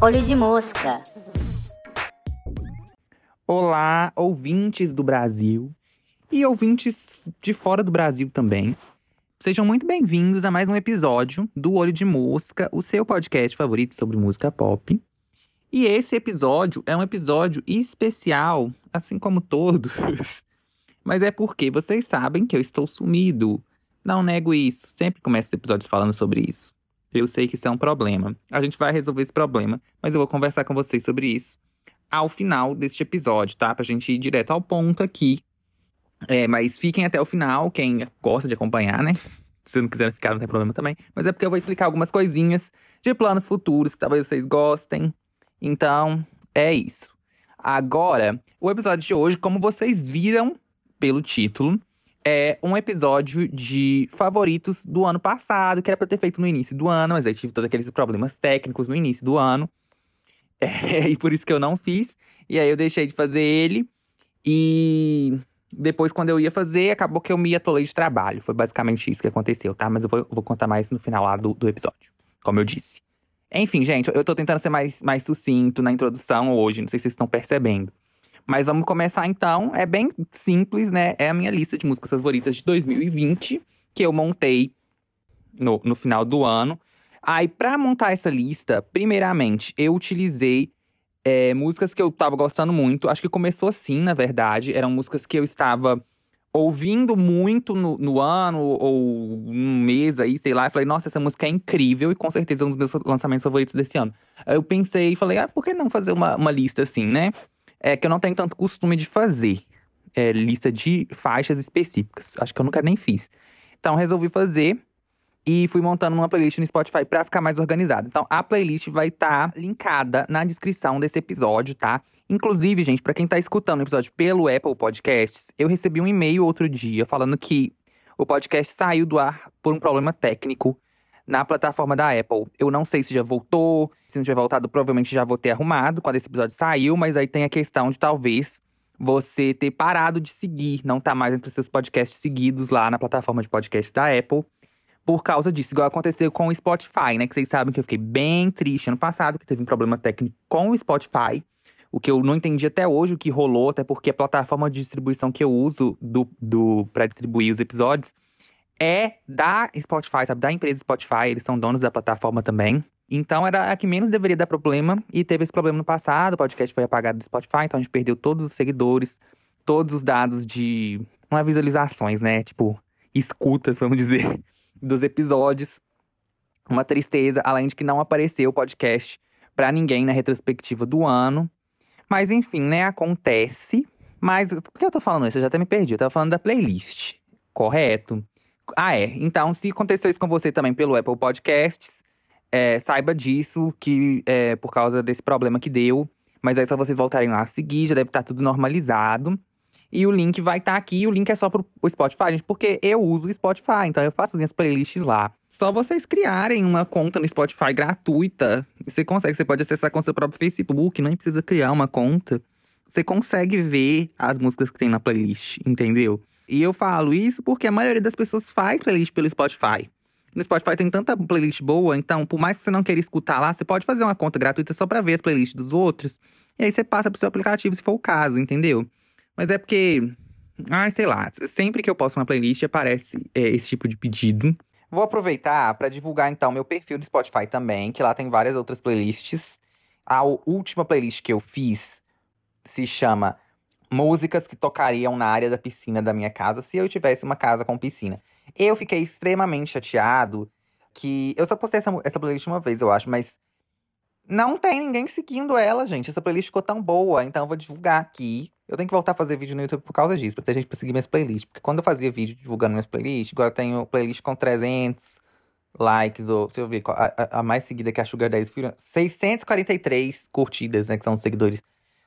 Olho de mosca. Olá, ouvintes do Brasil e ouvintes de fora do Brasil também. Sejam muito bem-vindos a mais um episódio do Olho de Mosca, o seu podcast favorito sobre música pop. E esse episódio é um episódio especial, assim como todos. Mas é porque vocês sabem que eu estou sumido. Não nego isso, sempre começo os episódios falando sobre isso. Eu sei que isso é um problema. A gente vai resolver esse problema, mas eu vou conversar com vocês sobre isso ao final deste episódio, tá? Pra gente ir direto ao ponto aqui. É, mas fiquem até o final, quem gosta de acompanhar, né? Se não quiserem ficar, não tem problema também. Mas é porque eu vou explicar algumas coisinhas de planos futuros que talvez vocês gostem. Então, é isso. Agora, o episódio de hoje, como vocês viram pelo título, é um episódio de favoritos do ano passado, que era pra ter feito no início do ano, mas aí tive todos aqueles problemas técnicos no início do ano. É, e por isso que eu não fiz. E aí eu deixei de fazer ele. E depois, quando eu ia fazer, acabou que eu me atolei de trabalho. Foi basicamente isso que aconteceu, tá? Mas eu vou, vou contar mais no final lá do, do episódio, como eu disse. Enfim, gente, eu tô tentando ser mais, mais sucinto na introdução hoje, não sei se vocês estão percebendo. Mas vamos começar então. É bem simples, né? É a minha lista de músicas favoritas de 2020, que eu montei no, no final do ano. Aí, pra montar essa lista, primeiramente, eu utilizei é, músicas que eu tava gostando muito. Acho que começou assim, na verdade. Eram músicas que eu estava ouvindo muito no, no ano ou um mês aí, sei lá. Eu falei, nossa, essa música é incrível e com certeza é um dos meus lançamentos favoritos desse ano. Aí eu pensei e falei, ah, por que não fazer uma, uma lista assim, né? É que eu não tenho tanto costume de fazer. É, lista de faixas específicas. Acho que eu nunca nem fiz. Então resolvi fazer e fui montando uma playlist no Spotify para ficar mais organizado. Então a playlist vai estar tá linkada na descrição desse episódio, tá? Inclusive, gente, para quem tá escutando o episódio pelo Apple Podcasts, eu recebi um e-mail outro dia falando que o podcast saiu do ar por um problema técnico na plataforma da Apple. Eu não sei se já voltou, se não tiver voltado, provavelmente já vou ter arrumado quando esse episódio saiu, mas aí tem a questão de talvez você ter parado de seguir, não tá mais entre os seus podcasts seguidos lá na plataforma de podcast da Apple. Por causa disso, igual aconteceu com o Spotify, né? Que vocês sabem que eu fiquei bem triste ano passado, que teve um problema técnico com o Spotify. O que eu não entendi até hoje o que rolou, até porque a plataforma de distribuição que eu uso do, do para distribuir os episódios é da Spotify, sabe? Da empresa Spotify, eles são donos da plataforma também. Então era a que menos deveria dar problema e teve esse problema no passado. O podcast foi apagado do Spotify, então a gente perdeu todos os seguidores, todos os dados de. Não é visualizações, né? Tipo, escutas, vamos dizer, dos episódios. Uma tristeza, além de que não apareceu o podcast para ninguém na retrospectiva do ano. Mas enfim, né? Acontece. Mas por que eu tô falando isso? Eu já até me perdi. Eu tava falando da playlist. Correto. Ah, é. Então, se aconteceu isso com você também pelo Apple Podcasts, é, saiba disso, que é por causa desse problema que deu. Mas aí, se vocês voltarem lá a seguir, já deve estar tudo normalizado. E o link vai estar aqui. O link é só pro Spotify, gente, porque eu uso o Spotify, então eu faço as minhas playlists lá. Só vocês criarem uma conta no Spotify gratuita. Você consegue, você pode acessar com seu próprio Facebook, não precisa criar uma conta. Você consegue ver as músicas que tem na playlist, entendeu? E eu falo isso porque a maioria das pessoas faz playlist pelo Spotify. No Spotify tem tanta playlist boa, então, por mais que você não queira escutar lá, você pode fazer uma conta gratuita só para ver as playlists dos outros. E aí você passa pro seu aplicativo se for o caso, entendeu? Mas é porque. Ai, sei lá. Sempre que eu posto uma playlist, aparece é, esse tipo de pedido. Vou aproveitar para divulgar então meu perfil do Spotify também, que lá tem várias outras playlists. A última playlist que eu fiz se chama músicas que tocariam na área da piscina da minha casa se eu tivesse uma casa com piscina. Eu fiquei extremamente chateado que. Eu só postei essa, essa playlist uma vez, eu acho, mas. Não tem ninguém seguindo ela, gente. Essa playlist ficou tão boa, então eu vou divulgar aqui. Eu tenho que voltar a fazer vídeo no YouTube por causa disso, pra ter gente pra seguir minhas playlists. Porque quando eu fazia vídeo divulgando minhas playlists, agora eu tenho playlist com 300 likes, ou se eu ver, a, a, mais seguida que é a Sugar 10 643 curtidas, né, que são os seguidores.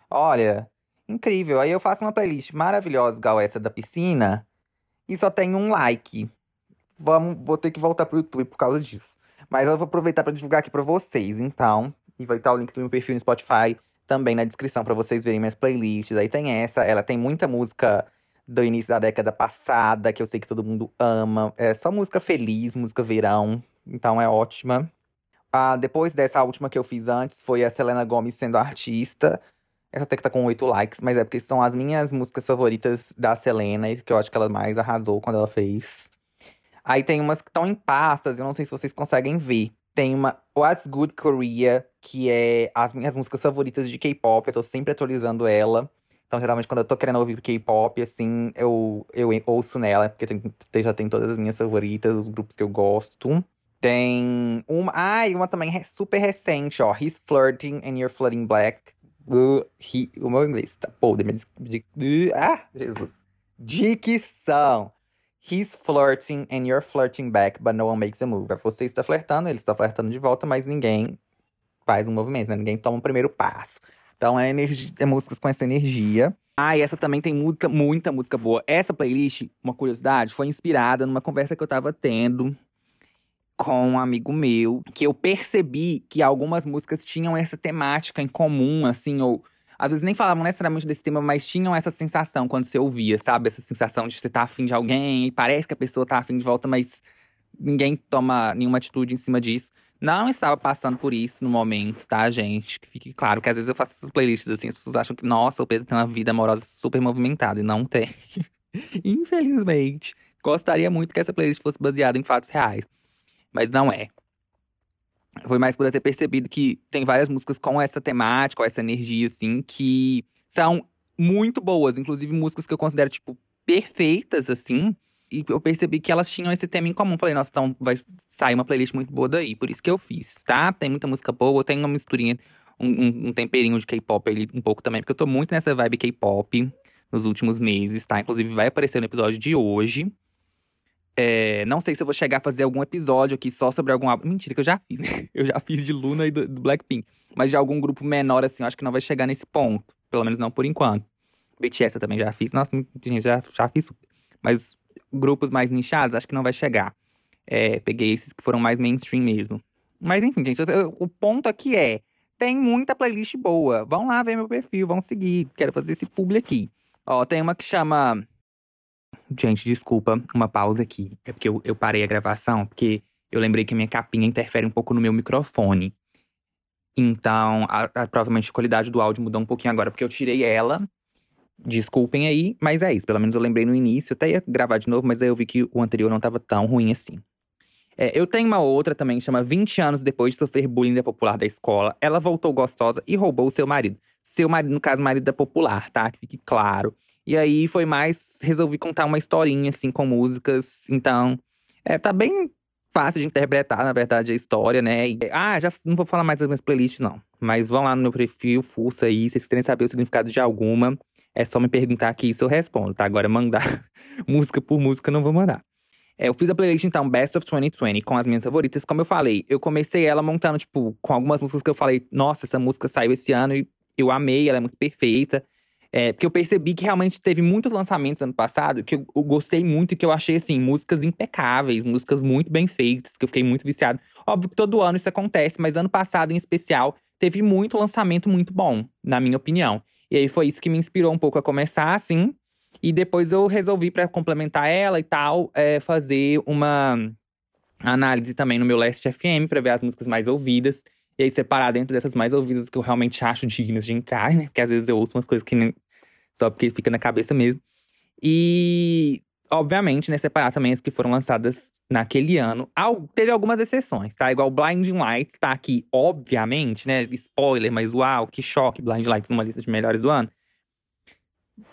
Olha, Incrível. Aí eu faço uma playlist maravilhosa, igual essa da piscina, e só tem um like. Vamos, vou ter que voltar pro YouTube por causa disso. Mas eu vou aproveitar para divulgar aqui para vocês, então. E vai estar o link do meu perfil no Spotify também na descrição para vocês verem minhas playlists. Aí tem essa, ela tem muita música do início da década passada, que eu sei que todo mundo ama. É só música feliz, música verão. Então é ótima. Ah, depois dessa última que eu fiz antes, foi a Selena Gomez sendo artista. Essa até que tá com oito likes, mas é porque são as minhas músicas favoritas da Selena, que eu acho que ela mais arrasou quando ela fez. Aí tem umas que estão em pastas, eu não sei se vocês conseguem ver. Tem uma What's Good Korea, que é as minhas músicas favoritas de K-pop, eu tô sempre atualizando ela. Então, geralmente, quando eu tô querendo ouvir K-pop, assim, eu, eu ouço nela, porque tem, já tem todas as minhas favoritas, os grupos que eu gosto. Tem uma. Ah, e uma também super recente, ó. He's Flirting and You're Flirting Black. O meu inglês tá podre. Ah, Jesus. Dicção. He's flirting and you're flirting back, but no one makes a move. Você está flertando, ele está flertando de volta, mas ninguém faz um movimento, né? Ninguém toma o primeiro passo. Então é, energia, é músicas com essa energia. Ah, e essa também tem muita, muita música boa. Essa playlist, uma curiosidade, foi inspirada numa conversa que eu tava tendo com um amigo meu, que eu percebi que algumas músicas tinham essa temática em comum, assim, ou às vezes nem falavam necessariamente desse tema, mas tinham essa sensação quando você ouvia, sabe? Essa sensação de você tá afim de alguém e parece que a pessoa tá afim de volta, mas ninguém toma nenhuma atitude em cima disso. Não estava passando por isso no momento, tá, gente? Que fique claro que às vezes eu faço essas playlists assim, as pessoas acham que, nossa, o Pedro tem uma vida amorosa super movimentada, e não tem. Infelizmente. Gostaria muito que essa playlist fosse baseada em fatos reais mas não é. Foi mais por eu ter percebido que tem várias músicas com essa temática, com essa energia, assim, que são muito boas. Inclusive músicas que eu considero, tipo, perfeitas, assim. E eu percebi que elas tinham esse tema em comum. Falei, nossa, então vai sair uma playlist muito boa daí. Por isso que eu fiz, tá? Tem muita música boa, tem uma misturinha, um, um, temperinho de K-pop ali um pouco também. Porque eu tô muito nessa vibe K-pop nos últimos meses, tá? Inclusive vai aparecer no episódio de hoje. É, não sei se eu vou chegar a fazer algum episódio aqui só sobre algum álbum. Mentira, que eu já fiz, né? Eu já fiz de Luna e do, do, Blackpink. Mas de algum grupo menor, assim, eu acho que não vai chegar nesse ponto. Pelo menos não por enquanto. BTS eu também já fiz. Nossa, gente, já, já fiz. Mas grupos mais nichados, acho que não vai chegar. É, peguei esses que foram mais mainstream mesmo. Mas enfim, gente, o ponto aqui é: tem muita playlist boa. Vão lá ver meu perfil, vão seguir. Quero fazer esse publi aqui. Ó, tem uma que chama Gente, desculpa, uma pausa aqui. É porque eu, eu parei a gravação, porque eu lembrei que a minha capinha interfere um pouco no meu microfone. Então, a, a, provavelmente a qualidade do áudio mudou um pouquinho agora, porque eu tirei ela. Desculpem aí, mas é isso. Pelo menos eu lembrei no início. Até ia gravar de novo, mas aí eu vi que o anterior não estava tão ruim assim. É, eu tenho uma outra também, chama 20 anos depois de sofrer bullying da popular da escola. Ela voltou gostosa e roubou o seu marido. Seu marido, no caso, marido da popular, tá? Que fique claro. E aí foi mais, resolvi contar uma historinha, assim, com músicas. Então, é, tá bem fácil de interpretar, na verdade, a história, né? E, ah, já não vou falar mais das minhas playlists, não. Mas vão lá no meu perfil, fuça aí. Se vocês querem saber o significado de alguma, é só me perguntar aqui isso eu respondo, tá? Agora, mandar música por música, não vou mandar. É, eu fiz a playlist, então, Best of 2020, com as minhas favoritas. Como eu falei, eu comecei ela montando, tipo, com algumas músicas que eu falei, nossa, essa música saiu esse ano e eu amei, ela é muito perfeita. É, porque eu percebi que realmente teve muitos lançamentos ano passado que eu, eu, gostei muito e que eu achei, assim, músicas impecáveis, músicas muito bem feitas, que eu fiquei muito viciado. Óbvio que todo ano isso acontece, mas ano passado, em especial, teve muito lançamento muito bom, na minha opinião. E aí foi isso que me inspirou um pouco a começar, assim. E depois eu resolvi, para complementar ela e tal, é, fazer uma análise também no meu Last FM, para ver as músicas mais ouvidas. E aí separar dentro dessas mais ouvidas que eu realmente acho dignas de entrar, né? Porque às vezes eu ouço umas coisas que nem, só porque fica na cabeça mesmo. E, obviamente, né, separar também as que foram lançadas naquele ano. Teve algumas exceções, tá? Igual Blinding Lights tá aqui, obviamente, né? Spoiler, mas uau, que choque, Blinding Lights numa lista de melhores do ano.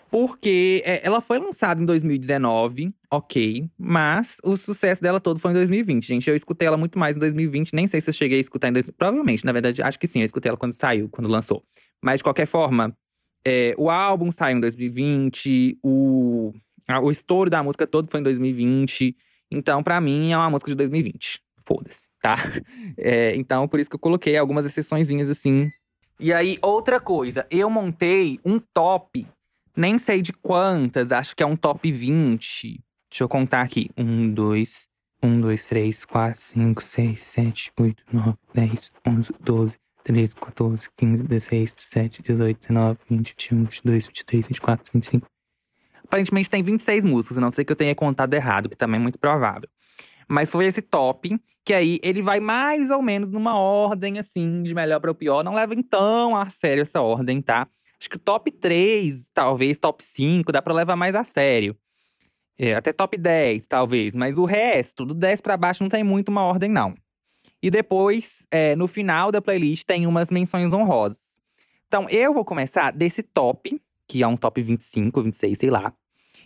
Porque é, ela foi lançada em 2019, ok. Mas o sucesso dela todo foi em 2020, gente. Eu escutei ela muito mais em 2020. Nem sei se eu cheguei a escutar em 2020. Provavelmente, na verdade, acho que sim. Eu escutei ela quando saiu, quando lançou. Mas, de qualquer forma, é, o álbum saiu em 2020, o, o estouro da música todo foi em 2020. Então, para mim, é uma música de 2020. Foda-se, tá? É, então, por isso que eu coloquei algumas exceçõezinhas assim. E aí, outra coisa, eu montei um top, nem sei de quantas, acho que é um top 20. Deixa eu contar aqui. Um, dois, um, dois, três, quatro, cinco, seis, sete, oito, nove, dez, onze, doze, 13, 14, 15, 16, 17, 18, 19, 20, 21, 22, 23, 24, 25. Aparentemente tem 26 músicas, a não sei que eu tenha contado errado, que também é muito provável. Mas foi esse top, que aí ele vai mais ou menos numa ordem, assim, de melhor para o pior. Não leva então a sério essa ordem, tá? Acho que top 3, talvez, top 5, dá pra levar mais a sério. É, até top 10, talvez. Mas o resto, do 10 para baixo, não tem muito uma ordem, não. E depois, é, no final da playlist, tem umas menções honrosas. Então, eu vou começar desse top, que é um top 25, 26, sei lá.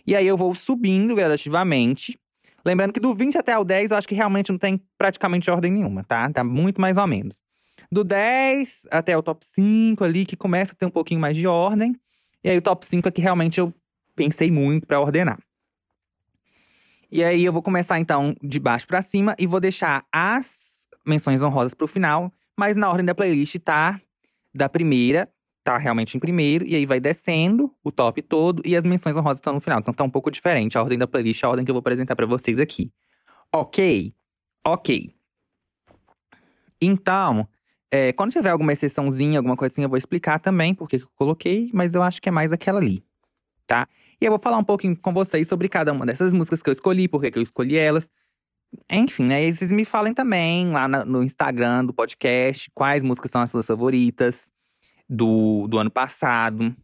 E aí eu vou subindo gradativamente. Lembrando que do 20 até o 10, eu acho que realmente não tem praticamente ordem nenhuma, tá? Tá muito mais ou menos. Do 10 até o top 5 ali, que começa a ter um pouquinho mais de ordem. E aí o top 5 é que realmente eu pensei muito para ordenar. E aí eu vou começar então de baixo para cima e vou deixar as menções honrosas pro final, mas na ordem da playlist tá da primeira, tá realmente em primeiro, e aí vai descendo o top todo e as menções honrosas estão no final. Então tá um pouco diferente a ordem da playlist, a ordem que eu vou apresentar para vocês aqui. OK? OK. Então, é, quando tiver alguma exceçãozinha, alguma coisinha, eu vou explicar também por que eu coloquei, mas eu acho que é mais aquela ali, tá? E eu vou falar um pouquinho com vocês sobre cada uma dessas músicas que eu escolhi, por que eu escolhi elas. Enfim, né? E vocês me falem também lá no Instagram do podcast quais músicas são as suas favoritas do, do ano passado.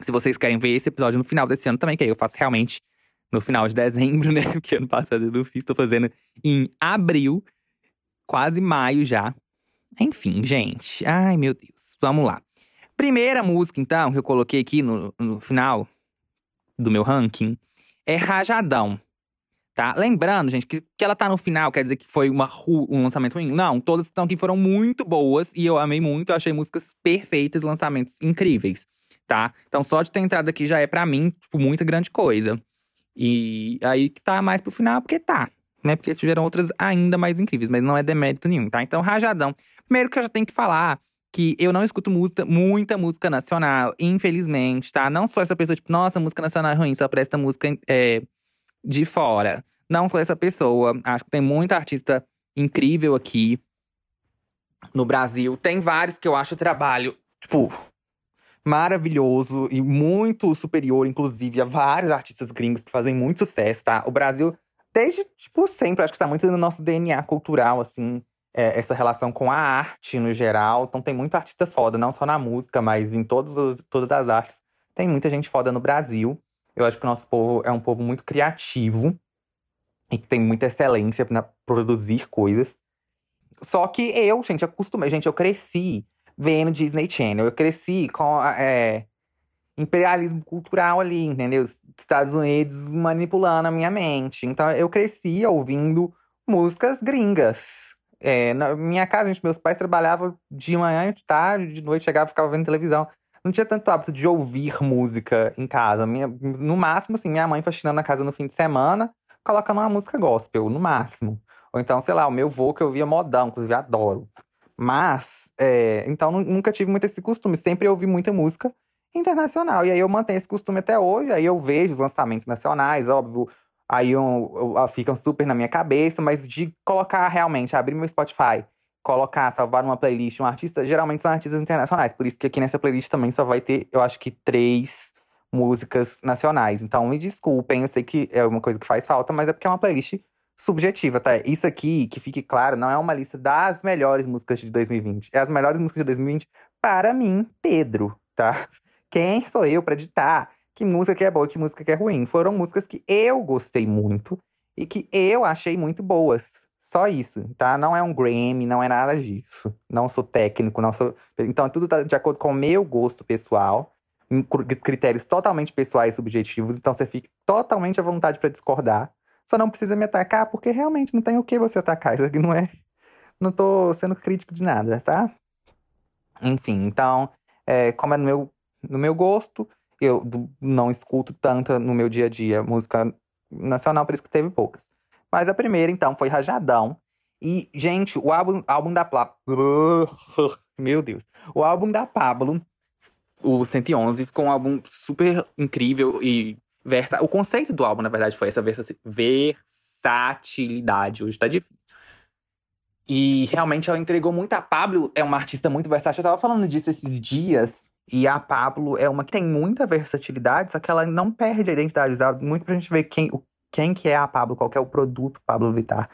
Se vocês querem ver esse episódio no final desse ano também, que aí eu faço realmente no final de dezembro, né? Porque ano passado eu não fiz, tô fazendo em abril, quase maio já. Enfim, gente. Ai, meu Deus. Vamos lá. Primeira música, então, que eu coloquei aqui no, no final do meu ranking é Rajadão. Tá? Lembrando, gente, que, que ela tá no final quer dizer que foi uma, um lançamento ruim? Não, todas estão aqui foram muito boas e eu amei muito, eu achei músicas perfeitas, lançamentos incríveis, tá? Então só de ter entrado aqui já é para mim, tipo, muita grande coisa. E aí que tá mais pro final, porque tá, né? Porque tiveram outras ainda mais incríveis, mas não é demérito nenhum, tá? Então, Rajadão. Primeiro que eu já tenho que falar que eu não escuto música, muita música nacional, infelizmente, tá? Não sou essa pessoa, tipo, nossa, música nacional é ruim, só presta música é, de fora. Não sou essa pessoa. Acho que tem muita artista incrível aqui no Brasil. Tem vários que eu acho o trabalho, tipo, maravilhoso e muito superior, inclusive, a vários artistas gringos que fazem muito sucesso, tá? O Brasil, desde, tipo, sempre, acho que tá muito no nosso DNA cultural, assim é, essa relação com a arte no geral. Então tem muito artista foda, não só na música, mas em todos os, todas as artes. Tem muita gente foda no Brasil. Eu acho que o nosso povo é um povo muito criativo e que tem muita excelência para produzir coisas. Só que eu, gente, acostumei. Gente, eu cresci vendo Disney Channel. Eu cresci com é, imperialismo cultural ali, entendeu? Os Estados Unidos manipulando a minha mente. Então eu cresci ouvindo músicas gringas. É, na minha casa, gente, meus pais trabalhavam de manhã, de tarde, de noite, chegava e ficava vendo televisão. Não tinha tanto hábito de ouvir música em casa. Minha, no máximo, assim, minha mãe faxinando na casa no fim de semana, colocando uma música gospel, no máximo. Ou então, sei lá, o meu vô que eu via modão, inclusive adoro. Mas, é, então nunca tive muito esse costume. Sempre ouvi muita música internacional. E aí eu mantenho esse costume até hoje. Aí eu vejo os lançamentos nacionais, óbvio aí eu, eu, ficam super na minha cabeça, mas de colocar realmente, abrir meu Spotify, colocar, salvar uma playlist, um artista, geralmente são artistas internacionais. Por isso que aqui nessa playlist também só vai ter, eu acho que três músicas nacionais. Então me desculpem, eu sei que é uma coisa que faz falta, mas é porque é uma playlist subjetiva, tá? Isso aqui, que fique claro, não é uma lista das melhores músicas de 2020. É as melhores músicas de 2020 para mim, Pedro, tá? Quem sou eu para ditar que música que é boa e que música que é ruim. Foram músicas que eu gostei muito e que eu achei muito boas. Só isso, tá? Não é um Grammy, não é nada disso. Não sou técnico, não sou. Então, tudo tá de acordo com o meu gosto pessoal, critérios totalmente pessoais e subjetivos. Então, você fica totalmente à vontade para discordar. Só não precisa me atacar, porque realmente não tem o que você atacar. Isso aqui não é. Não tô sendo crítico de nada, tá? Enfim, então, é, como é no meu, no meu gosto, eu não escuto tanta no meu dia a dia música nacional, por isso que teve poucas. Mas a primeira, então, foi Rajadão. E, gente, o álbum, álbum da Pablo. Meu Deus. O álbum da Pablo, o 111, ficou um álbum super incrível e versa. O conceito do álbum, na verdade, foi essa versatilidade. Hoje tá difícil. E realmente ela entregou muito. A Pablo é uma artista muito versátil. Eu tava falando disso esses dias E a Pablo é uma que tem muita versatilidade, só que ela não perde a identidade. Dá muito pra gente ver quem, quem que é a Pablo, qual que é o produto Pablo Vittar.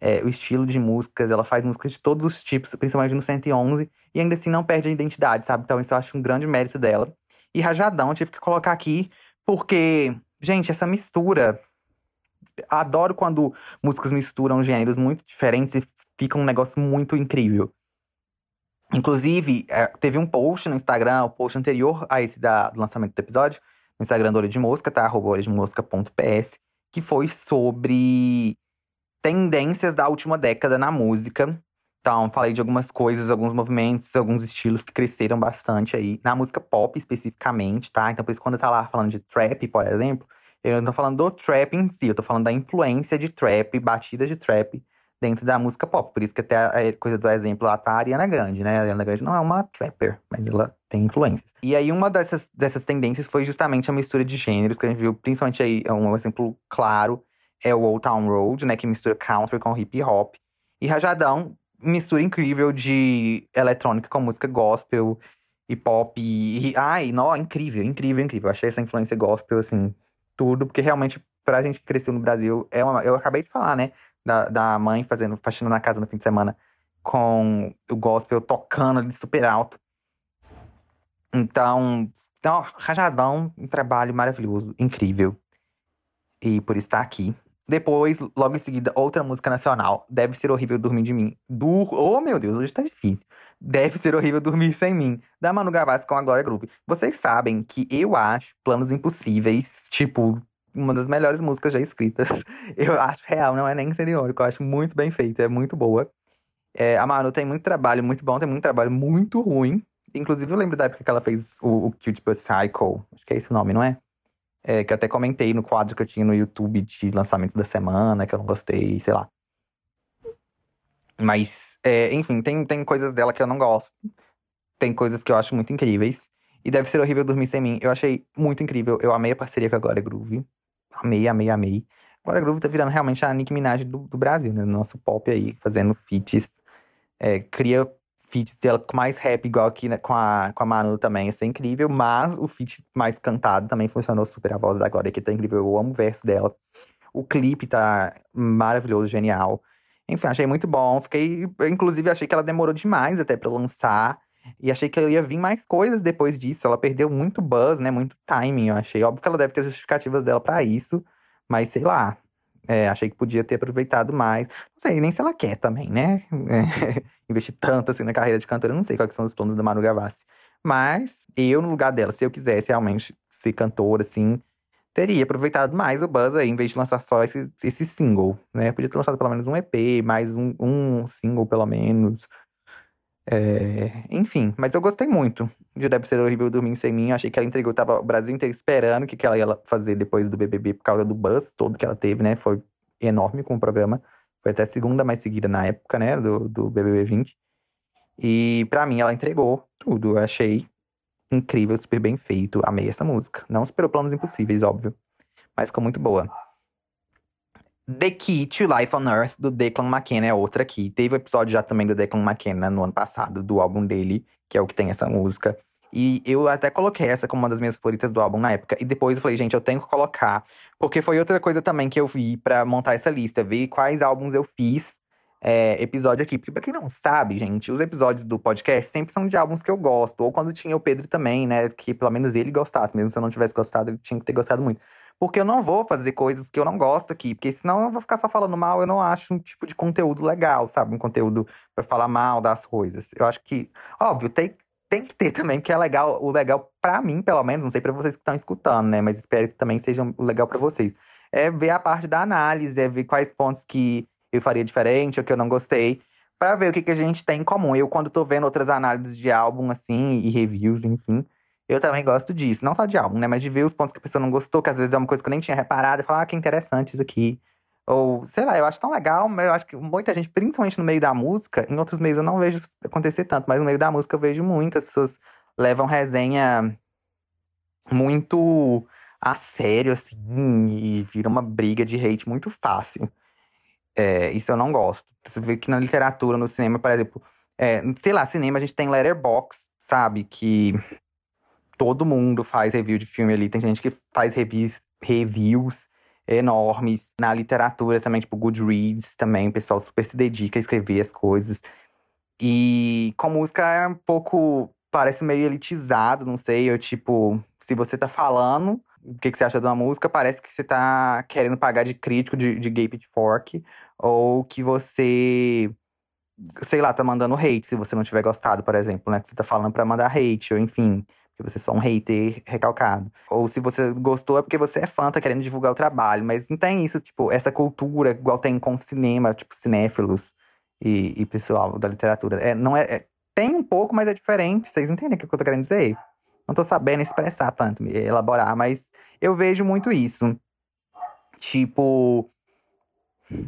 É, o estilo de músicas, ela faz músicas de todos os tipos, principalmente no 111, e ainda assim não perde a identidade, sabe? Então isso eu acho um grande mérito dela. E Rajadão, tive que colocar aqui, porque, gente, essa mistura. Adoro quando músicas misturam gêneros muito diferentes e fica um negócio muito incrível. Inclusive, é, teve um post no Instagram, o post anterior a esse da, do lançamento do episódio, no Instagram do Olho de Mosca, tá? Arroba olhodemosca.ps, que foi sobre tendências da última década na música. Então, falei de algumas coisas, alguns movimentos, alguns estilos que cresceram bastante aí. Na música pop, especificamente, tá? Então, por isso, quando eu tá lá falando de trap, por exemplo, eu não tô falando do trap em si, eu tô falando da influência de trap, batidas de trap dentro da música pop. Por isso que até a coisa do exemplo lá tá a Ariana Grande, né? A Ariana Grande não é uma trapper, mas ela tem influências. E aí uma dessas, dessas tendências foi justamente a mistura de gêneros, que a gente viu principalmente aí, é um exemplo claro é o Old Town Road, né? Que mistura country com hip hop. E Rajadão, mistura incrível de eletrônica com música gospel e pop. E, ai, não, incrível, incrível, incrível. Achei essa influência gospel, assim, tudo, porque realmente, pra gente que cresceu no Brasil, é uma. Eu acabei de falar, né? da, da mãe fazendo faxina na casa no fim de semana com o gospel tocando ali super alto. Então, então Rajadão, um trabalho maravilhoso, incrível. E por estar aqui. Depois, logo em seguida, outra música nacional. Deve ser horrível dormir de mim. Dur... Oh, meu Deus, hoje tá difícil. Deve ser horrível dormir sem mim. Da Manu Gavassi com a Glória Groove. Vocês sabem que eu acho Planos Impossíveis, tipo, uma das melhores músicas já escritas. Eu acho real, não é nem seniônico, eu acho muito bem feita, é muito boa. É, a Manu tem muito trabalho muito bom, tem muito trabalho muito ruim. Inclusive, eu lembro da época que ela fez o, o Cute But Cycle, acho que é esse o nome, não é? é? Que eu até comentei no quadro que eu tinha no YouTube de lançamento da semana, que eu não gostei, sei lá. Mas, é, enfim, tem, tem coisas dela que eu não gosto. Tem coisas que eu acho muito incríveis. E deve ser horrível dormir sem mim. Eu achei muito incrível. Eu amei a parceria com a Glória Groove. Amei, amei, amei. Agora a Groove tá virando realmente a Nicki Minaj do, do Brasil, né? Nosso pop aí, fazendo feats. É, cria feats dela com mais rap, igual aqui né, com, a, com a Manu também. Isso é incrível. Mas o feat mais cantado também funcionou super. A voz da Glória aqui tá incrível. Eu amo o verso dela. O clipe tá maravilhoso, genial. Enfim, achei muito bom. Fiquei. Inclusive, achei que ela demorou demais até pra lançar. E achei que ia vir mais coisas depois disso. Ela perdeu muito buzz, né? Muito timing, eu achei. Óbvio que ela deve ter justificativas dela para isso. Mas sei lá. É, achei que podia ter aproveitado mais. Não sei nem se ela quer também, né? É, investir tanto assim na carreira de cantora. Não sei quais são os planos da Manu Gavassi. Mas eu, no lugar dela, se eu quisesse realmente ser cantora, assim, teria aproveitado mais o buzz aí, em vez de lançar só esse, esse single, né? Podia ter lançado pelo menos um EP, mais um, um single, pelo menos. É, enfim, mas eu gostei muito de Deve Ser Horrível Dormir Sem Mim. Achei que ela entregou, tava o Brasil inteiro esperando o que, que ela ia fazer depois do BBB por causa do buzz todo que ela teve, né? Foi enorme com o programa. Foi até a segunda mais seguida na época, né? Do, do BBB 20. E para mim ela entregou tudo. Eu achei incrível, super bem feito. Amei essa música. Não superou planos impossíveis, óbvio. Mas ficou muito boa. The Key to Life on Earth, do Declan McKenna, é outra aqui. Teve o um episódio já também do Declan McKenna no ano passado, do álbum dele, que é o que tem essa música. E eu até coloquei essa como uma das minhas favoritas do álbum na época. E depois eu falei, gente, eu tenho que colocar. Porque foi outra coisa também que eu vi para montar essa lista, ver quais álbuns eu fiz é, episódio aqui. Porque pra quem não sabe, gente, os episódios do podcast sempre são de álbuns que eu gosto. Ou quando tinha o Pedro também, né? Que pelo menos ele gostasse. Mesmo se eu não tivesse gostado, ele tinha que ter gostado muito. Porque eu não vou fazer coisas que eu não gosto aqui. Porque senão eu vou ficar só falando mal. Eu não acho um tipo de conteúdo legal, sabe? Um conteúdo para falar mal das coisas. Eu acho que, óbvio, tem, tem que ter também, que é legal, o legal para mim, pelo menos, não sei para vocês que estão escutando, né? Mas espero que também seja legal para vocês. É ver a parte da análise, é ver quais pontos que eu faria diferente ou que eu não gostei, para ver o que, que a gente tem em comum. Eu, quando tô vendo outras análises de álbum, assim, e reviews, enfim, eu também gosto disso. Não só de álbum, né? Mas de ver os pontos que a pessoa não gostou, que às vezes é uma coisa que eu nem tinha reparado, e falar, ah, que interessante isso aqui. Ou, sei lá, eu acho tão legal, mas eu acho que muita gente, principalmente no meio da música, em outros meios eu não vejo acontecer tanto, mas no meio da música eu vejo muitas pessoas levam resenha muito a sério, assim, e vira uma briga de hate muito fácil. É, isso eu não gosto. Você vê que na literatura, no cinema, por exemplo, é, sei lá, cinema a gente tem letterbox, sabe? Que todo mundo faz review de filme ali. Tem gente que faz reviews, reviews enormes. Na literatura também, tipo Goodreads também, o pessoal super se dedica a escrever as coisas. E com música é um pouco. Parece meio elitizado, não sei. Eu, tipo, se você tá falando o que, que você acha de uma música, parece que você tá querendo pagar de crítico de, de Gay Pitchfork. Ou que você sei lá, tá mandando hate se você não tiver gostado, por exemplo, né? Que você tá falando pra mandar hate, ou enfim, que você é só um hater recalcado. Ou se você gostou é porque você é fã, tá querendo divulgar o trabalho. Mas não tem isso, tipo, essa cultura, igual tem com cinema, tipo, cinéfilos e, e pessoal da literatura. É, não é, é, Tem um pouco, mas é diferente. Vocês entendem o que eu tô querendo dizer? Não tô sabendo expressar tanto, elaborar, mas eu vejo muito isso. Tipo,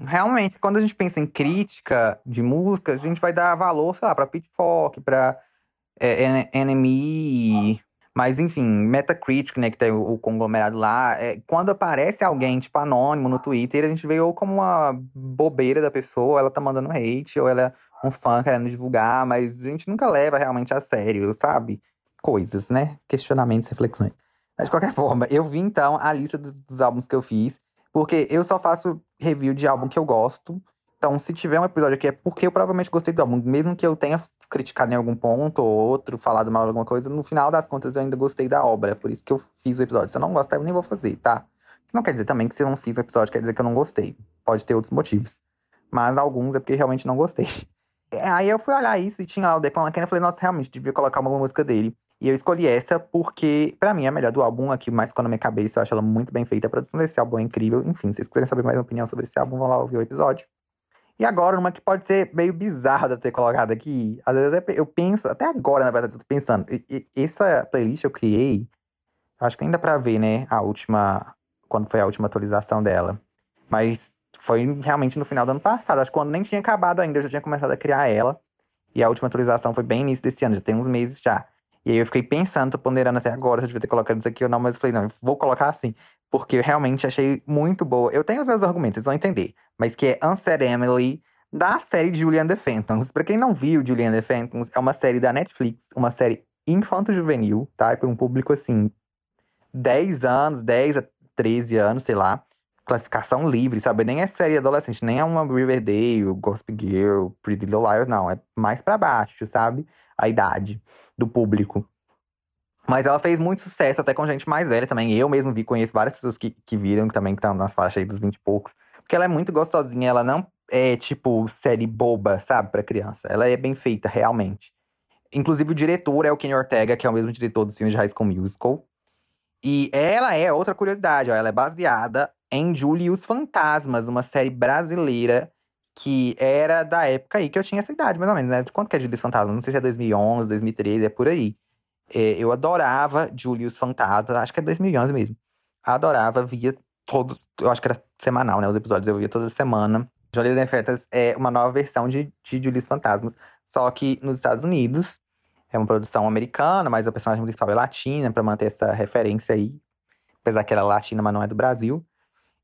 realmente, quando a gente pensa em crítica de músicas, a gente vai dar valor, sei lá, pra Pitchfork, pra é, NME, mas enfim, Metacritic, né, que tem o, o conglomerado lá. É, quando aparece alguém, tipo, anônimo no Twitter, a gente vê ou como uma bobeira da pessoa, ou ela tá mandando hate, ou ela é um fã querendo divulgar, mas a gente nunca leva realmente a sério, sabe? Coisas, né? Questionamentos, reflexões. Mas de qualquer forma, eu vi então a lista dos, dos álbuns que eu fiz. Porque eu só faço review de álbum que eu gosto. Então, se tiver um episódio aqui, é porque eu provavelmente gostei do álbum. Mesmo que eu tenha criticado em algum ponto ou outro, falado mal de alguma coisa, no final das contas eu ainda gostei da obra. Por isso que eu fiz o episódio. Se eu não gostar, eu nem vou fazer, tá? Não quer dizer também que se eu não fiz o episódio, quer dizer que eu não gostei. Pode ter outros motivos. Mas alguns é porque realmente não gostei. Aí eu fui olhar isso e tinha lá o Declan McKenna e falei, nossa, realmente, devia colocar uma música dele. E eu escolhi essa porque, para mim, é a melhor do álbum, aqui mais ficou na minha cabeça. Eu acho ela muito bem feita. A produção desse álbum é incrível. Enfim, se vocês quiserem saber mais uma opinião sobre esse álbum, vão lá ouvir o episódio. E agora, uma que pode ser meio bizarra de ter colocado aqui. Às vezes eu penso, até agora, na verdade, eu tô pensando. essa playlist eu criei, acho que ainda pra ver, né? A última. Quando foi a última atualização dela. Mas foi realmente no final do ano passado. Acho que quando nem tinha acabado ainda, eu já tinha começado a criar ela. E a última atualização foi bem início desse ano, já tem uns meses já. E aí eu fiquei pensando, tô ponderando até agora se eu devia ter colocado isso aqui ou não, mas eu falei, não, vou colocar assim. Porque eu realmente achei muito boa. Eu tenho os meus argumentos, vocês vão entender. Mas que é Emily, da série Julian the Phantoms. Pra quem não viu Julian the Phantoms, é uma série da Netflix, uma série infanto-juvenil, tá? É pra um público, assim, 10 anos, 10 a 13 anos, sei lá. Classificação livre, sabe? Nem é série adolescente, nem é uma Riverdale, Gossip Girl, Pretty Little Liars, não. É mais para baixo, sabe? A idade do público. Mas ela fez muito sucesso até com gente mais velha também. Eu mesmo vi, conheço várias pessoas que, que viram, que também estão nas faixas aí dos 20 e poucos. Porque ela é muito gostosinha, ela não é tipo série boba, sabe, pra criança. Ela é bem feita, realmente. Inclusive o diretor é o Kenny Ortega, que é o mesmo diretor dos filmes de High School Musical. E ela é, outra curiosidade, ó, ela é baseada em Julie e os Fantasmas, uma série brasileira que era da época aí que eu tinha essa idade, mais ou menos, né? De quanto que é Julius Fantasma? Não sei se é 2011, 2013, é por aí. É, eu adorava Julius Fantasma, acho que é 2011 mesmo. Adorava, via todos, eu acho que era semanal, né? Os episódios eu via toda semana. Julius Infectas é uma nova versão de, de Julius Fantasmas, só que nos Estados Unidos. É uma produção americana, mas a personagem principal é latina, para manter essa referência aí. Apesar que ela é latina, mas não é do Brasil.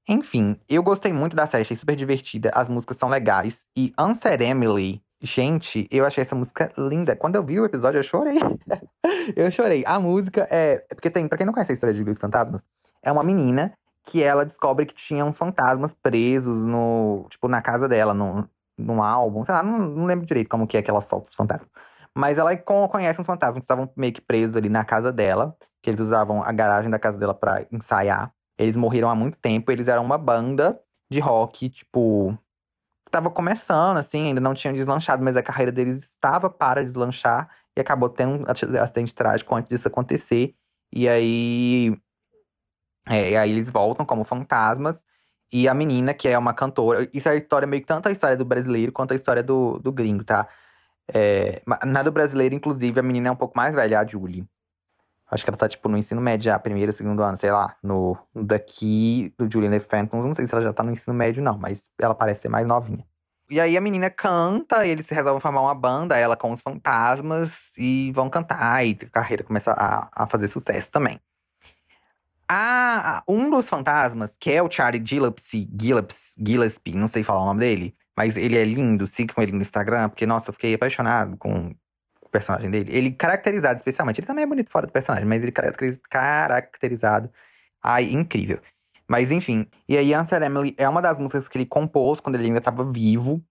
Enfim, eu gostei muito da série, achei super divertida, as músicas são legais. E Unsaid Emily, gente, eu achei essa música linda. Quando eu vi o episódio, eu chorei. eu chorei. A música é. é porque tem, pra quem não conhece a história de Luiz Fantasmas, é uma menina que ela descobre que tinha uns fantasmas presos no. Tipo, na casa dela, no, num álbum. Sei lá, não, não lembro direito como que é que ela solta os fantasmas. Mas ela conhece uns fantasmas que estavam meio que presos ali na casa dela. Que eles usavam a garagem da casa dela para ensaiar. Eles morreram há muito tempo, eles eram uma banda de rock, tipo. Tava começando, assim, ainda não tinham deslanchado, mas a carreira deles estava para deslanchar e acabou tendo um acidente trágico antes disso acontecer. E aí. É, e aí eles voltam como fantasmas. E a menina, que é uma cantora. Isso é a história meio que tanto a história do brasileiro quanto a história do, do gringo, tá? É, na do brasileiro, inclusive, a menina é um pouco mais velha, a Julie. Acho que ela tá, tipo, no ensino médio já, primeiro, segundo ano, sei lá. No, daqui, do Julian The Phantoms, não sei se ela já tá no ensino médio, não. Mas ela parece ser mais novinha. E aí a menina canta, eles resolvem formar uma banda, ela com os fantasmas, e vão cantar, e a carreira começa a, a fazer sucesso também. A, um dos fantasmas, que é o Charlie Gillespie, Gillespie, Gillespie, não sei falar o nome dele, mas ele é lindo, sigam ele no Instagram, porque, nossa, eu fiquei apaixonado com o personagem dele. Ele caracterizado especialmente. Ele também é bonito fora do personagem, mas ele caracterizado. Ai, incrível. Mas enfim. E aí, Answer Emily é uma das músicas que ele compôs quando ele ainda estava vivo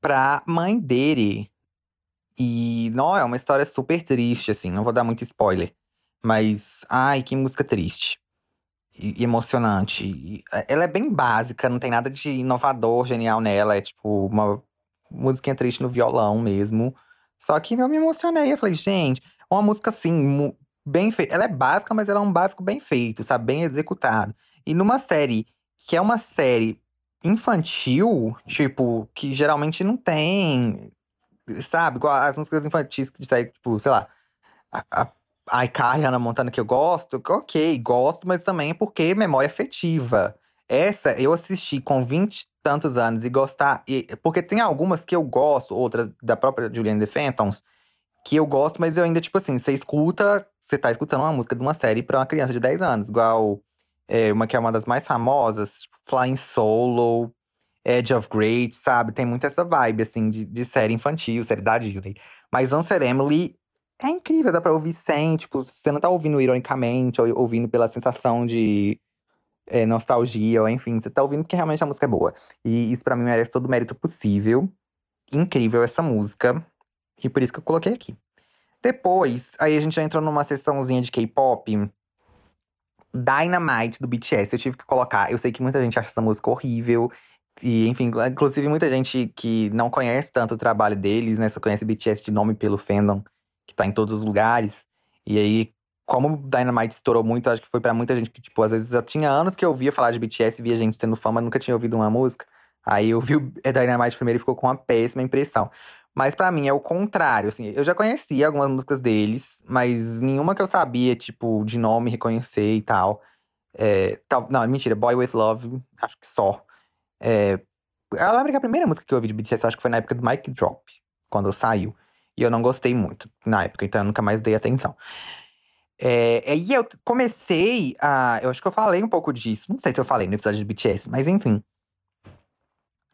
pra mãe dele. E não é uma história super triste, assim. Não vou dar muito spoiler. Mas, ai, que música triste. E, emocionante. E, ela é bem básica, não tem nada de inovador, genial nela. É tipo uma musiquinha triste no violão mesmo. Só que eu me emocionei. Eu falei, gente, uma música assim, bem feita. Ela é básica, mas ela é um básico bem feito, sabe? Bem executado. E numa série que é uma série infantil, tipo, que geralmente não tem. Sabe? Igual as músicas infantis que sai, tipo, sei lá. A, a iCarly, Hannah Montana, que eu gosto, ok, gosto, mas também é porque memória afetiva. Essa eu assisti com 20 tantos anos e gostar. E, porque tem algumas que eu gosto, outras da própria Julianne The Phantoms, que eu gosto, mas eu ainda, tipo assim, você escuta, você tá escutando uma música de uma série pra uma criança de 10 anos, igual é, uma que é uma das mais famosas, tipo, Flying Solo, Edge of Great, sabe? Tem muito essa vibe, assim, de, de série infantil, série da Disney. Mas Answer Emily é incrível, dá pra ouvir sem, tipo, você não tá ouvindo ironicamente, ou ouvindo pela sensação de é, nostalgia, ou enfim, você tá ouvindo porque realmente a música é boa. E isso para mim merece todo o mérito possível. Incrível essa música. E por isso que eu coloquei aqui. Depois, aí a gente já entrou numa sessãozinha de K-pop. Dynamite do BTS, eu tive que colocar. Eu sei que muita gente acha essa música horrível. E, enfim, inclusive muita gente que não conhece tanto o trabalho deles, né? Só conhece BTS de nome pelo fandom, que tá em todos os lugares. E aí, como Dynamite estourou muito, acho que foi para muita gente que, tipo, às vezes já tinha anos que eu ouvia falar de BTS, via gente sendo fã, mas nunca tinha ouvido uma música. Aí eu vi o Dynamite primeiro e ficou com uma péssima impressão. Mas para mim é o contrário, assim, eu já conhecia algumas músicas deles, mas nenhuma que eu sabia, tipo, de nome, reconhecer e tal. É, tal não, mentira, Boy With Love, acho que só. É, eu lembro que a primeira música que eu ouvi de BTS, acho que foi na época do Mic Drop, quando saiu. E eu não gostei muito na época, então eu nunca mais dei atenção. É, aí eu comecei a. Eu acho que eu falei um pouco disso. Não sei se eu falei no episódio de BTS, mas enfim.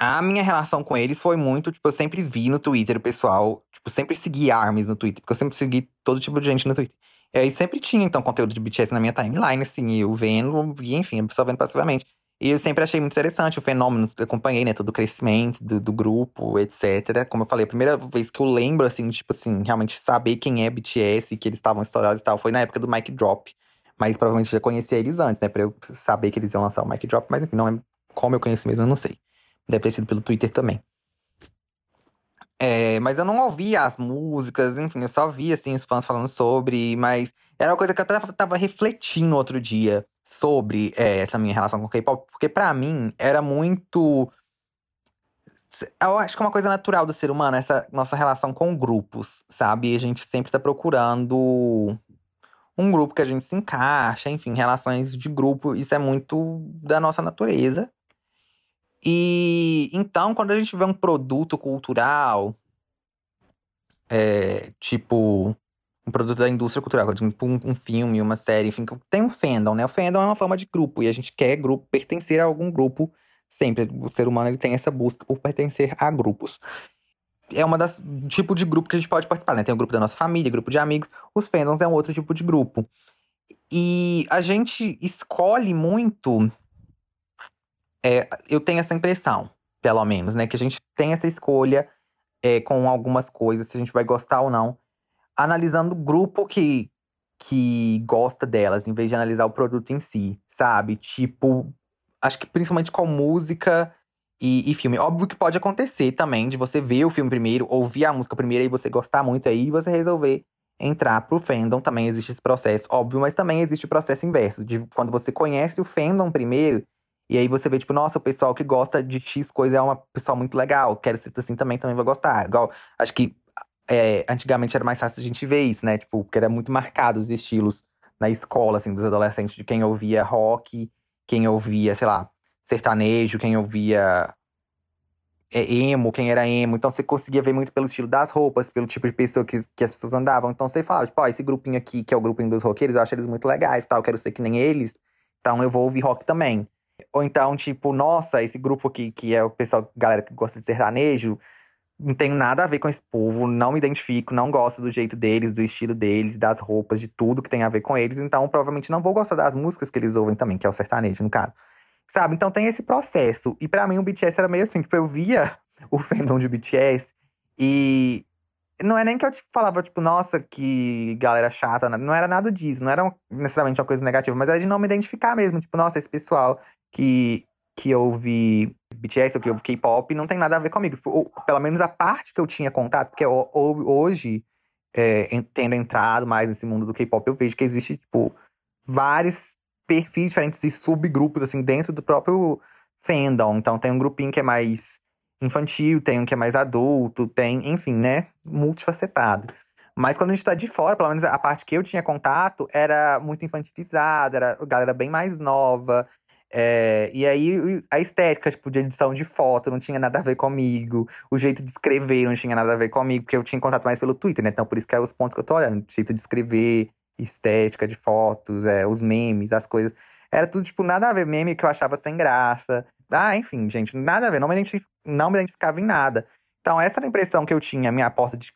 A minha relação com eles foi muito, tipo, eu sempre vi no Twitter o pessoal, tipo, sempre segui ARMYs no Twitter, porque eu sempre segui todo tipo de gente no Twitter. E aí sempre tinha, então, conteúdo de BTS na minha timeline, assim, eu vendo, e enfim, a pessoa vendo passivamente. E eu sempre achei muito interessante o fenômeno, acompanhei, né, todo o crescimento do, do, grupo, etc. Como eu falei, a primeira vez que eu lembro, assim, tipo assim, realmente saber quem é BTS, que eles estavam estourados e tal, foi na época do Mic Drop. Mas provavelmente já conhecia eles antes, né, pra eu saber que eles iam lançar o Mic Drop, mas enfim, não é como eu conheço mesmo, eu não sei. Deve ter sido pelo Twitter também. É, mas eu não ouvia as músicas, enfim, eu só via, assim, os fãs falando sobre, mas era uma coisa que eu até tava refletindo outro dia sobre é, essa minha relação com o K-pop, porque para mim era muito. Eu acho que é uma coisa natural do ser humano, essa nossa relação com grupos, sabe? A gente sempre tá procurando um grupo que a gente se encaixa, enfim, relações de grupo, isso é muito da nossa natureza. E então, quando a gente vê um produto cultural, é, tipo um produto da indústria cultural, tipo um, um, filme, uma série, enfim, tem um fandom, né? O fandom é uma forma de grupo e a gente quer grupo, pertencer a algum grupo sempre. O ser humano ele tem essa busca por pertencer a grupos. É uma das tipo de grupo que a gente pode participar, né? Tem o grupo da nossa família, grupo de amigos. Os fandoms é um outro tipo de grupo. E a gente escolhe muito. É, eu tenho essa impressão, pelo menos, né? Que a gente tem essa escolha é, com algumas coisas, se a gente vai gostar ou não analisando o grupo que, que gosta delas, em vez de analisar o produto em si, sabe? Tipo, acho que principalmente com música e, e, filme. Óbvio que pode acontecer também de você ver o filme primeiro, ouvir a música primeiro e você gostar muito aí e você resolver entrar pro fandom. Também existe esse processo, óbvio, mas também existe o processo inverso, de quando você conhece o fandom primeiro. E aí você vê, tipo, nossa, o pessoal que gosta de X coisa é uma pessoa muito legal. Quero ser assim também, também vai gostar. Igual, acho que é, antigamente era mais fácil a gente ver isso, né? Tipo, porque era muito marcado os estilos na escola, assim, dos adolescentes, de quem ouvia rock, quem ouvia, sei lá, sertanejo, quem ouvia é, emo, quem era emo. Então você conseguia ver muito pelo estilo das roupas, pelo tipo de pessoa que, que as pessoas andavam. Então você falava, tipo, ó, esse grupinho aqui, que é o grupinho dos roqueiros, eu acho eles muito legais, tal, eu quero ser que nem eles, então eu vou ouvir rock também. Ou então, tipo, nossa, esse grupo aqui, que é o pessoal, galera que gosta de sertanejo, não tenho nada a ver com esse povo, não me identifico, não gosto do jeito deles, do estilo deles, das roupas, de tudo que tem a ver com eles, então provavelmente não vou gostar das músicas que eles ouvem também, que é o sertanejo, no caso. Sabe? Então tem esse processo. E para mim o BTS era meio assim, tipo, eu via o fandom de BTS e não é nem que eu tipo, falava, tipo, nossa, que galera chata, não era nada disso, não era necessariamente uma coisa negativa, mas era de não me identificar mesmo, tipo, nossa, esse pessoal que, que ouve BTS ou que ouve K-pop não tem nada a ver comigo. Tipo, ou, pelo menos a parte que eu tinha contato, porque eu, hoje, é, tendo entrado mais nesse mundo do K-pop, eu vejo que existe, tipo, vários perfis diferentes e subgrupos, assim, dentro do próprio fandom. Então tem um grupinho que é mais infantil, tem um que é mais adulto, tem, enfim, né? Multifacetado. Mas quando a gente tá de fora, pelo menos a parte que eu tinha contato era muito infantilizada, era galera bem mais nova. É, e aí a estética, tipo, de edição de foto não tinha nada a ver comigo. O jeito de escrever não tinha nada a ver comigo, porque eu tinha contato mais pelo Twitter, né? Então por isso que é os pontos que eu tô olhando. Jeito de escrever, estética de fotos, é, os memes, as coisas. Era tudo, tipo, nada a ver. Meme que eu achava sem graça. Ah, enfim, gente, nada a ver. Não me, identific... não me identificava em nada. Então, essa era a impressão que eu tinha, minha porta de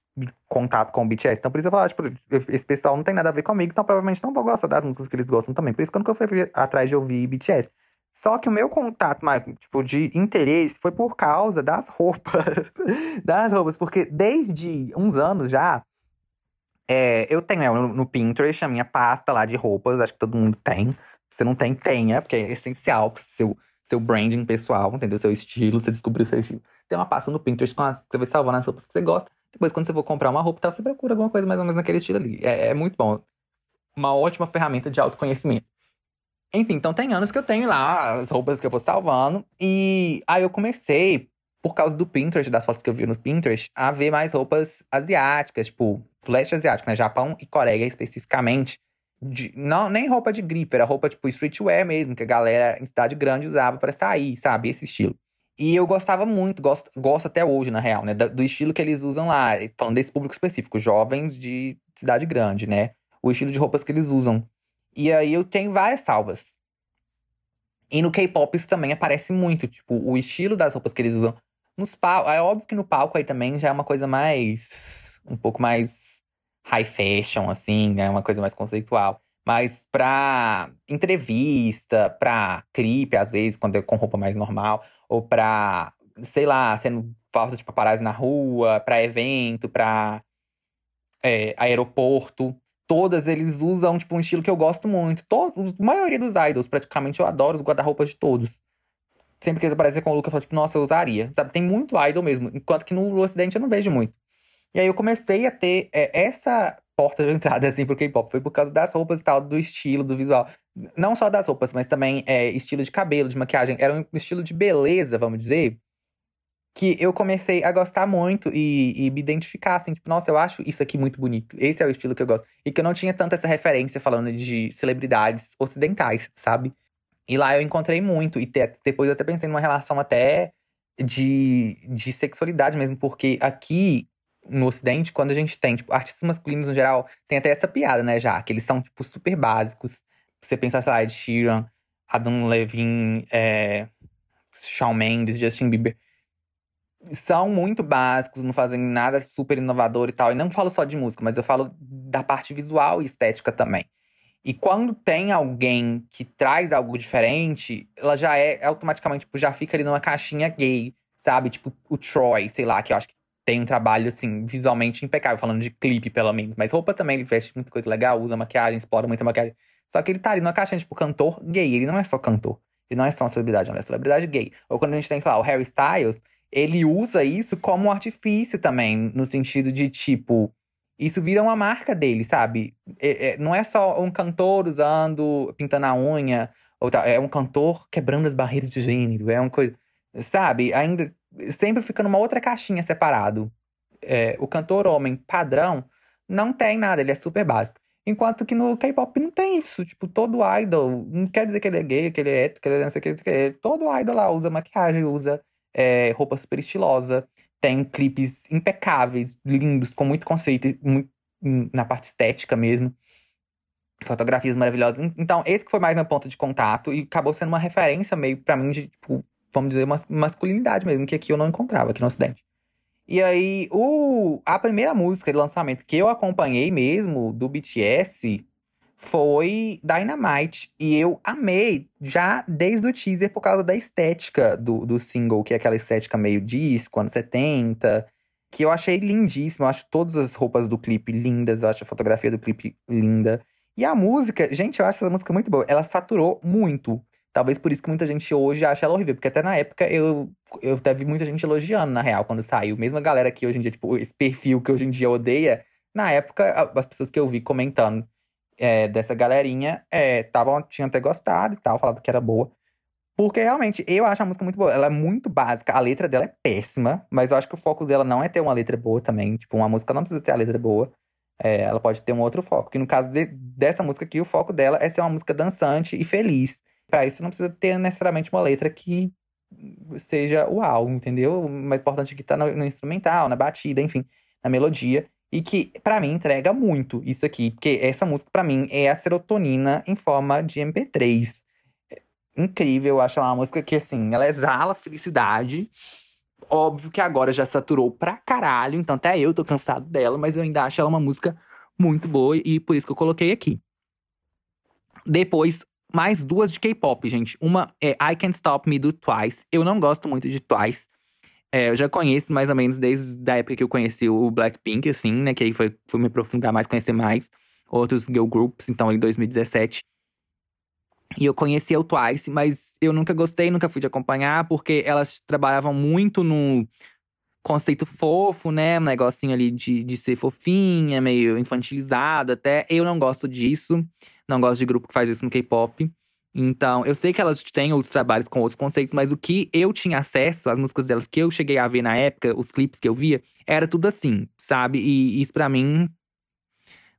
contato com o BTS. Então, por isso eu falava, tipo, esse pessoal não tem nada a ver comigo, então provavelmente não vou gostar das músicas que eles gostam também. Por isso, quando eu fui atrás de ouvir BTS. Só que o meu contato, tipo, de interesse foi por causa das roupas. das roupas, porque desde uns anos já, é, eu tenho né, no, Pinterest a minha pasta lá de roupas, acho que todo mundo tem. Se não tem, tenha, porque é essencial pro seu, seu branding pessoal, entendeu? Seu estilo, você descobrir o seu estilo. Tem uma pasta no Pinterest com as, você vai salvar as roupas que você gosta. Depois, quando você for comprar uma roupa, tá, você procura alguma coisa mais ou menos naquele estilo ali. É, é muito bom. Uma ótima ferramenta de autoconhecimento. Enfim, então tem anos que eu tenho lá as roupas que eu vou salvando. E aí eu comecei, por causa do Pinterest, das fotos que eu vi no Pinterest, a ver mais roupas asiáticas, tipo, leste asiático, né? Japão e Coreia especificamente. De, não, nem roupa de grife, era roupa tipo streetwear mesmo, que a galera em cidade grande usava para sair, sabe? Esse estilo. E eu gostava muito, gosto, gosto até hoje, na real, né? Do, estilo que eles usam lá. Falando desse público específico, jovens de cidade grande, né? O estilo de roupas que eles usam. E aí eu tenho várias salvas. E no K-pop isso também aparece muito. Tipo, o estilo das roupas que eles usam nos palcos. É óbvio que no palco aí também já é uma coisa mais. um pouco mais high fashion, assim, né? Uma coisa mais conceitual. Mas pra entrevista, pra clipe, às vezes, quando é com roupa mais normal, ou pra, sei lá, sendo falta de paparazzi na rua, pra evento, pra é, aeroporto. Todas eles usam, tipo, um estilo que eu gosto muito. Todo, a maioria dos idols, praticamente, eu adoro os guarda-roupas de todos. Sempre que eles aparecem com o Luca, eu falo, tipo, nossa, eu usaria. Sabe, tem muito idol mesmo. Enquanto que no Ocidente eu não vejo muito. E aí eu comecei a ter é, essa porta de entrada, assim, pro K-pop. Foi por causa das roupas e tal, do estilo, do visual. Não só das roupas, mas também é, estilo de cabelo, de maquiagem. Era um estilo de beleza, vamos dizer, que eu comecei a gostar muito e, e, me identificar, assim, tipo, nossa, eu acho isso aqui muito bonito. Esse é o estilo que eu gosto. E que eu não tinha tanta essa referência falando de celebridades ocidentais, sabe? E lá eu encontrei muito. E te, depois eu até pensei numa relação até de, de sexualidade mesmo, porque aqui no Ocidente, quando a gente tem, tipo, artistas masculinos no geral, tem até essa piada, né, já, que eles são, tipo, super básicos. Você pensa, sei lá, Ed Sheeran, Adam Levine, é, Shawn Mendes, Justin Bieber. São muito básicos, não fazem nada super inovador e tal. E não falo só de música, mas eu falo da parte visual e estética também. E quando tem alguém que traz algo diferente, ela já é automaticamente, tipo, já fica ali numa caixinha gay, sabe? Tipo, o Troy, sei lá, que eu acho que tem um trabalho, assim, visualmente impecável, falando de clipe, pelo menos. Mas roupa também, ele veste muita coisa legal, usa maquiagem, explora muita maquiagem. Só que ele tá ali numa caixinha, tipo, cantor gay. Ele não é só cantor. Ele não é só uma celebridade, não é celebridade gay. Ou quando a gente tem, sei lá, o Harry Styles, ele usa isso como um artifício também, no sentido de, tipo, isso vira uma marca dele, sabe? É, é, não é só um cantor usando, pintando a unha, ou tal, é um cantor quebrando as barreiras de gênero, é uma coisa. Sabe? Ainda sempre fica numa outra caixinha separado. É, o cantor homem padrão não tem nada, ele é super básico. Enquanto que no K-pop não tem isso. Tipo, todo idol, não quer dizer que ele é gay, que ele é hétero, que ele é não sei o que, que. Todo idol lá usa maquiagem, usa é, roupa super estilosa, tem clipes impecáveis, lindos, com muito conceito, muito, na parte estética mesmo. Fotografias maravilhosas. Então, esse que foi mais meu ponto de contato e acabou sendo uma referência meio para mim de, tipo, vamos dizer, uma masculinidade mesmo, que aqui eu não encontrava, aqui no Ocidente. E aí, o, a primeira música de lançamento que eu acompanhei mesmo do BTS foi Dynamite. E eu amei já desde o teaser por causa da estética do, do single, que é aquela estética meio disco, anos 70. Que eu achei lindíssimo. Eu acho todas as roupas do clipe lindas. Eu acho a fotografia do clipe linda. E a música, gente, eu acho essa música muito boa. Ela saturou muito. Talvez por isso que muita gente hoje acha ela horrível. Porque até na época eu, eu teve muita gente elogiando, na real, quando saiu. Mesmo a galera que hoje em dia, tipo, esse perfil que hoje em dia odeia. Na época, as pessoas que eu vi comentando é, dessa galerinha é, tavam, tinham até gostado e tal, falado que era boa. Porque realmente eu acho a música muito boa. Ela é muito básica. A letra dela é péssima, mas eu acho que o foco dela não é ter uma letra boa também. Tipo, uma música não precisa ter a letra boa. É, ela pode ter um outro foco. Que no caso de, dessa música aqui, o foco dela é ser uma música dançante e feliz. Para isso, não precisa ter necessariamente uma letra que seja uau, entendeu? O mais importante é que tá no, no instrumental, na batida, enfim, na melodia. E que, para mim, entrega muito isso aqui. Porque essa música, para mim, é a serotonina em forma de MP3. É incrível, eu acho ela uma música que, assim, ela exala felicidade. Óbvio que agora já saturou pra caralho, então até eu tô cansado dela, mas eu ainda acho ela uma música muito boa e por isso que eu coloquei aqui. Depois, mais duas de K-pop, gente. Uma é I Can't Stop Me do Twice. Eu não gosto muito de Twice. É, eu já conheço mais ou menos desde a época que eu conheci o Blackpink, assim, né? Que aí foi, foi me aprofundar mais, conhecer mais outros girl groups, então em 2017. E eu conheci o Twice, mas eu nunca gostei, nunca fui de acompanhar, porque elas trabalhavam muito no conceito fofo, né? Um negocinho ali de, de ser fofinha, meio infantilizado até. Eu não gosto disso. Não gosto de grupo que faz isso no K-pop. Então, eu sei que elas têm outros trabalhos com outros conceitos, mas o que eu tinha acesso, as músicas delas que eu cheguei a ver na época, os clipes que eu via, era tudo assim, sabe? E isso para mim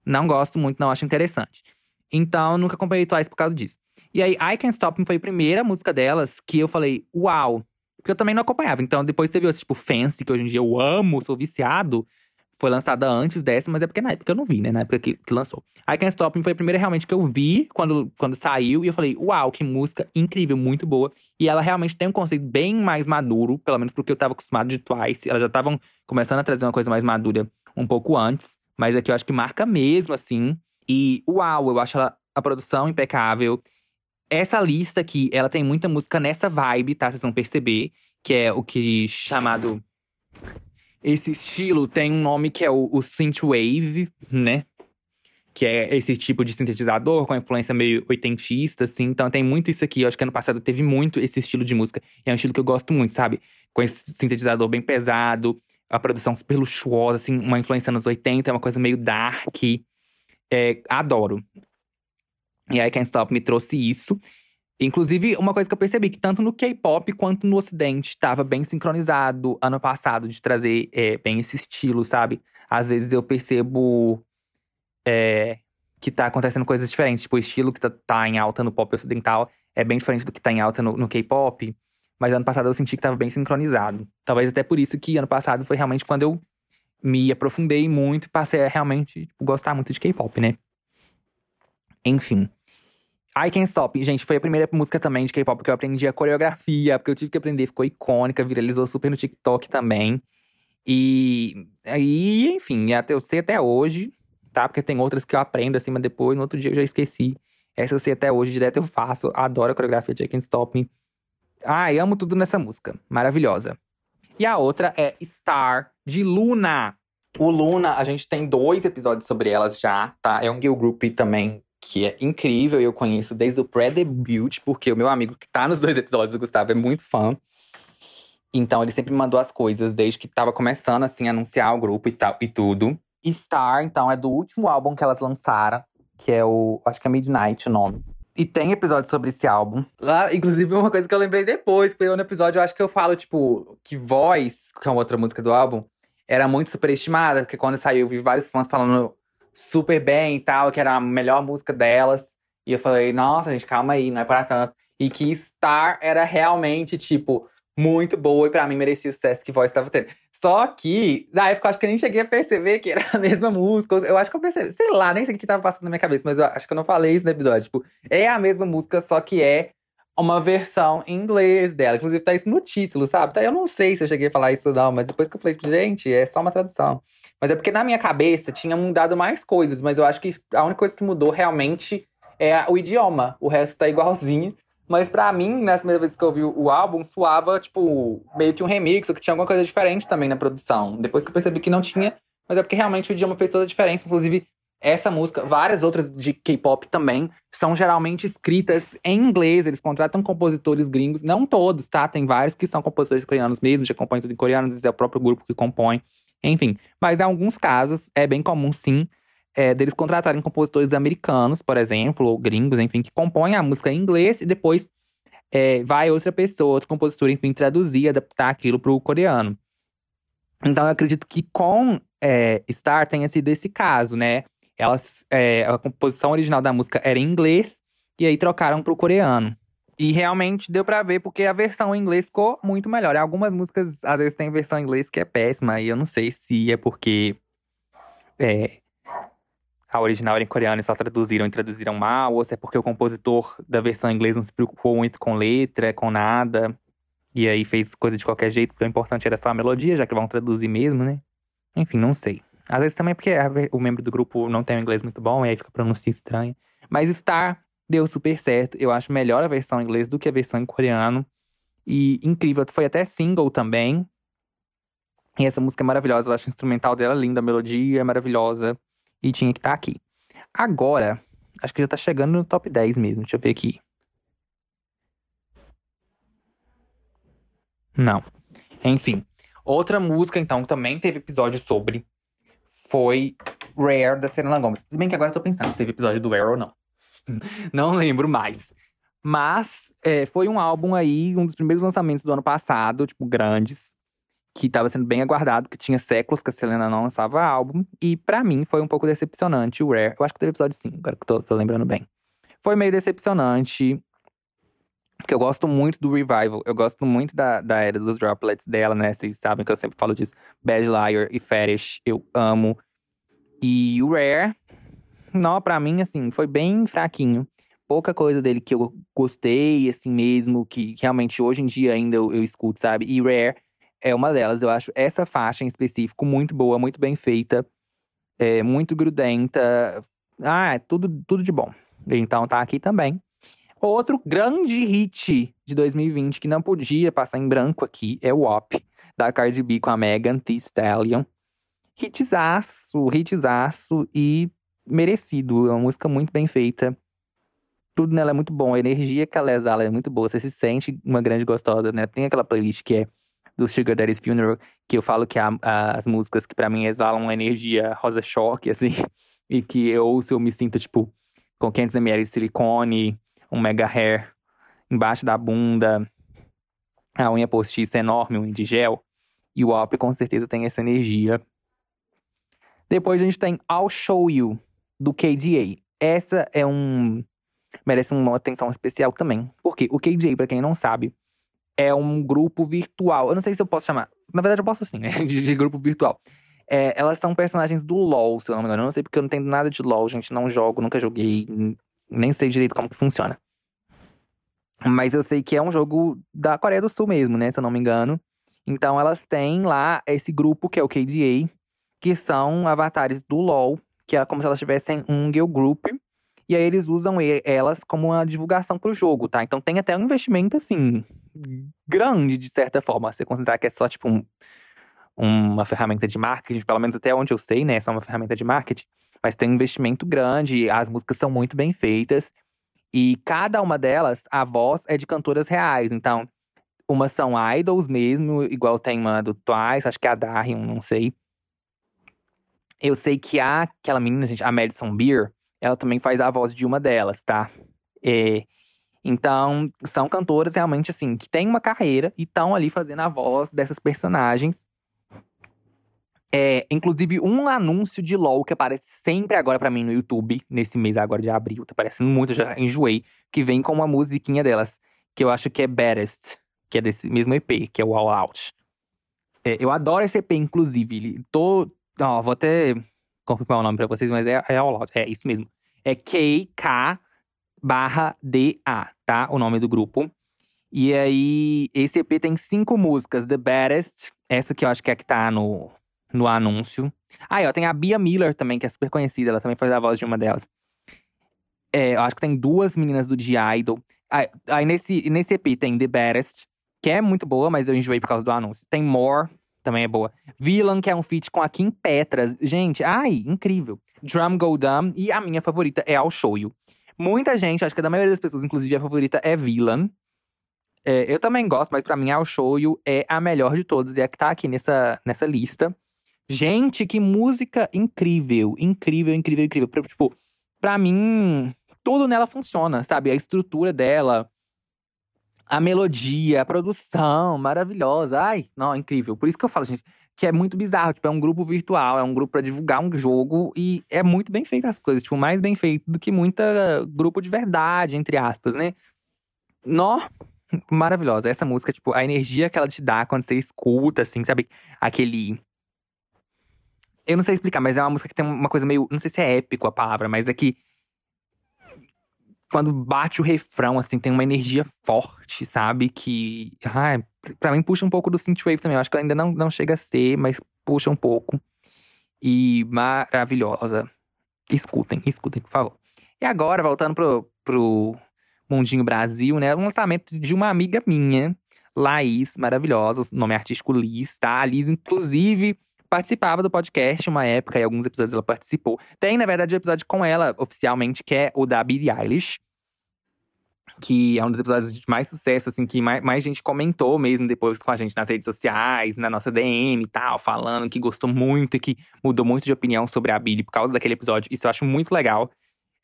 não gosto muito, não acho interessante. Então, nunca acompanhei Twice por causa disso. E aí, I Can't Stop Me foi a primeira música delas que eu falei, uau! Porque eu também não acompanhava. Então, depois teve outros, tipo, Fancy, que hoje em dia eu amo, sou viciado. Foi lançada antes dessa, mas é porque na época eu não vi, né? Na época que, que lançou. I Can't Stop Me foi a primeira realmente que eu vi quando, quando saiu. E eu falei, uau, que música incrível, muito boa. E ela realmente tem um conceito bem mais maduro, pelo menos porque eu tava acostumado de Twice. Elas já estavam começando a trazer uma coisa mais madura um pouco antes. Mas aqui eu acho que marca mesmo, assim. E uau, eu acho ela, a produção impecável. Essa lista aqui, ela tem muita música nessa vibe, tá? Vocês vão perceber. Que é o que chamado. Esse estilo tem um nome que é o, o Synthwave, né? Que é esse tipo de sintetizador com influência meio oitentista, assim. Então tem muito isso aqui. Eu acho que ano passado teve muito esse estilo de música. E é um estilo que eu gosto muito, sabe? Com esse sintetizador bem pesado, a produção super luxuosa, assim, uma influência nos 80, uma coisa meio dark. É, adoro. E aí, Can't Stop me trouxe isso. Inclusive, uma coisa que eu percebi, que tanto no K-pop quanto no Ocidente estava bem sincronizado ano passado, de trazer é, bem esse estilo, sabe? Às vezes eu percebo é, que tá acontecendo coisas diferentes. Tipo, o estilo que tá, tá, em alta no pop ocidental é bem diferente do que tá em alta no, no K-pop. Mas ano passado eu senti que tava bem sincronizado. Talvez até por isso que ano passado foi realmente quando eu me aprofundei muito e passei a realmente tipo, gostar muito de K-pop, né? Enfim. I Can't Stop. Gente, foi a primeira música também de K-pop que eu aprendi a coreografia, porque eu tive que aprender, ficou icônica, viralizou super no TikTok também. E aí, enfim, eu sei até hoje, tá? Porque tem outras que eu aprendo assim, mas depois, no outro dia eu já esqueci. Essa eu sei até hoje, direto eu faço. Adoro a coreografia de I Can't Stop. Ai, amo tudo nessa música. Maravilhosa. E a outra é Star, de Luna. O Luna, a gente tem dois episódios sobre elas já, tá? É um girl group também que é incrível. Eu conheço desde o pré-debut, porque o meu amigo que tá nos dois episódios, o Gustavo, é muito fã. Então ele sempre me mandou as coisas desde que tava começando, assim, a anunciar o grupo e tal e tudo. Star, então, é do último álbum que elas lançaram, que é o. Acho que é Midnight o nome. E tem episódio sobre esse álbum. Lá, inclusive, uma coisa que eu lembrei depois, que no episódio, eu acho que eu falo, tipo, que Voz, que é uma outra música do álbum, era muito superestimada, porque quando saiu, eu vi vários fãs falando super bem e tal, que era a melhor música delas. E eu falei, nossa, gente, calma aí, não é para tanto. E que Star era realmente, tipo, muito boa e para mim merecia o sucesso que Voz estava tendo. Só que, na época, eu acho que eu nem cheguei a perceber que era a mesma música. Eu acho que eu percebi, sei lá, nem sei o que tava passando na minha cabeça, mas eu acho que eu não falei isso no episódio. Tipo, é a mesma música, só que é uma versão em inglês dela. Inclusive, tá isso no título, sabe? Tá, eu não sei se eu cheguei a falar isso não, mas depois que eu falei, gente, é só uma tradução. Mas é porque na minha cabeça tinha mudado mais coisas, mas eu acho que a única coisa que mudou realmente é o idioma. O resto tá igualzinho. Mas para mim, na primeira vez que eu ouvi o álbum, suava, tipo, meio que um remix, ou que tinha alguma coisa diferente também na produção. Depois que eu percebi que não tinha, mas é porque realmente o idioma fez toda a diferença. Inclusive, essa música, várias outras de K-pop também, são geralmente escritas em inglês. Eles contratam compositores gringos, não todos, tá? Tem vários que são compositores coreanos mesmo, já compõem tudo em coreano, às vezes é o próprio grupo que compõe. Enfim, mas em alguns casos é bem comum, sim, é, deles contratarem compositores americanos, por exemplo, ou gringos, enfim, que compõem a música em inglês e depois é, vai outra pessoa, outro compositor, enfim, traduzir, adaptar aquilo para o coreano. Então eu acredito que com é, Star tenha sido esse caso, né? Elas, é, a composição original da música era em inglês e aí trocaram para o coreano. E realmente deu para ver porque a versão em inglês ficou muito melhor. Algumas músicas às vezes tem versão em inglês que é péssima e eu não sei se é porque é, a original era em coreano e só traduziram e traduziram mal, ou se é porque o compositor da versão em inglês não se preocupou muito com letra, com nada, e aí fez coisa de qualquer jeito, porque o importante era só a melodia, já que vão traduzir mesmo, né? Enfim, não sei. Às vezes também porque o membro do grupo não tem um inglês muito bom, e aí fica pronúncia estranha. Mas Star deu super certo. Eu acho melhor a versão em inglês do que a versão em coreano. E incrível, foi até single também. E essa música é maravilhosa, eu acho o instrumental dela linda, a melodia é maravilhosa e tinha que estar tá aqui. Agora, acho que já tá chegando no top 10 mesmo. Deixa eu ver aqui. Não. Enfim. Outra música, então, que também teve episódio sobre foi Rare da Selena Gomez. Se bem que agora eu tô pensando se teve episódio do Rare ou não. não lembro mais. Mas é, foi um álbum aí, um dos primeiros lançamentos do ano passado, tipo, grandes que estava sendo bem aguardado, que tinha séculos que a Selena não lançava álbum. E para mim foi um pouco decepcionante o Rare. Eu acho que teve episódio 5, agora que tô, tô lembrando bem. Foi meio decepcionante. Porque eu gosto muito do Revival. Eu gosto muito da, da era dos droplets dela, né? Vocês sabem que eu sempre falo disso. Bad Liar e Fetish, eu amo. E o Rare, não, pra mim, assim, foi bem fraquinho. Pouca coisa dele que eu gostei, assim mesmo, que, realmente hoje em dia ainda eu, eu escuto, sabe? E Rare é uma delas. Eu acho essa faixa em específico muito boa, muito bem feita, é, muito grudenta. Ah, é tudo, tudo de bom. Então tá aqui também. Outro grande hit de 2020 que não podia passar em branco aqui é o WAP, da Cardi B com a Megan Thee Stallion. Hitzaço, hitzaço e merecido. É uma música muito bem feita. Tudo nela é muito bom. A energia que ela exala é muito boa. Você se sente uma grande gostosa, né? Tem aquela playlist que é do Sugar Daddy's Funeral, que eu falo que as músicas que para mim exalam uma energia rosa choque, assim, e que eu ouço eu me sinto, tipo, com 500ml de silicone, um mega hair embaixo da bunda, a unha postiça enorme, unha de gel, e o Alp com certeza tem essa energia. Depois a gente tem I'll Show You, do KDA. Essa é um. merece uma atenção especial também. Porque o KDA, para quem não sabe, é um grupo virtual. Eu não sei se eu posso chamar. Na verdade, eu posso sim, né? De, de grupo virtual. É, elas são personagens do LoL, se eu não me engano. Eu não sei porque eu não entendo nada de LoL, gente. Não jogo, nunca joguei. Nem sei direito como que funciona. Mas eu sei que é um jogo da Coreia do Sul mesmo, né? Se eu não me engano. Então elas têm lá esse grupo que é o KDA, que são avatares do LoL, que é como se elas tivessem um girl group. E aí eles usam elas como uma divulgação pro jogo, tá? Então tem até um investimento, assim, grande, de certa forma. Você considerar que é só, tipo, um, uma ferramenta de marketing, pelo menos até onde eu sei, né? É só uma ferramenta de marketing. Mas tem um investimento grande, as músicas são muito bem feitas. E cada uma delas, a voz é de cantoras reais. Então, umas são idols mesmo, igual tem uma do Twice, acho que é a Darion, não sei. Eu sei que há aquela menina, gente, a Madison Beer, ela também faz a voz de uma delas, tá? É, então, são cantoras realmente assim, que têm uma carreira e estão ali fazendo a voz dessas personagens. É, inclusive, um anúncio de LOL que aparece sempre agora para mim no YouTube, nesse mês agora de abril, tá aparecendo muito, eu já enjoei, que vem com uma musiquinha delas, que eu acho que é Baddest, que é desse mesmo EP, que é o All Out. É, eu adoro esse EP, inclusive. Tô. Ó, vou até confirmar o nome pra vocês, mas é, é All Out. É isso mesmo. É K-K barra DA. tá? O nome do grupo. E aí, esse EP tem cinco músicas. The Baddest, essa que eu acho que é a que tá no, no anúncio. Ah, e ó, tem a Bia Miller também, que é super conhecida. Ela também faz a voz de uma delas. É, eu acho que tem duas meninas do The Idol. Aí, aí nesse, nesse EP tem The Baddest, que é muito boa, mas eu enjoei por causa do anúncio. Tem More, também é boa. Villain, que é um feat com a Kim Petras. Gente, ai, incrível. Drum Go Dumb. E a minha favorita é Ao Show. Muita gente, acho que da maioria das pessoas, inclusive a favorita é Villain. É, eu também gosto, mas pra mim Ao Show é a melhor de todas. E é a que tá aqui nessa, nessa lista. Gente, que música incrível. Incrível, incrível, incrível. Tipo, pra mim, tudo nela funciona, sabe? A estrutura dela, a melodia, a produção, maravilhosa. Ai, não, incrível. Por isso que eu falo, gente, que é muito bizarro. Tipo, é um grupo virtual, é um grupo para divulgar um jogo e é muito bem feito as coisas. Tipo, mais bem feito do que muita grupo de verdade, entre aspas, né? Nó, maravilhosa. Essa música, tipo, a energia que ela te dá quando você escuta, assim, sabe? Aquele. Eu não sei explicar, mas é uma música que tem uma coisa meio. Não sei se é épico a palavra, mas é que quando bate o refrão, assim, tem uma energia forte, sabe? Que, ah, pra mim puxa um pouco do synthwave também. Eu acho que ela ainda não, não chega a ser, mas puxa um pouco. E maravilhosa. Escutem, escutem, por favor. E agora, voltando pro, pro Mundinho Brasil, né? Um lançamento de uma amiga minha, Laís, maravilhosa, nome artístico Liz, tá? A Liz, inclusive, participava do podcast uma época, e alguns episódios ela participou. Tem, na verdade, um episódio com ela, oficialmente, que é o da Billie Eilish que é um dos episódios de mais sucesso, assim, que mais, mais gente comentou mesmo depois com a gente nas redes sociais, na nossa DM e tal, falando que gostou muito e que mudou muito de opinião sobre a Billy por causa daquele episódio. Isso eu acho muito legal.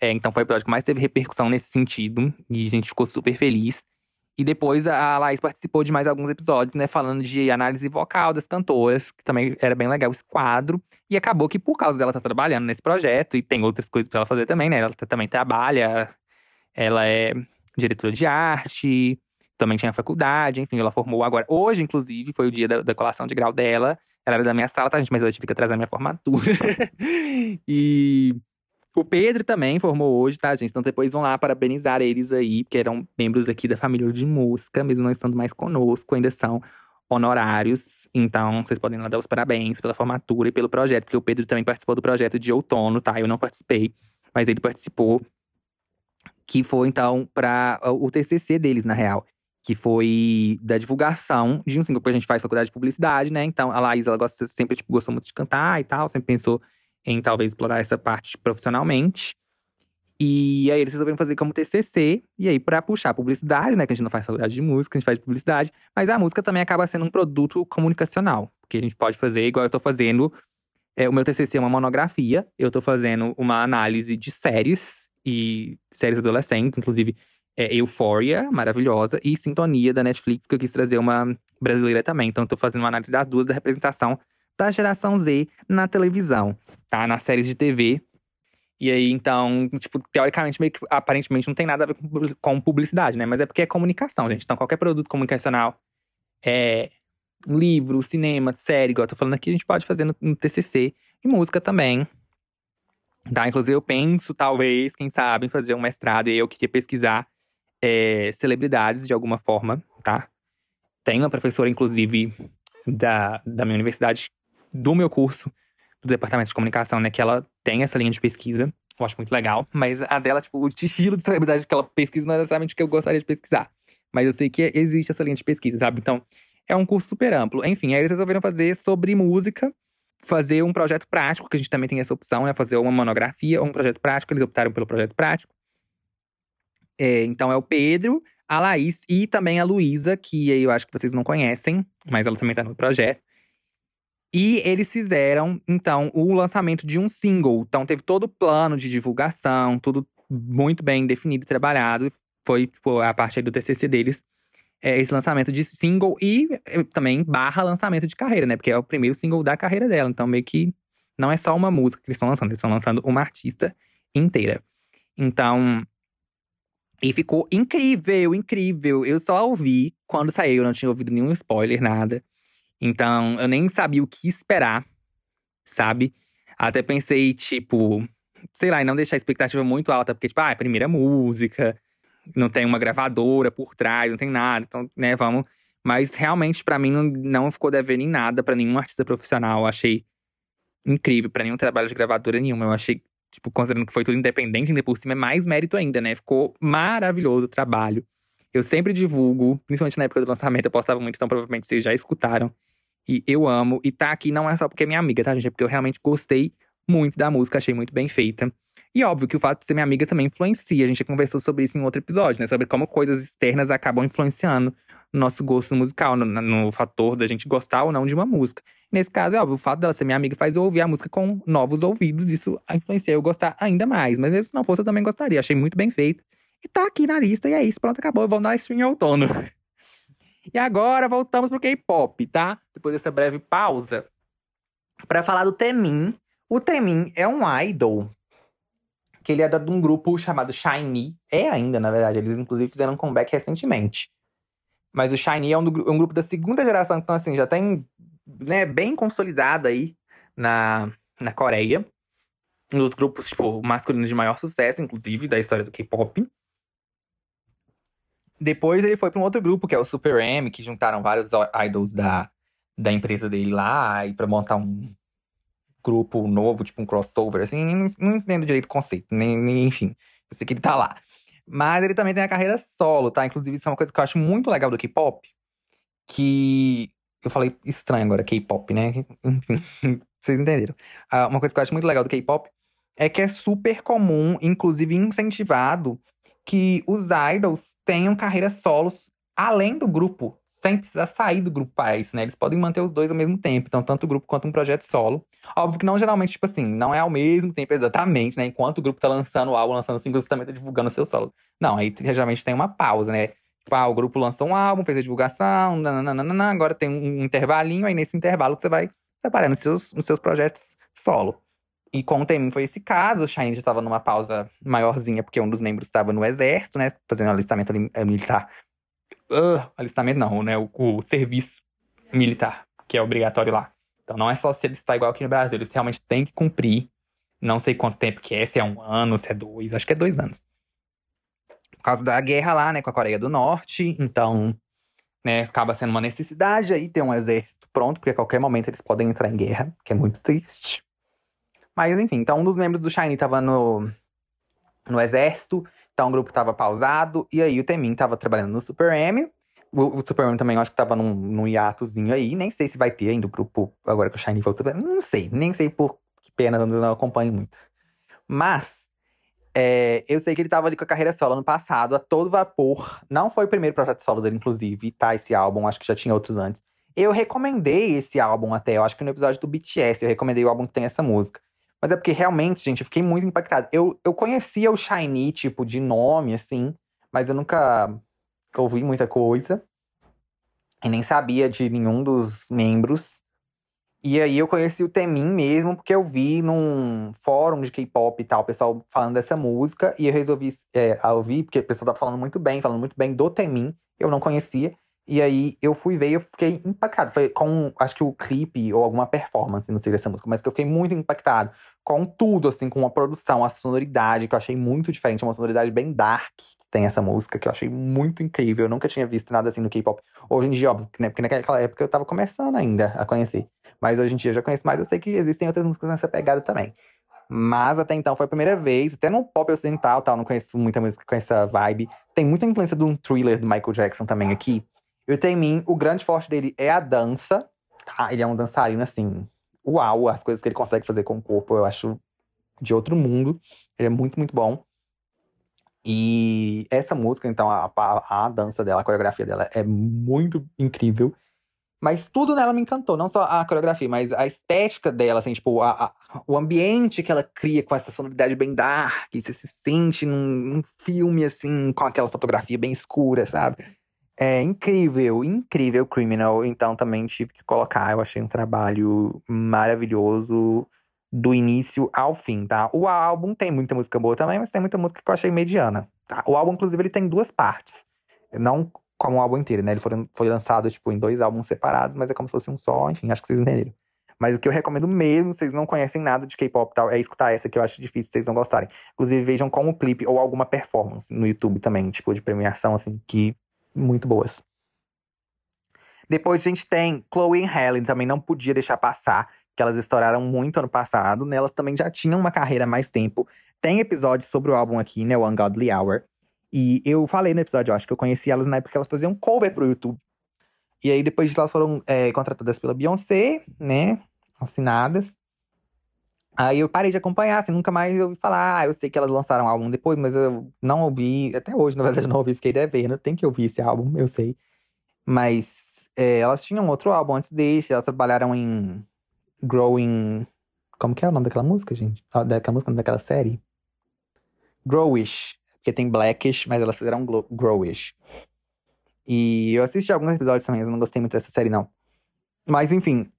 É, então foi o episódio que mais teve repercussão nesse sentido e a gente ficou super feliz. E depois a Laís participou de mais alguns episódios, né, falando de análise vocal das cantoras, que também era bem legal esse quadro. E acabou que por causa dela estar tá trabalhando nesse projeto e tem outras coisas para ela fazer também, né? Ela também trabalha, ela é diretora de arte, também tinha faculdade, enfim, ela formou agora. Hoje, inclusive, foi o dia da, da colação de grau dela. Ela era da minha sala, tá, gente? Mas eu tive que trazer a minha formatura. e o Pedro também formou hoje, tá, gente? Então depois vão lá parabenizar eles aí, porque eram membros aqui da família de música, mesmo não estando mais conosco, ainda são honorários. Então, vocês podem lá dar os parabéns pela formatura e pelo projeto, porque o Pedro também participou do projeto de outono, tá? Eu não participei, mas ele participou que foi então para o TCC deles, na real. Que foi da divulgação de um single, porque a gente faz faculdade de publicidade, né? Então a Laís, ela gosta, sempre tipo, gostou muito de cantar e tal, sempre pensou em talvez explorar essa parte profissionalmente. E aí eles resolveram fazer como TCC, e aí para puxar publicidade, né, que a gente não faz faculdade de música, a gente faz publicidade, mas a música também acaba sendo um produto comunicacional, porque a gente pode fazer igual eu tô fazendo, é, o meu TCC é uma monografia, eu tô fazendo uma análise de séries e séries adolescentes, inclusive é, Euphoria, maravilhosa, e Sintonia da Netflix, que eu quis trazer uma brasileira também. Então, tô fazendo uma análise das duas da representação da geração Z na televisão, tá? Nas séries de TV. E aí, então, tipo, teoricamente, meio que aparentemente não tem nada a ver com publicidade, né? Mas é porque é comunicação, gente. Então, qualquer produto comunicacional é livro, cinema, série, igual eu tô falando aqui, a gente pode fazer no, no TCC. E música também, Tá? Inclusive, eu penso, talvez, quem sabe, em fazer um mestrado e eu queria pesquisar é, celebridades de alguma forma, tá? Tem uma professora, inclusive, da, da minha universidade, do meu curso, do departamento de comunicação, né? Que ela tem essa linha de pesquisa. Eu acho muito legal. Mas a dela, tipo, o estilo de celebridade que ela pesquisa não é necessariamente o que eu gostaria de pesquisar. Mas eu sei que existe essa linha de pesquisa, sabe? Então, é um curso super amplo. Enfim, aí eles resolveram fazer sobre música fazer um projeto prático, que a gente também tem essa opção, né? Fazer uma monografia ou um projeto prático. Eles optaram pelo projeto prático. É, então é o Pedro, a Laís e também a Luísa, que eu acho que vocês não conhecem, mas ela também tá no projeto. E eles fizeram, então, o lançamento de um single. Então, teve todo o plano de divulgação, tudo muito bem definido e trabalhado. Foi, tipo, a parte do TCC deles é, esse lançamento de single e é, também barra lançamento de carreira, né? Porque é o primeiro single da carreira dela. Então, meio que não é só uma música que eles estão lançando, eles estão lançando uma artista inteira. Então. E ficou incrível, incrível. Eu só ouvi quando saiu, eu não tinha ouvido nenhum spoiler, nada. Então, eu nem sabia o que esperar, sabe? Até pensei, tipo, sei lá, em não deixar a expectativa muito alta, porque, tipo, ah, é a primeira música não tem uma gravadora por trás, não tem nada. Então, né, vamos. Mas realmente, para mim, não, não ficou devendo em nada para nenhum artista profissional. Eu achei incrível, para nenhum trabalho de gravadora nenhuma. Eu achei, tipo, considerando que foi tudo independente, ainda por cima, é mais mérito ainda, né? Ficou maravilhoso o trabalho. Eu sempre divulgo, principalmente na época do lançamento, eu postava muito, então provavelmente vocês já escutaram. E eu amo. E tá aqui não é só porque é minha amiga, tá, gente? É porque eu realmente gostei muito da música, achei muito bem feita. E óbvio que o fato de ser minha amiga também influencia. A gente já conversou sobre isso em outro episódio, né? Sobre como coisas externas acabam influenciando no nosso gosto musical, no, no fator da gente gostar ou não de uma música. Nesse caso, é óbvio, o fato dela ser minha amiga faz eu ouvir a música com novos ouvidos. Isso influencia eu gostar ainda mais. Mas se não fosse, eu também gostaria. Achei muito bem feito. E tá aqui na lista, e é isso. Pronto, acabou. Vamos dar stream em outono. E agora voltamos pro K-pop, tá? Depois dessa breve pausa. para falar do Temin. O Temin é um idol que ele é de um grupo chamado Shiny. É ainda, na verdade. Eles, inclusive, fizeram um comeback recentemente. Mas o Shiny é um, um grupo da segunda geração, então, assim, já tem né, bem consolidado aí na, na Coreia. Um dos grupos, tipo, masculinos de maior sucesso, inclusive, da história do K-pop. Depois ele foi para um outro grupo, que é o Super M, que juntaram vários idols da, da empresa dele lá, e para montar um grupo novo, tipo um crossover, assim, não, não entendo direito o conceito, nem, nem, enfim. Eu sei que ele tá lá. Mas ele também tem a carreira solo, tá? Inclusive, isso é uma coisa que eu acho muito legal do K-pop. Que. Eu falei estranho agora, K-pop, né? Enfim, vocês entenderam. Uh, uma coisa que eu acho muito legal do K-pop é que é super comum, inclusive incentivado, que os idols tenham carreiras solos além do grupo, sem precisar sair do grupo isso, né? Eles podem manter os dois ao mesmo tempo, então tanto o grupo quanto um projeto solo. Óbvio que não geralmente, tipo assim, não é ao mesmo tempo exatamente, né? Enquanto o grupo tá lançando o álbum, lançando o single, você também tá divulgando seu solo. Não, aí geralmente tem uma pausa, né? Tipo, ah, o grupo lançou um álbum, fez a divulgação, nananana, agora tem um intervalinho, aí nesse intervalo você vai preparando os seus, os seus projetos solo. E com o Temin foi esse caso, o Shine já estava numa pausa maiorzinha, porque um dos membros estava no exército, né? Fazendo alistamento militar. Uh, alistamento não, né? O, o, serviço militar, que é obrigatório lá. Então não é só se ele está igual aqui no Brasil, eles realmente têm que cumprir. Não sei quanto tempo que é, se é um ano, se é dois, acho que é dois anos. Por causa da guerra lá, né, com a Coreia do Norte, então, né, acaba sendo uma necessidade aí ter um exército pronto, porque a qualquer momento eles podem entrar em guerra, que é muito triste. Mas enfim, então um dos membros do Shiny tava no, no exército, então o grupo tava pausado, e aí o Temin tava trabalhando no Super M. O, o Super M também acho que tava num, num hiatozinho aí, nem sei se vai ter ainda o grupo agora que o Shiny voltou. Não sei, nem sei por que pena, eu não acompanho muito. Mas é, eu sei que ele tava ali com a carreira solo no passado, a todo vapor. Não foi o primeiro projeto solo dele, inclusive, tá? Esse álbum, acho que já tinha outros antes. Eu recomendei esse álbum até, eu acho que no episódio do BTS, eu recomendei o álbum que tem essa música. Mas é porque realmente, gente, eu fiquei muito impactado. Eu, eu conhecia o Shiny, tipo, de nome, assim, mas eu nunca ouvi muita coisa. E nem sabia de nenhum dos membros. E aí eu conheci o Temin mesmo, porque eu vi num fórum de K-pop e tal, o pessoal falando dessa música. E eu resolvi é, ouvir, porque o pessoal tá falando muito bem, falando muito bem do Temin. Eu não conhecia. E aí eu fui ver e eu fiquei impactado. Foi com, acho que o clipe ou alguma performance, não sei dessa música, mas que eu fiquei muito impactado com tudo, assim, com a produção, a sonoridade, que eu achei muito diferente, uma sonoridade bem dark que tem essa música, que eu achei muito incrível. Eu nunca tinha visto nada assim no K-pop. Hoje em dia, óbvio, né? Porque naquela época eu tava começando ainda a conhecer. Mas hoje em dia eu já conheço mais, eu sei que existem outras músicas nessa pegada também. Mas até então foi a primeira vez, até no pop ocidental, tal, não conheço muita música com essa vibe. Tem muita influência de um thriller do Michael Jackson também aqui. E o Temin, o grande forte dele é a dança. Tá? Ele é um dançarino, assim, uau, as coisas que ele consegue fazer com o corpo, eu acho de outro mundo. Ele é muito, muito bom. E essa música, então, a, a, a dança dela, a coreografia dela é muito incrível. Mas tudo nela me encantou, não só a coreografia, mas a estética dela, assim, tipo, a, a, o ambiente que ela cria com essa sonoridade bem dark, você se sente num, num filme, assim, com aquela fotografia bem escura, sabe? É incrível, incrível Criminal. Então também tive que colocar. Eu achei um trabalho maravilhoso do início ao fim, tá? O álbum tem muita música boa também, mas tem muita música que eu achei mediana. Tá? O álbum, inclusive, ele tem duas partes. Não como o álbum inteiro, né? Ele foi, foi lançado, tipo, em dois álbuns separados, mas é como se fosse um só, enfim, acho que vocês entenderam. Mas o que eu recomendo mesmo, vocês não conhecem nada de K-pop tal, é escutar essa que eu acho difícil vocês não gostarem. Inclusive, vejam como clipe ou alguma performance no YouTube também, tipo, de premiação, assim, que muito boas. Depois a gente tem Chloe e Helen, também não podia deixar passar, que elas estouraram muito ano passado. Nelas também já tinham uma carreira há mais tempo. Tem episódio sobre o álbum aqui, né? O Ungodly Hour. E eu falei no episódio, eu acho que eu conheci elas na época que elas faziam cover pro YouTube. E aí, depois elas foram é, contratadas pela Beyoncé, né? Assinadas. Aí eu parei de acompanhar, assim, nunca mais ouvi falar. Ah, eu sei que elas lançaram um álbum depois, mas eu não ouvi. Até hoje, na verdade, não ouvi, fiquei devendo. Tem que ouvir esse álbum, eu sei. Mas é, elas tinham outro álbum antes desse, elas trabalharam em Growing. Como que é o nome daquela música, gente? Ah, daquela música, daquela série? Growish. Porque tem Blackish, mas elas fizeram Growish. E eu assisti alguns episódios também, eu não gostei muito dessa série, não. Mas, enfim.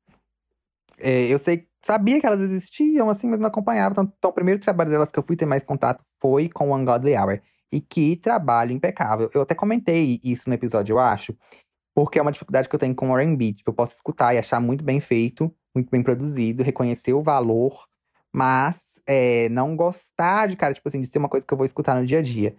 É, eu sei, sabia que elas existiam, assim, mas não acompanhava. Então, então, o primeiro trabalho delas que eu fui ter mais contato foi com o Ungodly Hour. E que trabalho impecável. Eu até comentei isso no episódio, eu acho. Porque é uma dificuldade que eu tenho com R&B. Tipo, eu posso escutar e achar muito bem feito, muito bem produzido, reconhecer o valor. Mas é, não gostar de, cara, tipo assim, de ser uma coisa que eu vou escutar no dia a dia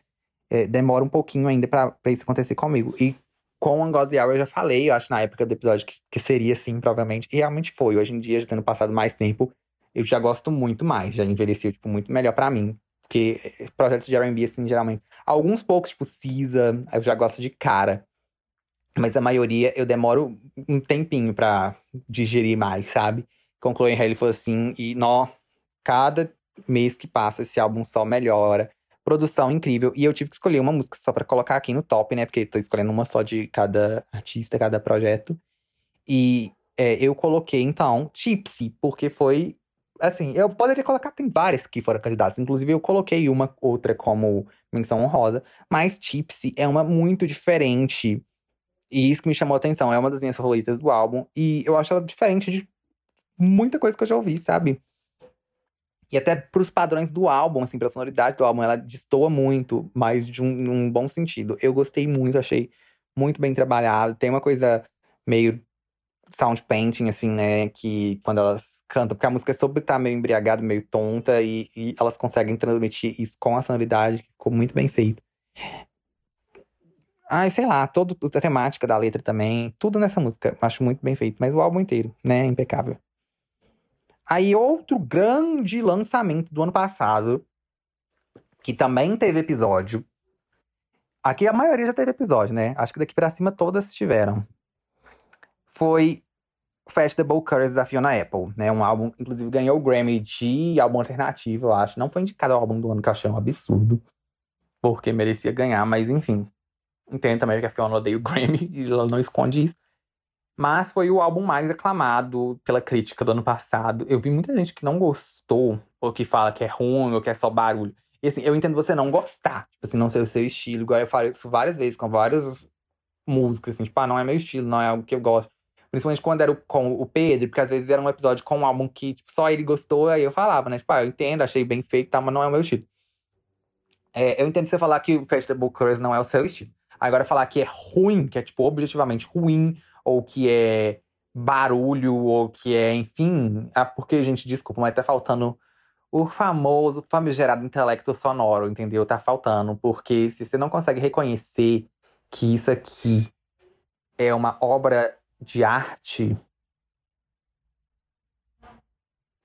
é, demora um pouquinho ainda para isso acontecer comigo. E com Ungodly Hour eu já falei, eu acho, na época do episódio, que, que seria assim, provavelmente. E realmente foi. Hoje em dia, já tendo passado mais tempo, eu já gosto muito mais. Já envelheceu, tipo, muito melhor para mim. Porque é, projetos de R&B, assim, geralmente... Alguns poucos, tipo, Cisa, eu já gosto de cara. Mas a maioria, eu demoro um tempinho pra digerir mais, sabe? Com Chloe Haley foi assim, e, nó, cada mês que passa, esse álbum só melhora produção incrível. E eu tive que escolher uma música só para colocar aqui no top, né? Porque tô escolhendo uma só de cada artista, cada projeto. E é, eu coloquei, então, Tipsy, porque foi. Assim, eu poderia colocar, tem várias que foram candidatas. Inclusive, eu coloquei uma outra como menção honrosa. Mas Tipsy é uma muito diferente. E isso que me chamou a atenção. É uma das minhas favoritas do álbum. E eu acho ela diferente de muita coisa que eu já ouvi, sabe? E até pros padrões do álbum, assim, pra sonoridade do álbum, ela destoa muito, mas de um, um bom sentido. Eu gostei muito, achei muito bem trabalhado. Tem uma coisa meio sound painting, assim, né? Que quando elas cantam, porque a música é sobre estar tá meio embriagada, meio tonta, e, e, elas conseguem transmitir isso com a sonoridade, ficou muito bem feito. Ai, sei lá, toda a temática da letra também, tudo nessa música, acho muito bem feito, mas o álbum inteiro, né, impecável. Aí, outro grande lançamento do ano passado, que também teve episódio. Aqui a maioria já teve episódio, né? Acho que daqui pra cima todas tiveram. Foi Festival Colors da Fiona Apple, né? Um álbum, inclusive, ganhou o Grammy de álbum alternativo, eu acho. Não foi indicado ao álbum do ano, que eu achei um absurdo. Porque merecia ganhar, mas enfim. Entendo também que a Fiona odeia o Grammy e ela não esconde isso. Mas foi o álbum mais aclamado pela crítica do ano passado. Eu vi muita gente que não gostou, ou que fala que é ruim, ou que é só barulho. E assim, eu entendo você não gostar, tipo assim, não ser o seu estilo, igual eu falei isso várias vezes com várias músicas, assim, tipo, ah, não é meu estilo, não é algo que eu gosto. Principalmente quando era com o Pedro, porque às vezes era um episódio com um álbum que tipo, só ele gostou, aí eu falava, né? Tipo, ah, eu entendo, achei bem feito, tá, mas não é o meu estilo. É, eu entendo você falar que o Festival Colors não é o seu estilo. Agora, falar que é ruim, que é, tipo, objetivamente ruim, ou que é barulho, ou que é, enfim. Ah, porque, gente, desculpa, mas tá faltando o famoso, famigerado intelecto sonoro, entendeu? Tá faltando. Porque se você não consegue reconhecer que isso aqui é uma obra de arte,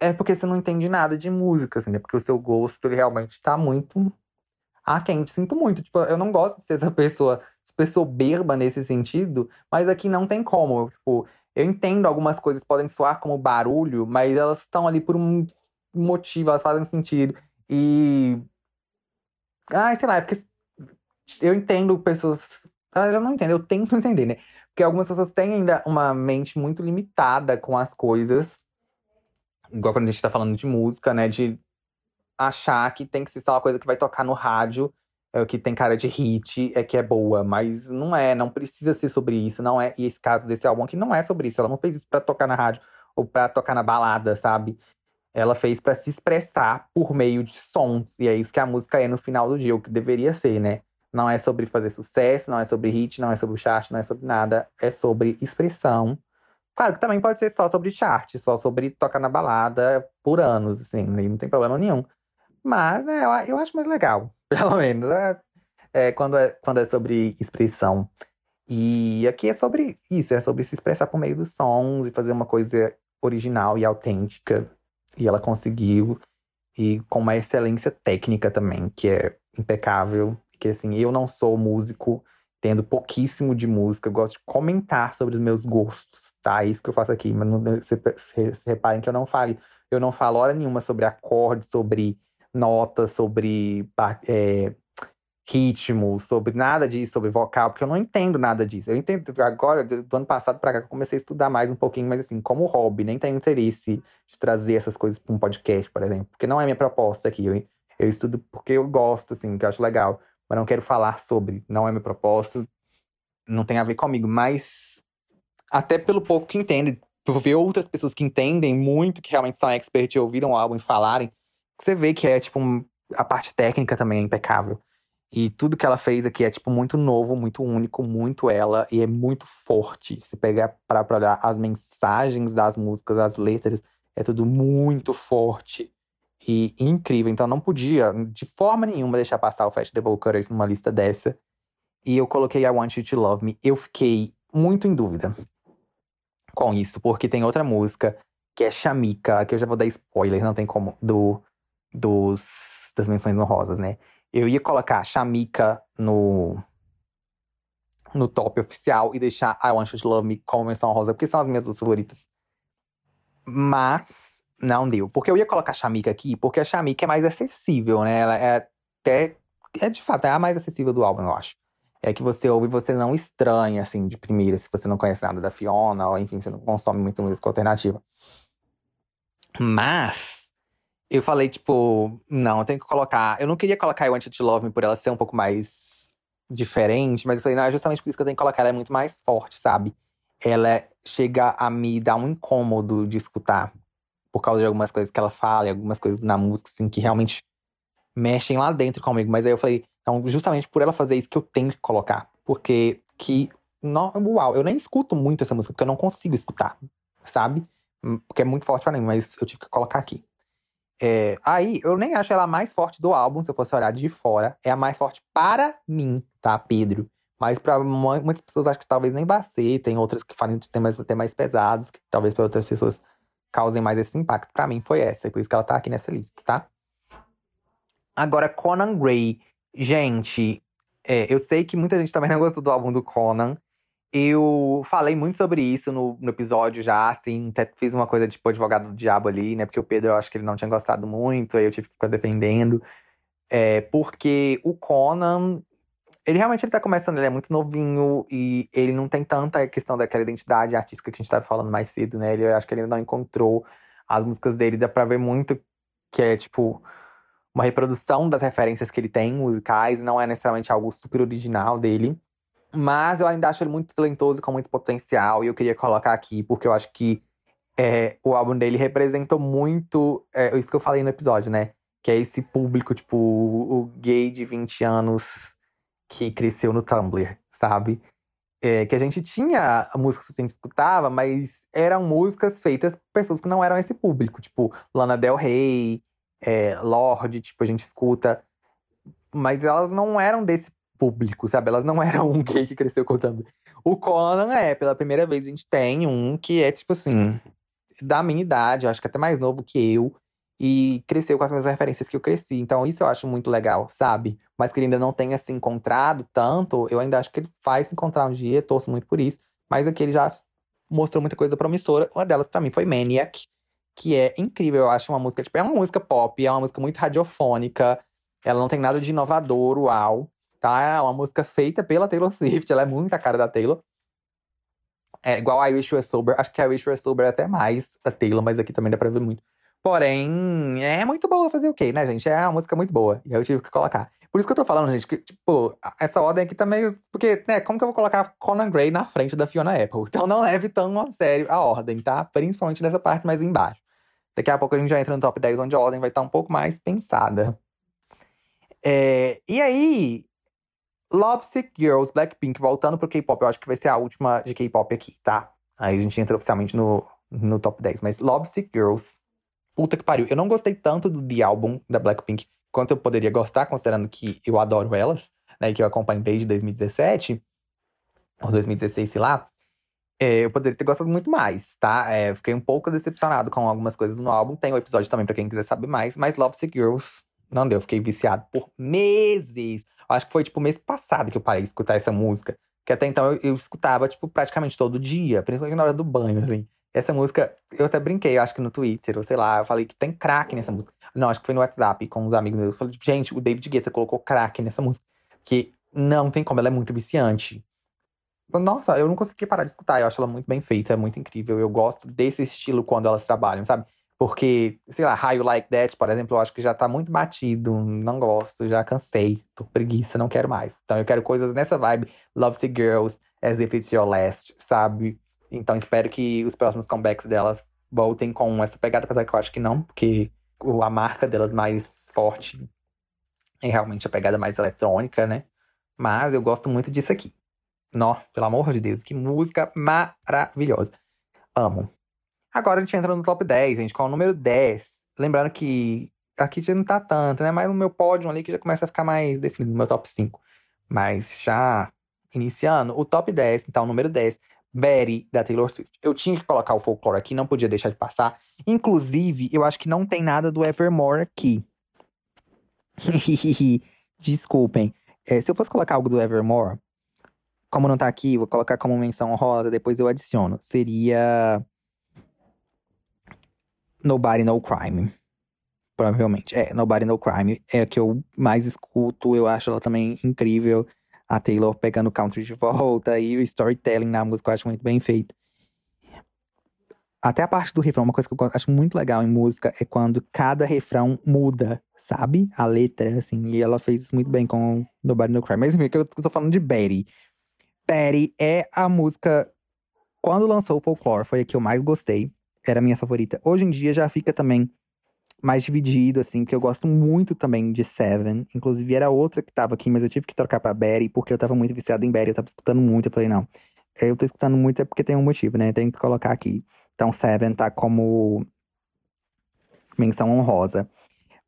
é porque você não entende nada de música, assim, né? Porque o seu gosto, ele realmente tá muito ah, quente, sinto muito. Tipo, eu não gosto de ser essa pessoa, pessoa berba nesse sentido, mas aqui não tem como. Tipo, eu entendo algumas coisas podem soar como barulho, mas elas estão ali por um motivo, elas fazem sentido. E. Ah, sei lá, é porque eu entendo pessoas. Ah, eu não entendo, eu tento entender, né? Porque algumas pessoas têm ainda uma mente muito limitada com as coisas. Igual quando a gente tá falando de música, né? De achar que tem que ser só uma coisa que vai tocar no rádio, é, que tem cara de hit, é que é boa. Mas não é, não precisa ser sobre isso, não é. E esse caso desse álbum aqui não é sobre isso. Ela não fez isso pra tocar na rádio ou pra tocar na balada, sabe? Ela fez para se expressar por meio de sons. E é isso que a música é no final do dia, o que deveria ser, né? Não é sobre fazer sucesso, não é sobre hit, não é sobre chart, não é sobre nada. É sobre expressão Claro que também pode ser só sobre chart, só sobre tocar na balada por anos, assim, não tem problema nenhum. Mas, né, eu, eu acho mais legal, pelo menos, né? é, quando, é, quando é sobre expressão. E aqui é sobre isso, é sobre se expressar por meio dos sons e fazer uma coisa original e autêntica. E ela conseguiu, e com uma excelência técnica também, que é impecável. Que assim, eu não sou músico, tendo pouquíssimo de música, eu gosto de comentar sobre os meus gostos, tá? É isso que eu faço aqui, mas não, vocês reparem que eu não falo, eu não falo hora nenhuma sobre acordes, sobre notas, sobre é, ritmo, sobre nada disso, sobre vocal, porque eu não entendo nada disso. Eu entendo agora, do ano passado para cá, eu comecei a estudar mais um pouquinho, mas assim, como hobby, nem tenho interesse de trazer essas coisas para um podcast, por exemplo, porque não é minha proposta aqui. Eu, eu estudo porque eu gosto, assim, que eu acho legal, mas não quero falar sobre, não é meu propósito, não tem a ver comigo, mas até pelo pouco que entendo, por ver outras pessoas que entendem muito, que realmente são expert e ouviram o álbum e falarem, você vê que é, tipo, um, a parte técnica também é impecável. E tudo que ela fez aqui é, tipo, muito novo, muito único, muito ela, e é muito forte. Se pegar pra, pra olhar as mensagens das músicas, as letras, é tudo muito forte e incrível. Então não podia, de forma nenhuma, deixar passar o Festival Cutters numa lista dessa. E eu coloquei I Want You to Love Me. Eu fiquei muito em dúvida com isso, porque tem outra música que é Chamika, que eu já vou dar spoiler, não tem como, do, dos, das menções honrosas, né? Eu ia colocar Chamika no, no top oficial e deixar I Want You to Love Me como menção rosa, porque são as minhas duas favoritas. Mas não deu. Porque eu ia colocar Chamika aqui, porque a Chamika é mais acessível, né? Ela é até. É de fato, é a mais acessível do álbum, eu acho. É que você ouve e você não estranha, assim, de primeira, se você não conhece nada da Fiona, ou enfim, você não consome muito música alternativa. Mas eu falei, tipo, não, eu tenho que colocar. Eu não queria colocar I Want to Love Me por ela ser um pouco mais diferente, mas eu falei, não, é justamente por isso que eu tenho que colocar. Ela é muito mais forte, sabe? Ela chega a me dar um incômodo de escutar por causa de algumas coisas que ela fala, e algumas coisas na música, assim, que realmente mexem lá dentro comigo. Mas aí eu falei, então, justamente por ela fazer isso que eu tenho que colocar. Porque que. Não, uau, eu nem escuto muito essa música, porque eu não consigo escutar, sabe? Porque é muito forte pra mim, mas eu tive que colocar aqui. É, aí, eu nem acho ela a mais forte do álbum, se eu fosse olhar de fora. É a mais forte para mim, tá, Pedro? Mas para muitas pessoas acho que talvez nem ser. Tem outras que falam de temas até mais pesados, que talvez para outras pessoas causem mais esse impacto. Para mim foi essa, é por isso que ela tá aqui nessa lista, tá? Agora, Conan Gray. Gente, é, eu sei que muita gente também não gostou do álbum do Conan. Eu falei muito sobre isso no, no episódio já, assim, até fiz uma coisa tipo advogado do diabo ali, né? Porque o Pedro, eu acho que ele não tinha gostado muito, aí eu tive que ficar defendendo. É, porque o Conan, ele realmente ele tá começando, ele é muito novinho e ele não tem tanta questão daquela identidade artística que a gente tava falando mais cedo, né? Ele, eu acho que ele ainda não encontrou as músicas dele, dá pra ver muito que é tipo uma reprodução das referências que ele tem musicais, não é necessariamente algo super original dele. Mas eu ainda acho ele muito talentoso e com muito potencial. E eu queria colocar aqui, porque eu acho que é, o álbum dele representou muito é, isso que eu falei no episódio, né? Que é esse público, tipo, o gay de 20 anos que cresceu no Tumblr, sabe? É, que a gente tinha músicas que a gente escutava, mas eram músicas feitas por pessoas que não eram esse público. Tipo, Lana Del Rey, é, Lorde, tipo, a gente escuta. Mas elas não eram desse público, sabe? Elas não eram um gay que cresceu contando. O Conan é, pela primeira vez a gente tem um que é, tipo assim, da minha idade, acho que até mais novo que eu. E cresceu com as mesmas referências que eu cresci. Então, isso eu acho muito legal, sabe? Mas que ele ainda não tenha se encontrado tanto, eu ainda acho que ele faz se encontrar um dia, torço muito por isso. Mas aqui ele já mostrou muita coisa promissora. Uma delas, para mim, foi Maniac, que é incrível. Eu acho uma música, tipo, é uma música pop, é uma música muito radiofônica. Ela não tem nada de inovador, uau tá? É uma música feita pela Taylor Swift, ela é muito a cara da Taylor. É igual I Wish You Were Sober. Acho que I Wish You Were Sober é até mais da Taylor, mas aqui também dá pra ver muito. Porém, é muito boa fazer o quê, né, gente? É uma música muito boa. E eu tive que colocar. Por isso que eu tô falando, gente, que, tipo, essa ordem aqui tá meio. Porque, né, como que eu vou colocar Conan Gray na frente da Fiona Apple? Então não leve tão a sério a ordem, tá? Principalmente nessa parte mais embaixo. Daqui a pouco a gente já entra no top 10, onde a ordem vai estar tá um pouco mais pensada. É, e aí, Lovesick Girls, Blackpink, voltando pro K-pop, eu acho que vai ser a última de K-pop aqui, tá? Aí a gente entra oficialmente no, no top 10. Mas Love Sick Girls, puta que pariu. Eu não gostei tanto do The Album da Blackpink quanto eu poderia gostar, considerando que eu adoro elas, né? Que eu acompanho desde 2017, ou 2016, sei lá. É, eu poderia ter gostado muito mais, tá? É, fiquei um pouco decepcionado com algumas coisas no álbum. Tem o um episódio também pra quem quiser saber mais. Mas Love Sick Girls não deu. Fiquei viciado por meses. Acho que foi, tipo, mês passado que eu parei de escutar essa música. Que até então eu, eu escutava, tipo, praticamente todo dia. Principalmente na hora do banho, assim. Essa música, eu até brinquei, acho que no Twitter, ou sei lá. Eu falei que tem crack nessa música. Não, acho que foi no WhatsApp com uns amigos meus. Eu falei, gente, o David Guetta colocou crack nessa música. Que não tem como, ela é muito viciante. Nossa, eu não consegui parar de escutar. Eu acho ela muito bem feita, é muito incrível. Eu gosto desse estilo quando elas trabalham, sabe? Porque, sei lá, You Like That, por exemplo, eu acho que já tá muito batido. Não gosto, já cansei. Tô preguiça, não quero mais. Então eu quero coisas nessa vibe. Love Sick Girls, As If It's Your Last, sabe? Então espero que os próximos comebacks delas voltem com essa pegada, apesar que eu acho que não, porque a marca delas mais forte é realmente a pegada mais eletrônica, né? Mas eu gosto muito disso aqui. Nó, pelo amor de Deus, que música maravilhosa. Amo. Agora a gente entra no top 10, gente, com o número 10. Lembrando que aqui já não tá tanto, né? Mas no meu pódio ali que já começa a ficar mais definido, no meu top 5. Mas já iniciando, o top 10, então, o número 10, Betty, da Taylor Swift. Eu tinha que colocar o folclore aqui, não podia deixar de passar. Inclusive, eu acho que não tem nada do Evermore aqui. Desculpem. É, se eu fosse colocar algo do Evermore, como não tá aqui, vou colocar como menção honrosa, depois eu adiciono. Seria. Nobody No Crime. Provavelmente. É, Nobody No Crime. É a que eu mais escuto. Eu acho ela também incrível. A Taylor pegando o country de volta e o storytelling na música eu acho muito bem feito. Até a parte do refrão, uma coisa que eu acho muito legal em música é quando cada refrão muda, sabe? A letra, assim. E ela fez isso muito bem com Nobody No Crime. Mas enfim, eu tô falando de Betty. Betty é a música. Quando lançou o Folklore, foi a que eu mais gostei. Era a minha favorita. Hoje em dia já fica também mais dividido, assim, porque eu gosto muito também de Seven. Inclusive, era outra que tava aqui, mas eu tive que trocar pra Betty, porque eu tava muito viciado em Betty, eu tava escutando muito. Eu falei, não, eu tô escutando muito é porque tem um motivo, né? Tenho que colocar aqui. Então, Seven tá como menção honrosa.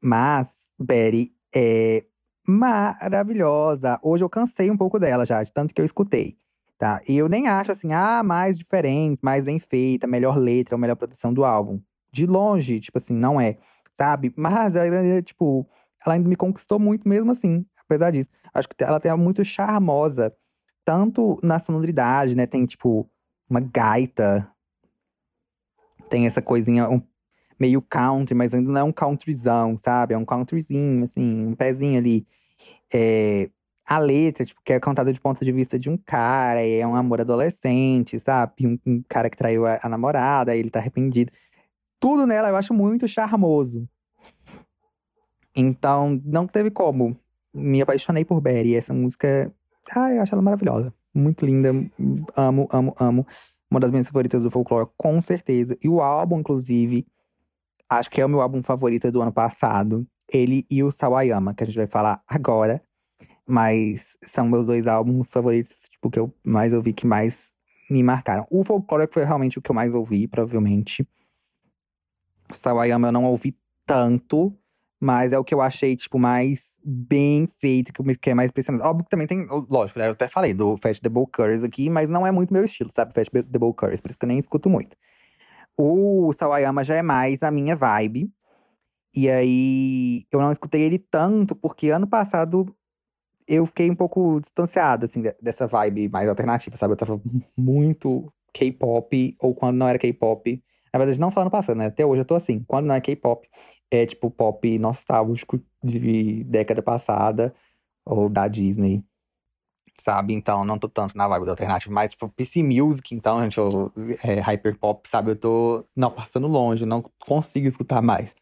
Mas Betty é maravilhosa. Hoje eu cansei um pouco dela já, de tanto que eu escutei. Tá? E eu nem acho assim, ah, mais diferente, mais bem feita, melhor letra, ou melhor produção do álbum. De longe, tipo assim, não é, sabe? Mas ela, tipo, ela ainda me conquistou muito mesmo assim, apesar disso. Acho que ela tem muito charmosa, tanto na sonoridade, né? Tem, tipo, uma gaita, tem essa coisinha um, meio country, mas ainda não é um countryzão, sabe? É um countryzinho, assim, um pezinho ali. É, a letra, tipo, que é cantada de ponto de vista de um cara, é um amor adolescente, sabe? Um, um cara que traiu a, a namorada, aí ele tá arrependido. Tudo nela eu acho muito charmoso. Então, não teve como. Me apaixonei por Betty. Essa música, ah, eu acho ela maravilhosa. Muito linda. Amo, amo, amo. Uma das minhas favoritas do folclore, com certeza. E o álbum, inclusive, acho que é o meu álbum favorito do ano passado. Ele e o Sawayama, que a gente vai falar agora. Mas são meus dois álbuns favoritos, tipo, que eu mais ouvi, que mais me marcaram. O Folklore foi realmente o que eu mais ouvi, provavelmente. O Sawayama eu não ouvi tanto, mas é o que eu achei, tipo, mais bem feito, que eu me fiquei mais impressionado. Óbvio que também tem, lógico, né? Eu até falei do Fast The Curse aqui, mas não é muito meu estilo, sabe? Fast The Curse, por isso que eu nem escuto muito. O Sawayama já é mais a minha vibe. E aí, eu não escutei ele tanto, porque ano passado eu fiquei um pouco distanciado, assim, dessa vibe mais alternativa, sabe? Eu tava muito K-pop, ou quando não era K-pop. Na verdade, não só ano passado, né? Até hoje eu tô assim. Quando não é K-pop, é tipo pop nostálgico de década passada, ou da Disney, sabe? Então, não tô tanto na vibe da alternativa, mas tipo PC Music, então, gente, ou é, Hyperpop, sabe? Eu tô, não, passando longe, não consigo escutar mais.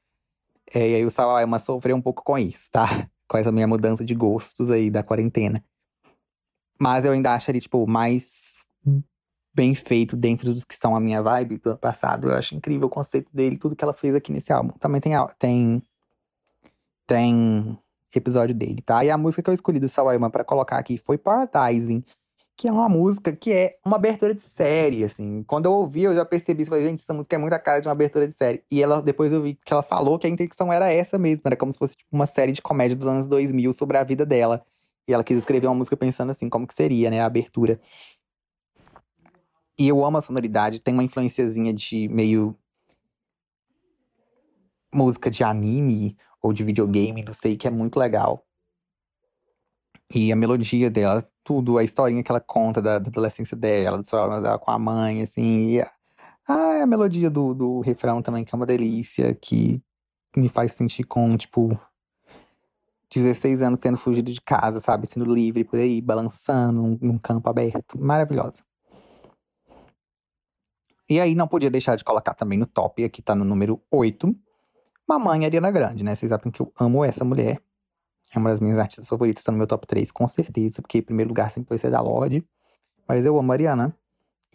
É, e aí o Sawayama sofreu um pouco com isso, tá? Com essa minha mudança de gostos aí da quarentena. Mas eu ainda acho ele, tipo, mais bem feito dentro dos que são a minha vibe do ano passado. Eu acho incrível o conceito dele, tudo que ela fez aqui nesse álbum. Também tem, tem, tem episódio dele, tá? E a música que eu escolhi do Sawayama pra colocar aqui foi Paradising, que é uma música que é uma abertura de série, assim. Quando eu ouvi, eu já percebi, falei, gente, essa música é muito a cara de uma abertura de série. E ela, depois eu vi que ela falou que a intenção era essa mesmo, era como se fosse tipo, uma série de comédia dos anos 2000 sobre a vida dela. E ela quis escrever uma música pensando assim, como que seria, né, a abertura. E eu amo a sonoridade, tem uma influenciazinha de meio música de anime ou de videogame, não sei, que é muito legal. E a melodia dela, tudo, a historinha que ela conta da, da adolescência dela, do problema dela com a mãe, assim. A, ah, a melodia do, do refrão também, que é uma delícia, que me faz sentir com, tipo, 16 anos tendo fugido de casa, sabe? Sendo livre por aí, balançando num, num campo aberto. Maravilhosa. E aí não podia deixar de colocar também no top, aqui tá no número 8, Mamãe Ariana Grande, né? Vocês sabem que eu amo essa mulher. É uma das minhas artistas favoritas, tá no meu top 3, com certeza, porque em primeiro lugar sempre vai ser da Lorde. Mas eu amo a Ariana.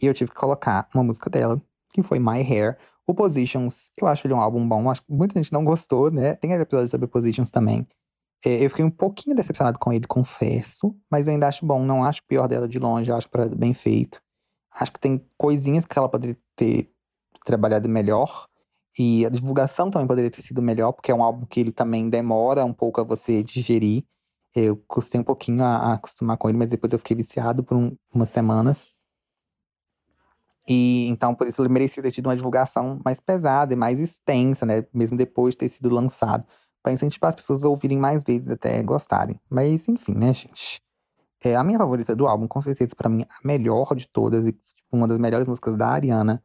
E eu tive que colocar uma música dela, que foi My Hair. O Positions, eu acho ele um álbum bom. Acho que muita gente não gostou, né? Tem episódios sobre Positions também. É, eu fiquei um pouquinho decepcionado com ele, confesso. Mas ainda acho bom. Não acho pior dela de longe. Acho bem feito. Acho que tem coisinhas que ela poderia ter trabalhado melhor. E a divulgação também poderia ter sido melhor, porque é um álbum que ele também demora um pouco a você digerir. Eu custei um pouquinho a, a acostumar com ele, mas depois eu fiquei viciado por um, umas semanas. E então, por isso, ele merecia ter tido uma divulgação mais pesada e mais extensa, né? Mesmo depois de ter sido lançado. para incentivar as pessoas a ouvirem mais vezes até gostarem. Mas, enfim, né, gente? É, a minha favorita do álbum, com certeza, para mim, a melhor de todas, e tipo, uma das melhores músicas da Ariana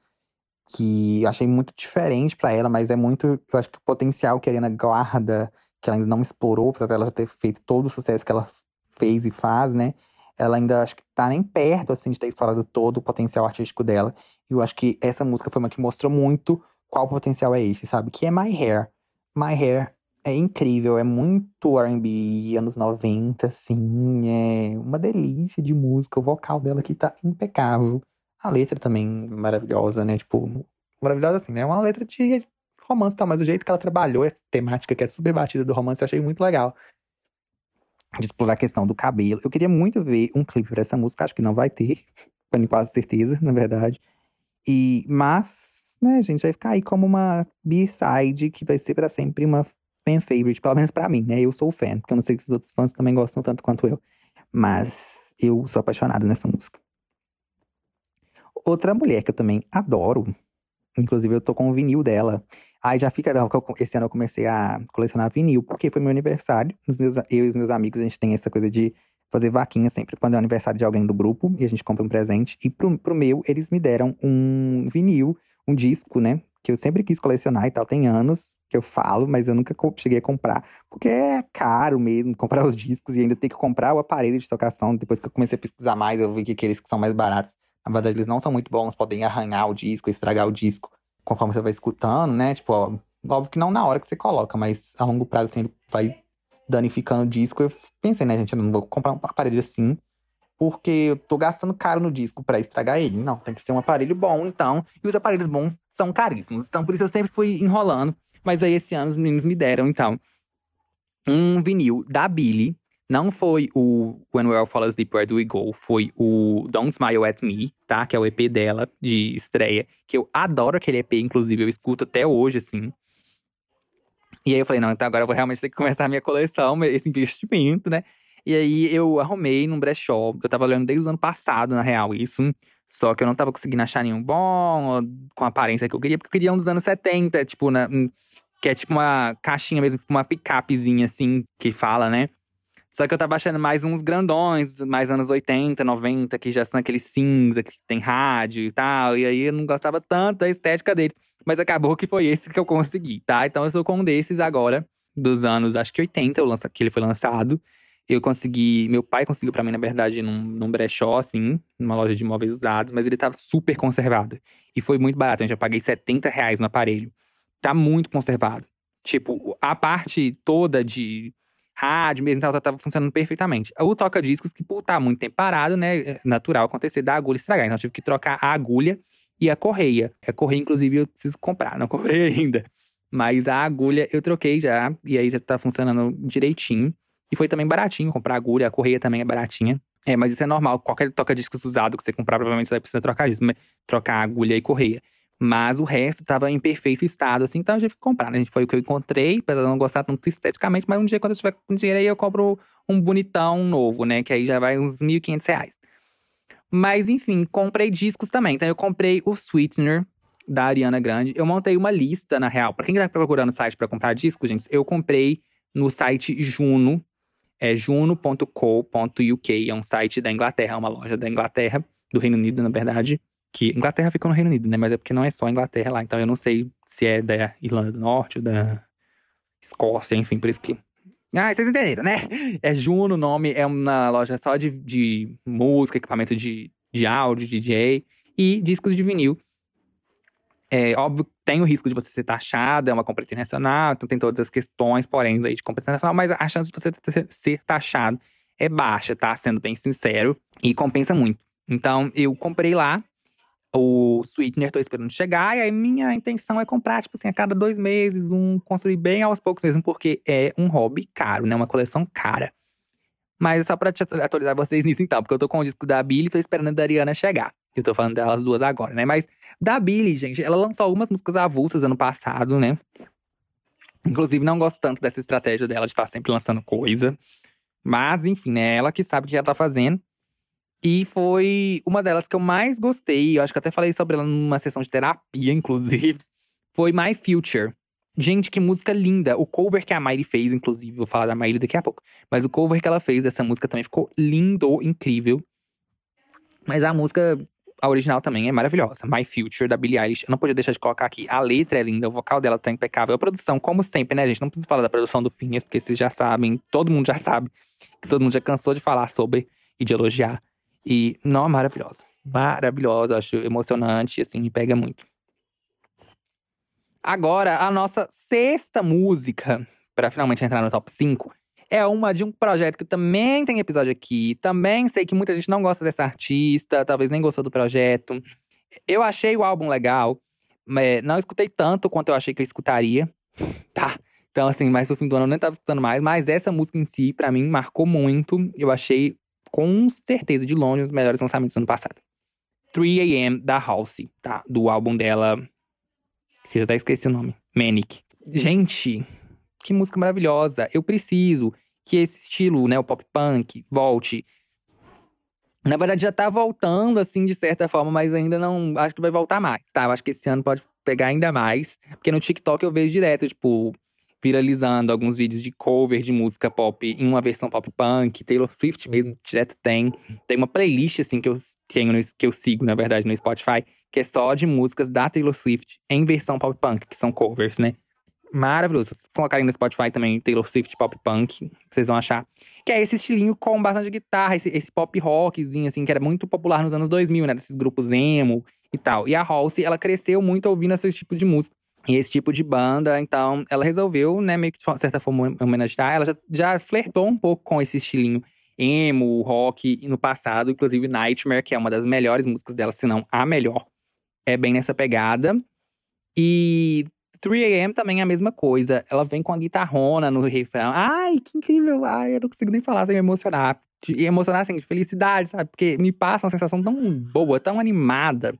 que eu achei muito diferente para ela, mas é muito. Eu acho que o potencial que a Ariana guarda, que ela ainda não explorou, apesar dela já ter feito todo o sucesso que ela fez e faz, né? Ela ainda acho que tá nem perto, assim, de ter explorado todo o potencial artístico dela. E eu acho que essa música foi uma que mostrou muito qual potencial é esse, sabe? Que é My Hair. My Hair é incrível, é muito R&B, anos 90, assim, é uma delícia de música. O vocal dela aqui tá impecável. A letra também maravilhosa, né? Tipo, maravilhosa assim, né? É uma letra de romance e tal, mas o jeito que ela trabalhou essa temática que é super batida do romance, eu achei muito legal. De explorar a questão do cabelo. Eu queria muito ver um clipe pra essa música, acho que não vai ter, com quase certeza, na verdade. E, mas, né, gente, vai ficar aí como uma B-side que vai ser para sempre uma fan favorite, pelo menos para mim, né? Eu sou fan, porque eu não sei se os outros fãs também gostam tanto quanto eu. Mas eu sou apaixonado nessa música. Outra mulher que eu também adoro, inclusive eu tô com o vinil dela. Aí já fica, esse ano eu comecei a colecionar vinil, porque foi meu aniversário. Os meus, eu e os meus amigos, a gente tem essa coisa de fazer vaquinha sempre quando é aniversário de alguém do grupo, e a gente compra um presente. E pro, pro meu, eles me deram um vinil, um disco, né? Que eu sempre quis colecionar e tal. Tem anos que eu falo, mas eu nunca cheguei a comprar. Porque é caro mesmo comprar os discos e ainda ter que comprar o aparelho de tocação. Depois que eu comecei a pesquisar mais, eu vi que aqueles que são mais baratos na verdade, eles não são muito bons, podem arranhar o disco, estragar o disco conforme você vai escutando, né? Tipo, ó, óbvio que não na hora que você coloca, mas a longo prazo, assim, ele vai danificando o disco. Eu pensei, né, gente, eu não vou comprar um aparelho assim, porque eu tô gastando caro no disco para estragar ele. Não, tem que ser um aparelho bom, então. E os aparelhos bons são caríssimos. Então, por isso eu sempre fui enrolando. Mas aí, esse ano, os meninos me deram, então, um vinil da Billy, não foi o When We All Fall Asleep, Where Do We Go? Foi o Don't Smile At Me, tá? Que é o EP dela, de estreia. Que eu adoro aquele EP, inclusive. Eu escuto até hoje, assim. E aí eu falei, não, então agora eu vou realmente ter que começar a minha coleção, esse investimento, né? E aí eu arrumei num brechó. Eu tava olhando desde o ano passado, na real, isso. Só que eu não tava conseguindo achar nenhum bom, com a aparência que eu queria, porque eu queria um dos anos 70, tipo, na, que é tipo uma caixinha mesmo, tipo uma picapezinha, assim, que fala, né? Só que eu tava achando mais uns grandões, mais anos 80, 90, que já são aqueles cinza, que tem rádio e tal. E aí eu não gostava tanto da estética deles. Mas acabou que foi esse que eu consegui, tá? Então eu sou com um desses agora, dos anos, acho que 80, eu lança, que ele foi lançado. Eu consegui, meu pai conseguiu para mim, na verdade, num, num brechó, assim, numa loja de móveis usados, mas ele tava super conservado. E foi muito barato, eu já paguei 70 reais no aparelho. Tá muito conservado. Tipo, a parte toda de rádio mesmo, então tava funcionando perfeitamente. O toca-discos, que por estar tá muito tempo parado, né, é natural acontecer da agulha estragar. Então eu tive que trocar a agulha e a correia. A correia, inclusive, eu preciso comprar, não comprei ainda. Mas a agulha eu troquei já, e aí tá funcionando direitinho. E foi também baratinho comprar a agulha, a correia também é baratinha. É, mas isso é normal. Qualquer toca-discos usado que você comprar, provavelmente você vai precisar trocar disco, trocar agulha e correia. Mas o resto tava em perfeito estado, assim, então eu tive que comprar. Né? Foi o que eu encontrei, apesar de não gostar tanto esteticamente, mas um dia, quando eu tiver com dinheiro aí, eu compro um bonitão novo, né? Que aí já vai uns 1.500 reais. Mas enfim, comprei discos também. Então eu comprei o Sweetener da Ariana Grande. Eu montei uma lista, na real. Pra quem tá procurando site para comprar discos, gente, eu comprei no site Juno. É juno.co.uk. É um site da Inglaterra, é uma loja da Inglaterra, do Reino Unido, na verdade. Que Inglaterra fica no Reino Unido, né? Mas é porque não é só Inglaterra lá. Então eu não sei se é da Irlanda do Norte ou da Escócia, enfim, por isso que ah, vocês entenderam, né? É Juno o nome, é uma loja só de, de música, equipamento de, de áudio, DJ e discos de vinil. É óbvio, tem o risco de você ser taxado, é uma compra internacional, então tem todas as questões, porém, aí de compra internacional, mas a chance de você ser taxado é baixa, tá? Sendo bem sincero, e compensa muito. Então, eu comprei lá o Sweetener, tô esperando chegar, e aí minha intenção é comprar, tipo assim, a cada dois meses, um, construir bem aos poucos mesmo, porque é um hobby caro, né? Uma coleção cara. Mas é só pra te atualizar vocês nisso então, porque eu tô com o disco da Billy e tô esperando a da Ariana chegar. Eu tô falando delas duas agora, né? Mas da Billy, gente, ela lançou algumas músicas avulsas ano passado, né? Inclusive, não gosto tanto dessa estratégia dela de estar tá sempre lançando coisa. Mas, enfim, né? Ela que sabe o que ela tá fazendo. E foi uma delas que eu mais gostei. Eu acho que até falei sobre ela numa sessão de terapia, inclusive. Foi My Future. Gente, que música linda. O cover que a Miley fez, inclusive, vou falar da Miley daqui a pouco. Mas o cover que ela fez dessa música também ficou lindo, incrível. Mas a música, a original também é maravilhosa. My Future, da Billie Eilish. Eu não podia deixar de colocar aqui. A letra é linda, o vocal dela tá impecável. A produção, como sempre, né, gente? Não preciso falar da produção do Phineas, porque vocês já sabem, todo mundo já sabe. Que todo mundo já cansou de falar sobre e de elogiar. E, não, maravilhosa. Maravilhosa, acho emocionante, assim, pega muito. Agora, a nossa sexta música, para finalmente entrar no top 5, é uma de um projeto que também tem episódio aqui. Também sei que muita gente não gosta dessa artista, talvez nem gostou do projeto. Eu achei o álbum legal, mas não escutei tanto quanto eu achei que eu escutaria, tá? Então, assim, mais pro fim do ano eu nem tava escutando mais, mas essa música em si, para mim, marcou muito. Eu achei com certeza, de longe, um dos melhores lançamentos do ano passado. 3AM da Halsey, tá? Do álbum dela. Que eu até esqueci o nome. Manic. Gente, que música maravilhosa. Eu preciso que esse estilo, né, o pop punk, volte. Na verdade, já tá voltando, assim, de certa forma, mas ainda não. Acho que vai voltar mais, tá? Eu acho que esse ano pode pegar ainda mais. Porque no TikTok eu vejo direto, tipo, viralizando alguns vídeos de cover de música pop em uma versão pop punk. Taylor Swift mesmo direto tem. Tem uma playlist, assim, que eu tenho, no, que eu sigo, na verdade, no Spotify, que é só de músicas da Taylor Swift em versão pop punk, que são covers, né? Maravilhoso. Se colocarem no Spotify também Taylor Swift Pop Punk, vocês vão achar. Que é esse estilinho com bastante guitarra, esse, esse pop rockzinho, assim, que era muito popular nos anos 2000, né? Desses grupos emo e tal. E a Halsey, ela cresceu muito ouvindo esse tipo de música e esse tipo de banda. Então, ela resolveu, né, meio que de certa forma homenagear. Ela já, já flertou um pouco com esse estilinho emo, rock no passado, inclusive Nightmare, que é uma das melhores músicas dela, se não a melhor. É bem nessa pegada. E 3AM também é a mesma coisa. Ela vem com a guitarrona no refrão. Ai, que incrível! Ai, eu não consigo nem falar sem me emocionar. E emocionar assim, de felicidade, sabe? Porque me passa uma sensação tão boa, tão animada.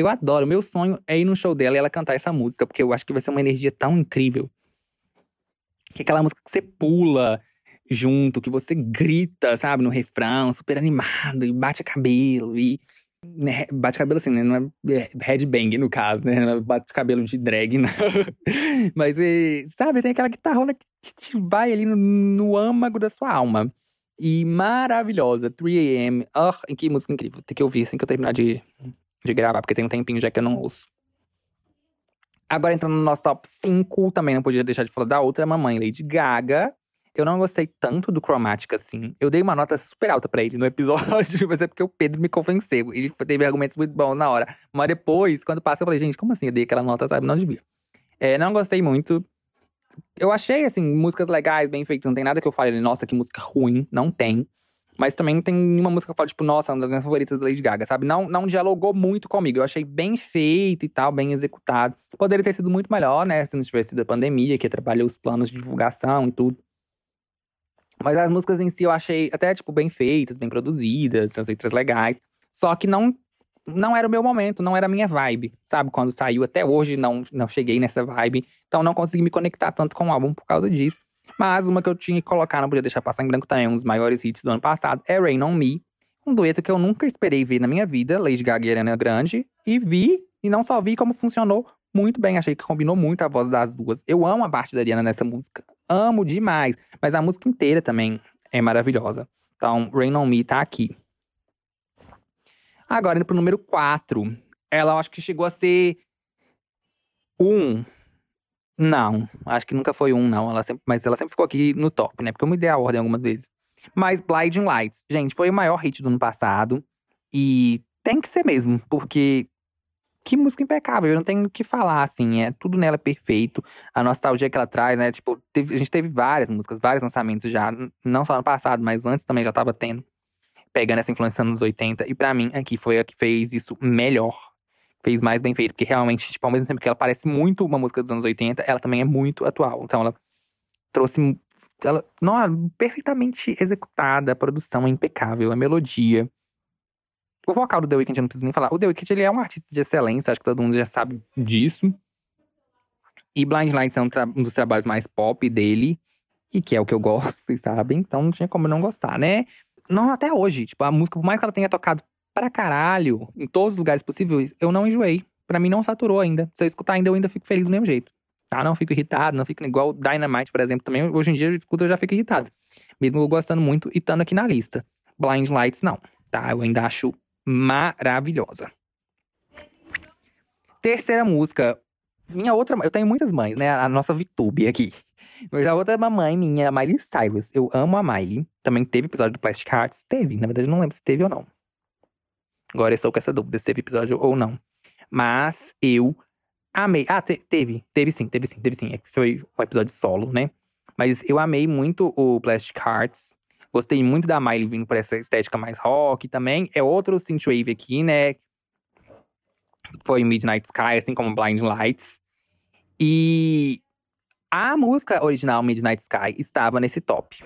Eu adoro. Meu sonho é ir no show dela e ela cantar essa música, porque eu acho que vai ser uma energia tão incrível. Que é aquela música que você pula junto, que você grita, sabe, no refrão, super animado, e bate cabelo, e. Né, bate cabelo assim, né? Não é, é headbang, no caso, né? Não é bate cabelo de drag, não. Mas, e, sabe, tem aquela guitarrona que te vai ali no, no âmago da sua alma. E maravilhosa, 3am. Oh, que música incrível. Tem que ouvir assim que eu terminar de, de gravar, porque tem um tempinho já que eu não ouço. Agora entrando no nosso top 5, também não podia deixar de falar da outra mamãe, Lady Gaga. Eu não gostei tanto do Chromatic assim. Eu dei uma nota super alta para ele no episódio, mas é porque o Pedro me convenceu. Ele teve argumentos muito bons na hora. Mas depois, quando passa, eu falei, gente, como assim? Eu dei aquela nota, sabe? Não devia. É, não gostei muito. Eu achei, assim, músicas legais, bem feitas. Não tem nada que eu fale, nossa, que música ruim. Não tem. Mas também não tem nenhuma música que eu falo, tipo, nossa, uma das minhas favoritas da Lady Gaga, sabe? Não, não dialogou muito comigo. Eu achei bem feito e tal, bem executado. Poderia ter sido muito melhor, né? Se não tivesse sido a pandemia, que atrapalhou os planos de divulgação e tudo. Mas as músicas em si eu achei até, tipo, bem feitas, bem produzidas, as letras legais. Só que não não era o meu momento, não era a minha vibe, sabe? Quando saiu até hoje, não, não cheguei nessa vibe. Então não consegui me conectar tanto com o álbum por causa disso. Mas uma que eu tinha que colocar, não podia deixar passar em branco também, um dos maiores hits do ano passado, é Rain On Me. Um dueto que eu nunca esperei ver na minha vida, Lady Gaga e Ariana Grande. E vi, e não só vi como funcionou muito bem. Achei que combinou muito a voz das duas. Eu amo a parte da Ariana nessa música. Amo demais. Mas a música inteira também é maravilhosa. Então, Rain On Me tá aqui. Agora, indo pro número 4. Ela, eu acho que chegou a ser um. Não, acho que nunca foi um, não. Ela sempre, mas ela sempre ficou aqui no top, né? Porque eu me dei a ordem algumas vezes. Mas Blinding Lights, gente, foi o maior hit do ano passado. E tem que ser mesmo, porque que música impecável, eu não tenho o que falar, assim, é tudo nela perfeito. A nostalgia que ela traz, né? Tipo, teve, a gente teve várias músicas, vários lançamentos já, não só ano passado, mas antes também já tava tendo pegando essa influência nos 80. E para mim, aqui foi a que fez isso melhor. Fez mais bem feito. Porque realmente, tipo, ao mesmo tempo que ela parece muito uma música dos anos 80, ela também é muito atual. Então ela trouxe. Ela, não, perfeitamente executada, a produção é impecável, a melodia. O vocal do The Weeknd eu não preciso nem falar. O The Weeknd ele é um artista de excelência, acho que todo mundo já sabe disso. E Blind Lights é um, um dos trabalhos mais pop dele. E que é o que eu gosto, vocês sabem. Então não tinha como não gostar, né? Não, até hoje. Tipo, a música, por mais que ela tenha tocado pra caralho, em todos os lugares possíveis, eu não enjoei. Pra mim não saturou ainda. Se eu escutar ainda, eu ainda fico feliz do mesmo jeito. Tá? Não fico irritado, não fico igual Dynamite, por exemplo. Também, hoje em dia, eu escuto, eu já fico irritado. Mesmo eu gostando muito e estando aqui na lista. Blind Lights, não. Tá? Eu ainda acho maravilhosa. Terceira música. Minha outra. Eu tenho muitas mães, né? A nossa VTube aqui. Mas a outra mamãe minha, a Miley Cyrus. Eu amo a Miley. Também teve episódio do Plastic Hearts? Teve. Na verdade, não lembro se teve ou não. Agora estou com essa dúvida se teve episódio ou não. Mas eu amei. Ah, te, teve. Teve sim, teve sim, teve sim. É foi um episódio solo, né? Mas eu amei muito o Plastic Hearts. Gostei muito da Miley vindo por essa estética mais rock também. É outro synthwave aqui, né? Foi Midnight Sky, assim como Blind Lights. E a música original Midnight Sky estava nesse top.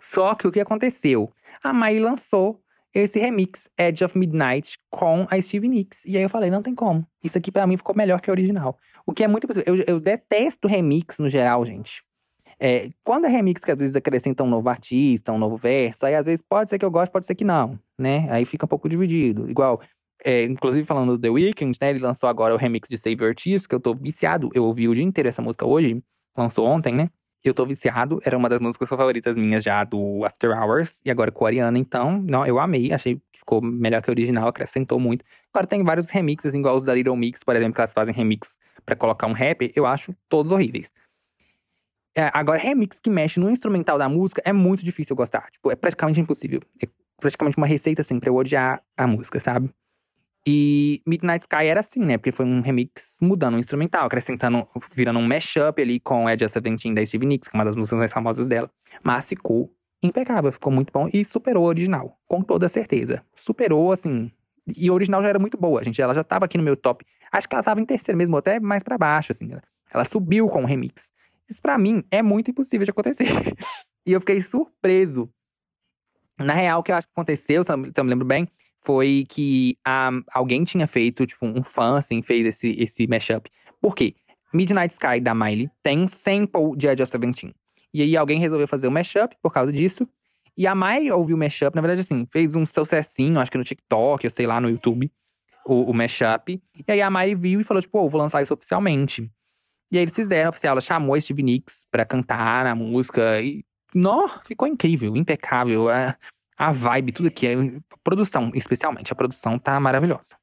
Só que o que aconteceu? A Miley lançou esse remix Edge of Midnight com a Stevie Nicks. E aí eu falei, não tem como. Isso aqui para mim ficou melhor que a original. O que é muito possível. Eu, eu detesto remix no geral, gente. É, quando é remix que às vezes acrescenta um novo artista, um novo verso, aí às vezes pode ser que eu goste, pode ser que não, né? Aí fica um pouco dividido. Igual, é, inclusive, falando do The Weeknd, né? Ele lançou agora o remix de Save Your Tears, que eu tô viciado. Eu ouvi o dia inteiro essa música hoje. Lançou ontem, né? Eu tô viciado. Era uma das músicas favoritas minhas já do After Hours. E agora com a Ariana, então. Não, eu amei. Achei que ficou melhor que a original. Acrescentou muito. Agora tem vários remixes, igual os da Little Mix, por exemplo, que elas fazem remix para colocar um rap. Eu acho todos horríveis. É, agora, remix que mexe no instrumental da música é muito difícil gostar. Tipo, é praticamente impossível. É praticamente uma receita, assim, pra eu odiar a música, sabe? E Midnight Sky era assim, né? Porque foi um remix mudando o instrumental, acrescentando, virando um mashup ali com Edge of Seventeen da Stevie Nicks, que é uma das músicas mais famosas dela. Mas ficou impecável, ficou muito bom e superou o original, com toda certeza. Superou, assim. E a original já era muito boa, gente. Ela já tava aqui no meu top. Acho que ela tava em terceiro mesmo, até mais para baixo, assim. Ela subiu com o remix. Isso para mim é muito impossível de acontecer. e eu fiquei surpreso. Na real, o que eu acho que aconteceu, se eu me lembro bem, foi que um, alguém tinha feito, tipo, um fã, assim, fez esse, esse mashup. Por quê? Midnight Sky, da Miley, tem um sample de Edge of Seventeen. E aí alguém resolveu fazer o um mashup por causa disso. E a Miley ouviu o mashup, na verdade, assim, fez um sucessinho, acho que no TikTok, eu sei lá, no YouTube, o, o mashup. E aí a Miley viu e falou, tipo, oh, vou lançar isso oficialmente. E aí eles fizeram oficial, ela chamou a Stevie Nicks pra cantar na música. E, nó, ficou incrível, impecável. É, a vibe, tudo aqui. A produção, especialmente. A produção tá maravilhosa.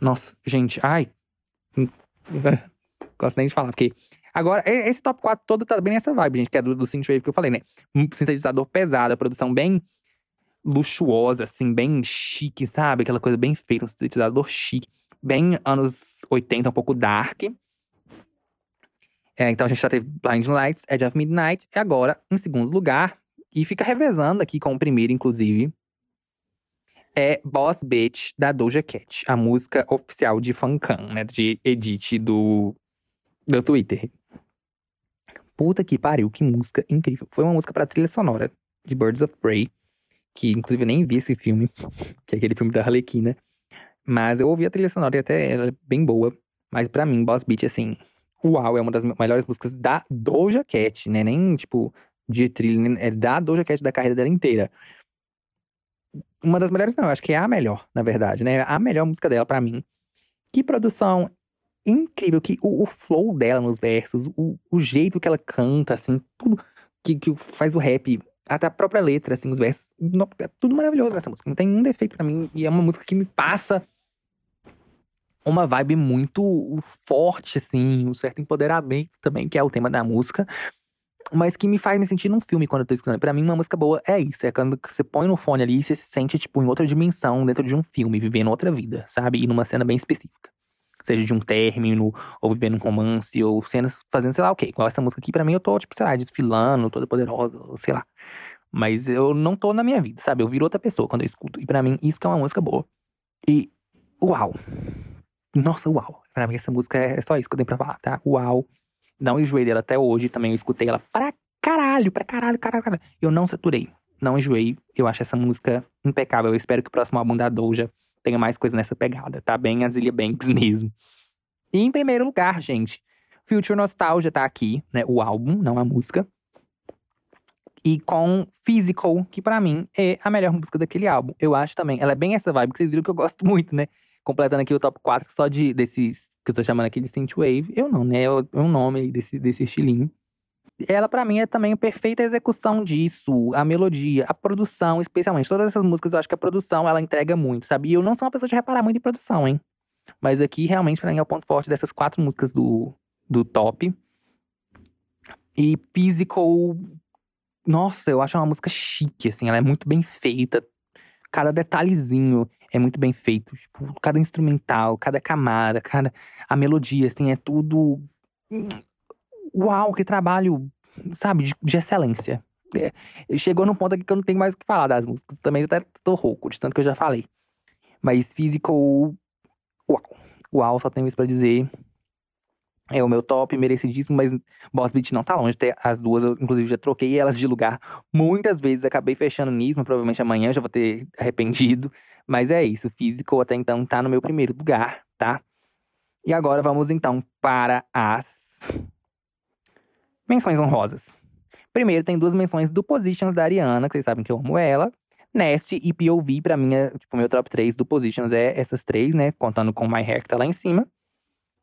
Nossa, gente, ai. Gosto nem de falar, porque. Agora, esse top 4 todo tá bem nessa vibe, gente, que é do, do Synthwave que eu falei, né? Um sintetizador pesado, a produção bem luxuosa, assim, bem chique, sabe? Aquela coisa bem feita, um sintetizador chique. Bem anos 80, um pouco dark. É, então a gente já teve Blind Lights, Edge of Midnight. E agora, em segundo lugar, e fica revezando aqui com o primeiro, inclusive. É Boss Bitch, da Doja Cat. A música oficial de Funkan, né? De edit do, do Twitter. Puta que pariu, que música incrível. Foi uma música pra trilha sonora de Birds of Prey, que inclusive eu nem vi esse filme, que é aquele filme da Harlequina. Mas eu ouvi a trilha sonora e até ela é bem boa. Mas pra mim, Boss Beat, assim, uau, é uma das melhores músicas da Doja Cat, né? Nem, tipo, de trilha, é da Doja Cat da carreira dela inteira. Uma das melhores, não, eu acho que é a melhor, na verdade, né? A melhor música dela pra mim. Que produção incrível, que o, o flow dela nos versos, o, o, jeito que ela canta, assim, tudo que, que faz o rap, até a própria letra, assim, os versos, é tudo maravilhoso nessa música. Não tem um defeito para mim, e é uma música que me passa uma vibe muito forte, assim, um certo empoderamento também, que é o tema da música. Mas que me faz me sentir num filme quando eu tô escutando. Pra mim, uma música boa é isso. É quando você põe no fone ali e você se sente, tipo, em outra dimensão, dentro de um filme, vivendo outra vida, sabe? E numa cena bem específica. Seja de um término, ou vivendo um romance, ou cenas fazendo, sei lá o quê. Igual essa música aqui, pra mim, eu tô, tipo, sei lá, desfilando, toda poderosa, sei lá. Mas eu não tô na minha vida, sabe? Eu viro outra pessoa quando eu escuto. E pra mim, isso que é uma música boa. E, uau! Nossa, uau. Pra mim, essa música é só isso que eu tenho pra falar, tá? Uau. Não enjoei dela até hoje. Também eu escutei ela pra caralho, pra caralho, caralho, caralho. Eu não saturei. Não enjoei. Eu acho essa música impecável. Eu espero que o próximo álbum da Doja tenha mais coisa nessa pegada, tá? Bem Azilia Banks mesmo. E em primeiro lugar, gente, Future Nostalgia tá aqui, né? O álbum, não a música. E com Physical, que para mim é a melhor música daquele álbum. Eu acho também. Ela é bem essa vibe que vocês viram que eu gosto muito, né? Completando aqui o top 4 só de desses que eu tô chamando aqui de synthwave. Eu não, né? É um nome desse, desse estilinho. Ela, para mim, é também a perfeita execução disso. A melodia, a produção, especialmente. Todas essas músicas, eu acho que a produção, ela entrega muito, sabe? E eu não sou uma pessoa de reparar muito em produção, hein? Mas aqui, realmente, pra mim, é o ponto forte dessas quatro músicas do, do top. E Physical... Nossa, eu acho uma música chique, assim. Ela é muito bem feita. Cada detalhezinho é muito bem feito. Tipo, cada instrumental, cada camada, cada. A melodia, assim, é tudo. Uau, que trabalho, sabe, de, de excelência. É, chegou num ponto aqui que eu não tenho mais o que falar das músicas. Também até tô rouco, de tanto que eu já falei. Mas Physical. Uau. Uau, só tenho isso pra dizer. É o meu top, merecidíssimo, mas Boss Beat não tá longe. As duas, eu inclusive já troquei elas de lugar muitas vezes. Acabei fechando nisso, provavelmente amanhã já vou ter arrependido. Mas é isso, Physical até então tá no meu primeiro lugar, tá? E agora vamos então para as menções honrosas. Primeiro tem duas menções do Positions da Ariana, que vocês sabem que eu amo ela. Nest e POV, pra mim, é, tipo, meu top 3 do Positions é essas três, né? Contando com My Hair, que tá lá em cima.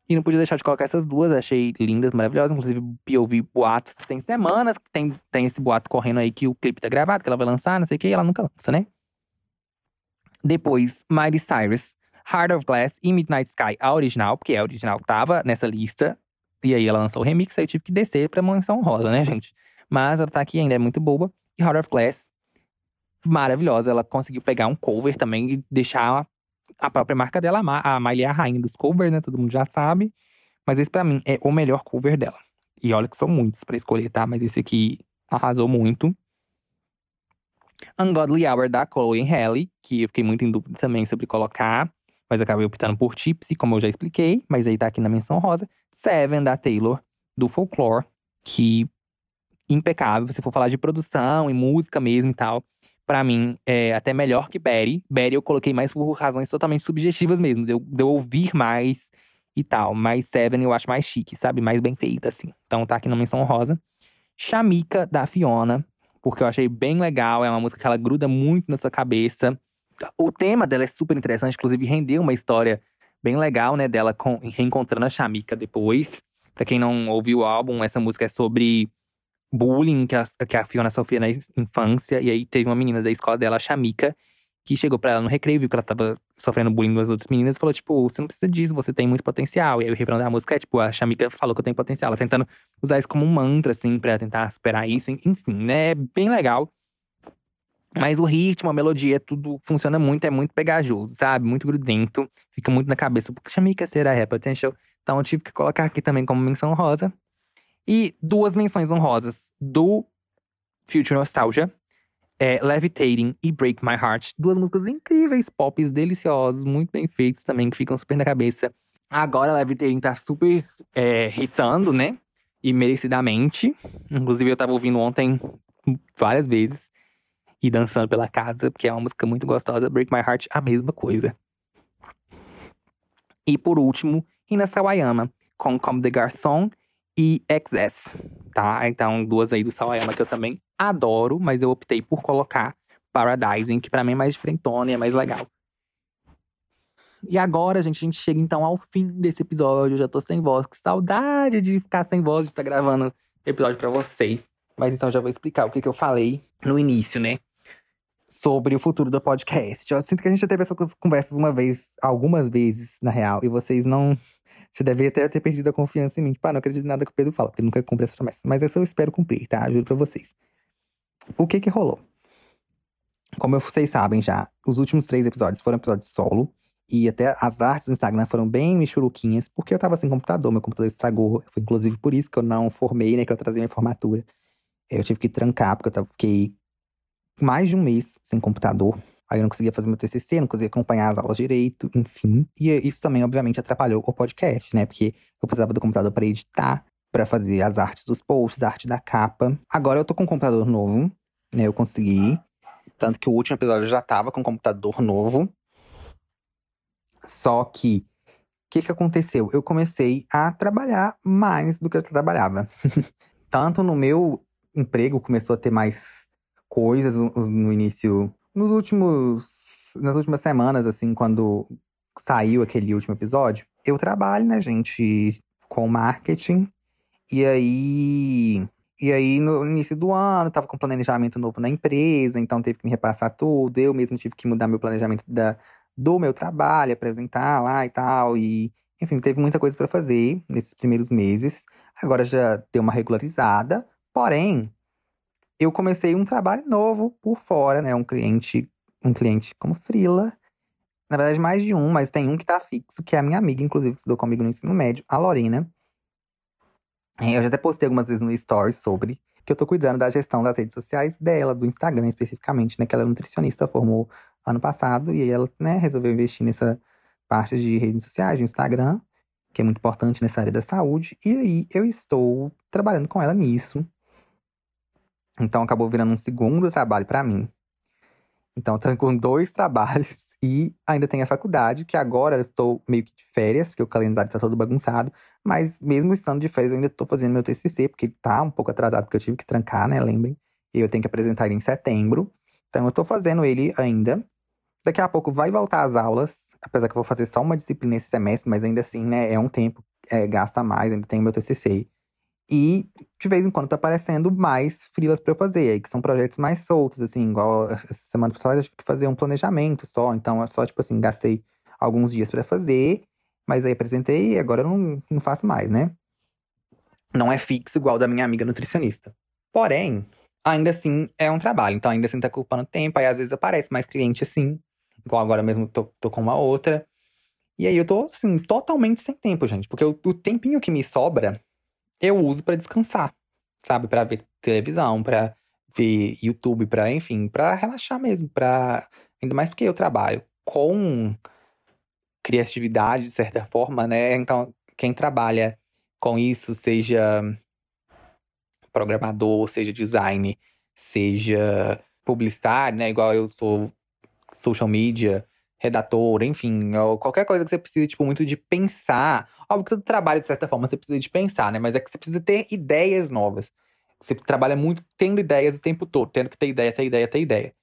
E não podia deixar de colocar essas duas, achei lindas, maravilhosas. Inclusive, POV boatos, tem semanas tem, tem esse boato correndo aí que o clipe tá gravado, que ela vai lançar, não sei o que, e ela nunca lança, né? Depois, Miley Cyrus, Heart of Glass e Midnight Sky, a original, porque a original tava nessa lista. E aí ela lançou o remix, aí tive que descer pra menção rosa, né, gente? Mas ela tá aqui ainda, é muito boa. E Heart of Glass, maravilhosa. Ela conseguiu pegar um cover também e deixar a própria marca dela, a Miley é a rainha dos covers, né? Todo mundo já sabe. Mas esse para mim é o melhor cover dela. E olha que são muitos para escolher, tá? Mas esse aqui arrasou muito. Ungodly Hour da Chloe Halle, que eu fiquei muito em dúvida também sobre colocar, mas acabei optando por Tipsy, como eu já expliquei, mas aí tá aqui na menção rosa. Seven da Taylor, do Folklore, que impecável, se for falar de produção e música mesmo e tal para mim, é até melhor que Betty. Betty eu coloquei mais por razões totalmente subjetivas mesmo, de eu, de eu ouvir mais e tal. Mas Seven eu acho mais chique, sabe? Mais bem feita, assim. Então tá aqui na menção rosa. Chamika, da Fiona, porque eu achei bem legal. É uma música que ela gruda muito na sua cabeça. O tema dela é super interessante, inclusive rendeu uma história bem legal, né? Dela com, reencontrando a Chamika depois. Pra quem não ouviu o álbum, essa música é sobre bullying que a, que a Fiona sofria na infância. E aí teve uma menina da escola dela, a Shamika, que chegou pra ela no recreio, viu que ela tava sofrendo bullying das outras meninas e falou, tipo, você não precisa disso, você tem muito potencial. E aí o refrão da música é, tipo, a Shamika falou que eu tenho potencial. Ela tentando usar isso como um mantra, assim, pra tentar superar isso. Enfim, né? É bem legal. Mas o ritmo, a melodia, tudo funciona muito, é muito pegajoso, sabe? Muito grudento, fica muito na cabeça. Porque Shamika será é potential. Então eu tive que colocar aqui também como menção rosa. E duas menções honrosas do Future Nostalgia. É Levitating e Break My Heart. Duas músicas incríveis, pop deliciosos, muito bem feitos também, que ficam super na cabeça. Agora Levitating tá super é, hitando, né? E merecidamente. Inclusive, eu tava ouvindo ontem várias vezes. E dançando pela casa, porque é uma música muito gostosa. Break My Heart, a mesma coisa. E por último, Ina Sawayama, com Como the Garçon e XS, tá? Então, duas aí do Sawayama que eu também adoro, mas eu optei por colocar Paradising, que pra mim é mais diferentona e é mais legal. E agora, gente, a gente chega então ao fim desse episódio. Eu já tô sem voz. Que saudade de ficar sem voz, de estar tá gravando episódio para vocês. Mas então já vou explicar o que, que eu falei no início, né? Sobre o futuro do podcast. Eu sinto que a gente já teve essas conversas uma vez, algumas vezes, na real, e vocês não. Você deveria até ter perdido a confiança em mim. Tipo, ah, não acredito em nada que o Pedro fala, porque ele nunca cumpre essa promessa. Mas essa eu espero cumprir, tá? Juro pra vocês. O que que rolou? Como vocês sabem já, os últimos três episódios foram episódios solo. E até as artes do Instagram foram bem michuruquinhas, porque eu tava sem computador, meu computador estragou. Foi inclusive por isso que eu não formei, né? Que eu trazia minha formatura. Eu tive que trancar, porque eu fiquei mais de um mês sem computador. Aí eu não conseguia fazer meu TCC, não conseguia acompanhar as aulas direito, enfim. E isso também, obviamente, atrapalhou o podcast, né? Porque eu precisava do computador para editar, para fazer as artes dos posts, a arte da capa. Agora eu tô com um computador novo, né? Eu consegui. Tanto que o último episódio já tava com um computador novo. Só que, o que, que aconteceu? Eu comecei a trabalhar mais do que eu trabalhava. Tanto no meu emprego começou a ter mais coisas no, no início, nos últimos, nas últimas semanas, assim, quando saiu aquele último episódio. Eu trabalho, né, gente, com marketing. E aí, e aí, no início do ano, tava com planejamento novo na empresa, então teve que me repassar tudo. Eu mesmo tive que mudar meu planejamento da, do meu trabalho, apresentar lá e tal. E, enfim, teve muita coisa para fazer nesses primeiros meses. Agora já deu uma regularizada. Porém, eu comecei um trabalho novo por fora, né? Um cliente, um cliente como Frila. Na verdade, mais de um, mas tem um que tá fixo, que é a minha amiga, inclusive, que estudou comigo no ensino médio, a Lorena. É, eu já até postei algumas vezes no Stories sobre que eu tô cuidando da gestão das redes sociais dela, do Instagram especificamente, né? Que ela é nutricionista, formou ano passado, e ela, né, resolveu investir nessa parte de redes sociais, de Instagram, que é muito importante nessa área da saúde. E aí eu estou trabalhando com ela nisso. Então acabou virando um segundo trabalho para mim. Então tô com dois trabalhos e ainda tenho a faculdade, que agora estou meio que de férias, porque o calendário tá todo bagunçado. Mas mesmo estando de férias, eu ainda tô fazendo meu TCC, porque ele tá um pouco atrasado, porque eu tive que trancar, né? Lembrem. E eu tenho que apresentar ele em setembro. Então eu tô fazendo ele ainda. Daqui a pouco vai voltar às aulas, apesar que eu vou fazer só uma disciplina esse semestre, mas ainda assim, né, é um tempo, é, gasta mais, ainda tenho meu TCC. E de vez em quando tá aparecendo mais frilas para eu fazer, aí que são projetos mais soltos, assim, igual essa semana passada tive que fazer um planejamento só, então é só, tipo assim, gastei alguns dias para fazer, mas aí apresentei e agora eu não, não faço mais, né? Não é fixo igual da minha amiga nutricionista. Porém, ainda assim é um trabalho, então ainda assim tá ocupando tempo, aí às vezes aparece mais cliente assim, Igual agora mesmo tô, tô com uma outra. E aí eu tô, assim, totalmente sem tempo, gente. Porque o, o tempinho que me sobra, eu uso para descansar. Sabe? para ver televisão, para ver YouTube, para enfim, para relaxar mesmo. Pra... Ainda mais porque eu trabalho com criatividade, de certa forma, né? Então, quem trabalha com isso, seja programador, seja design, seja publicitário, né? Igual eu sou social media, redator, enfim, qualquer coisa que você precise, tipo, muito de pensar. Óbvio que todo trabalho, de certa forma, você precisa de pensar, né? Mas é que você precisa ter ideias novas. Você trabalha muito tendo ideias o tempo todo, tendo que ter ideia, ter ideia, ter ideia.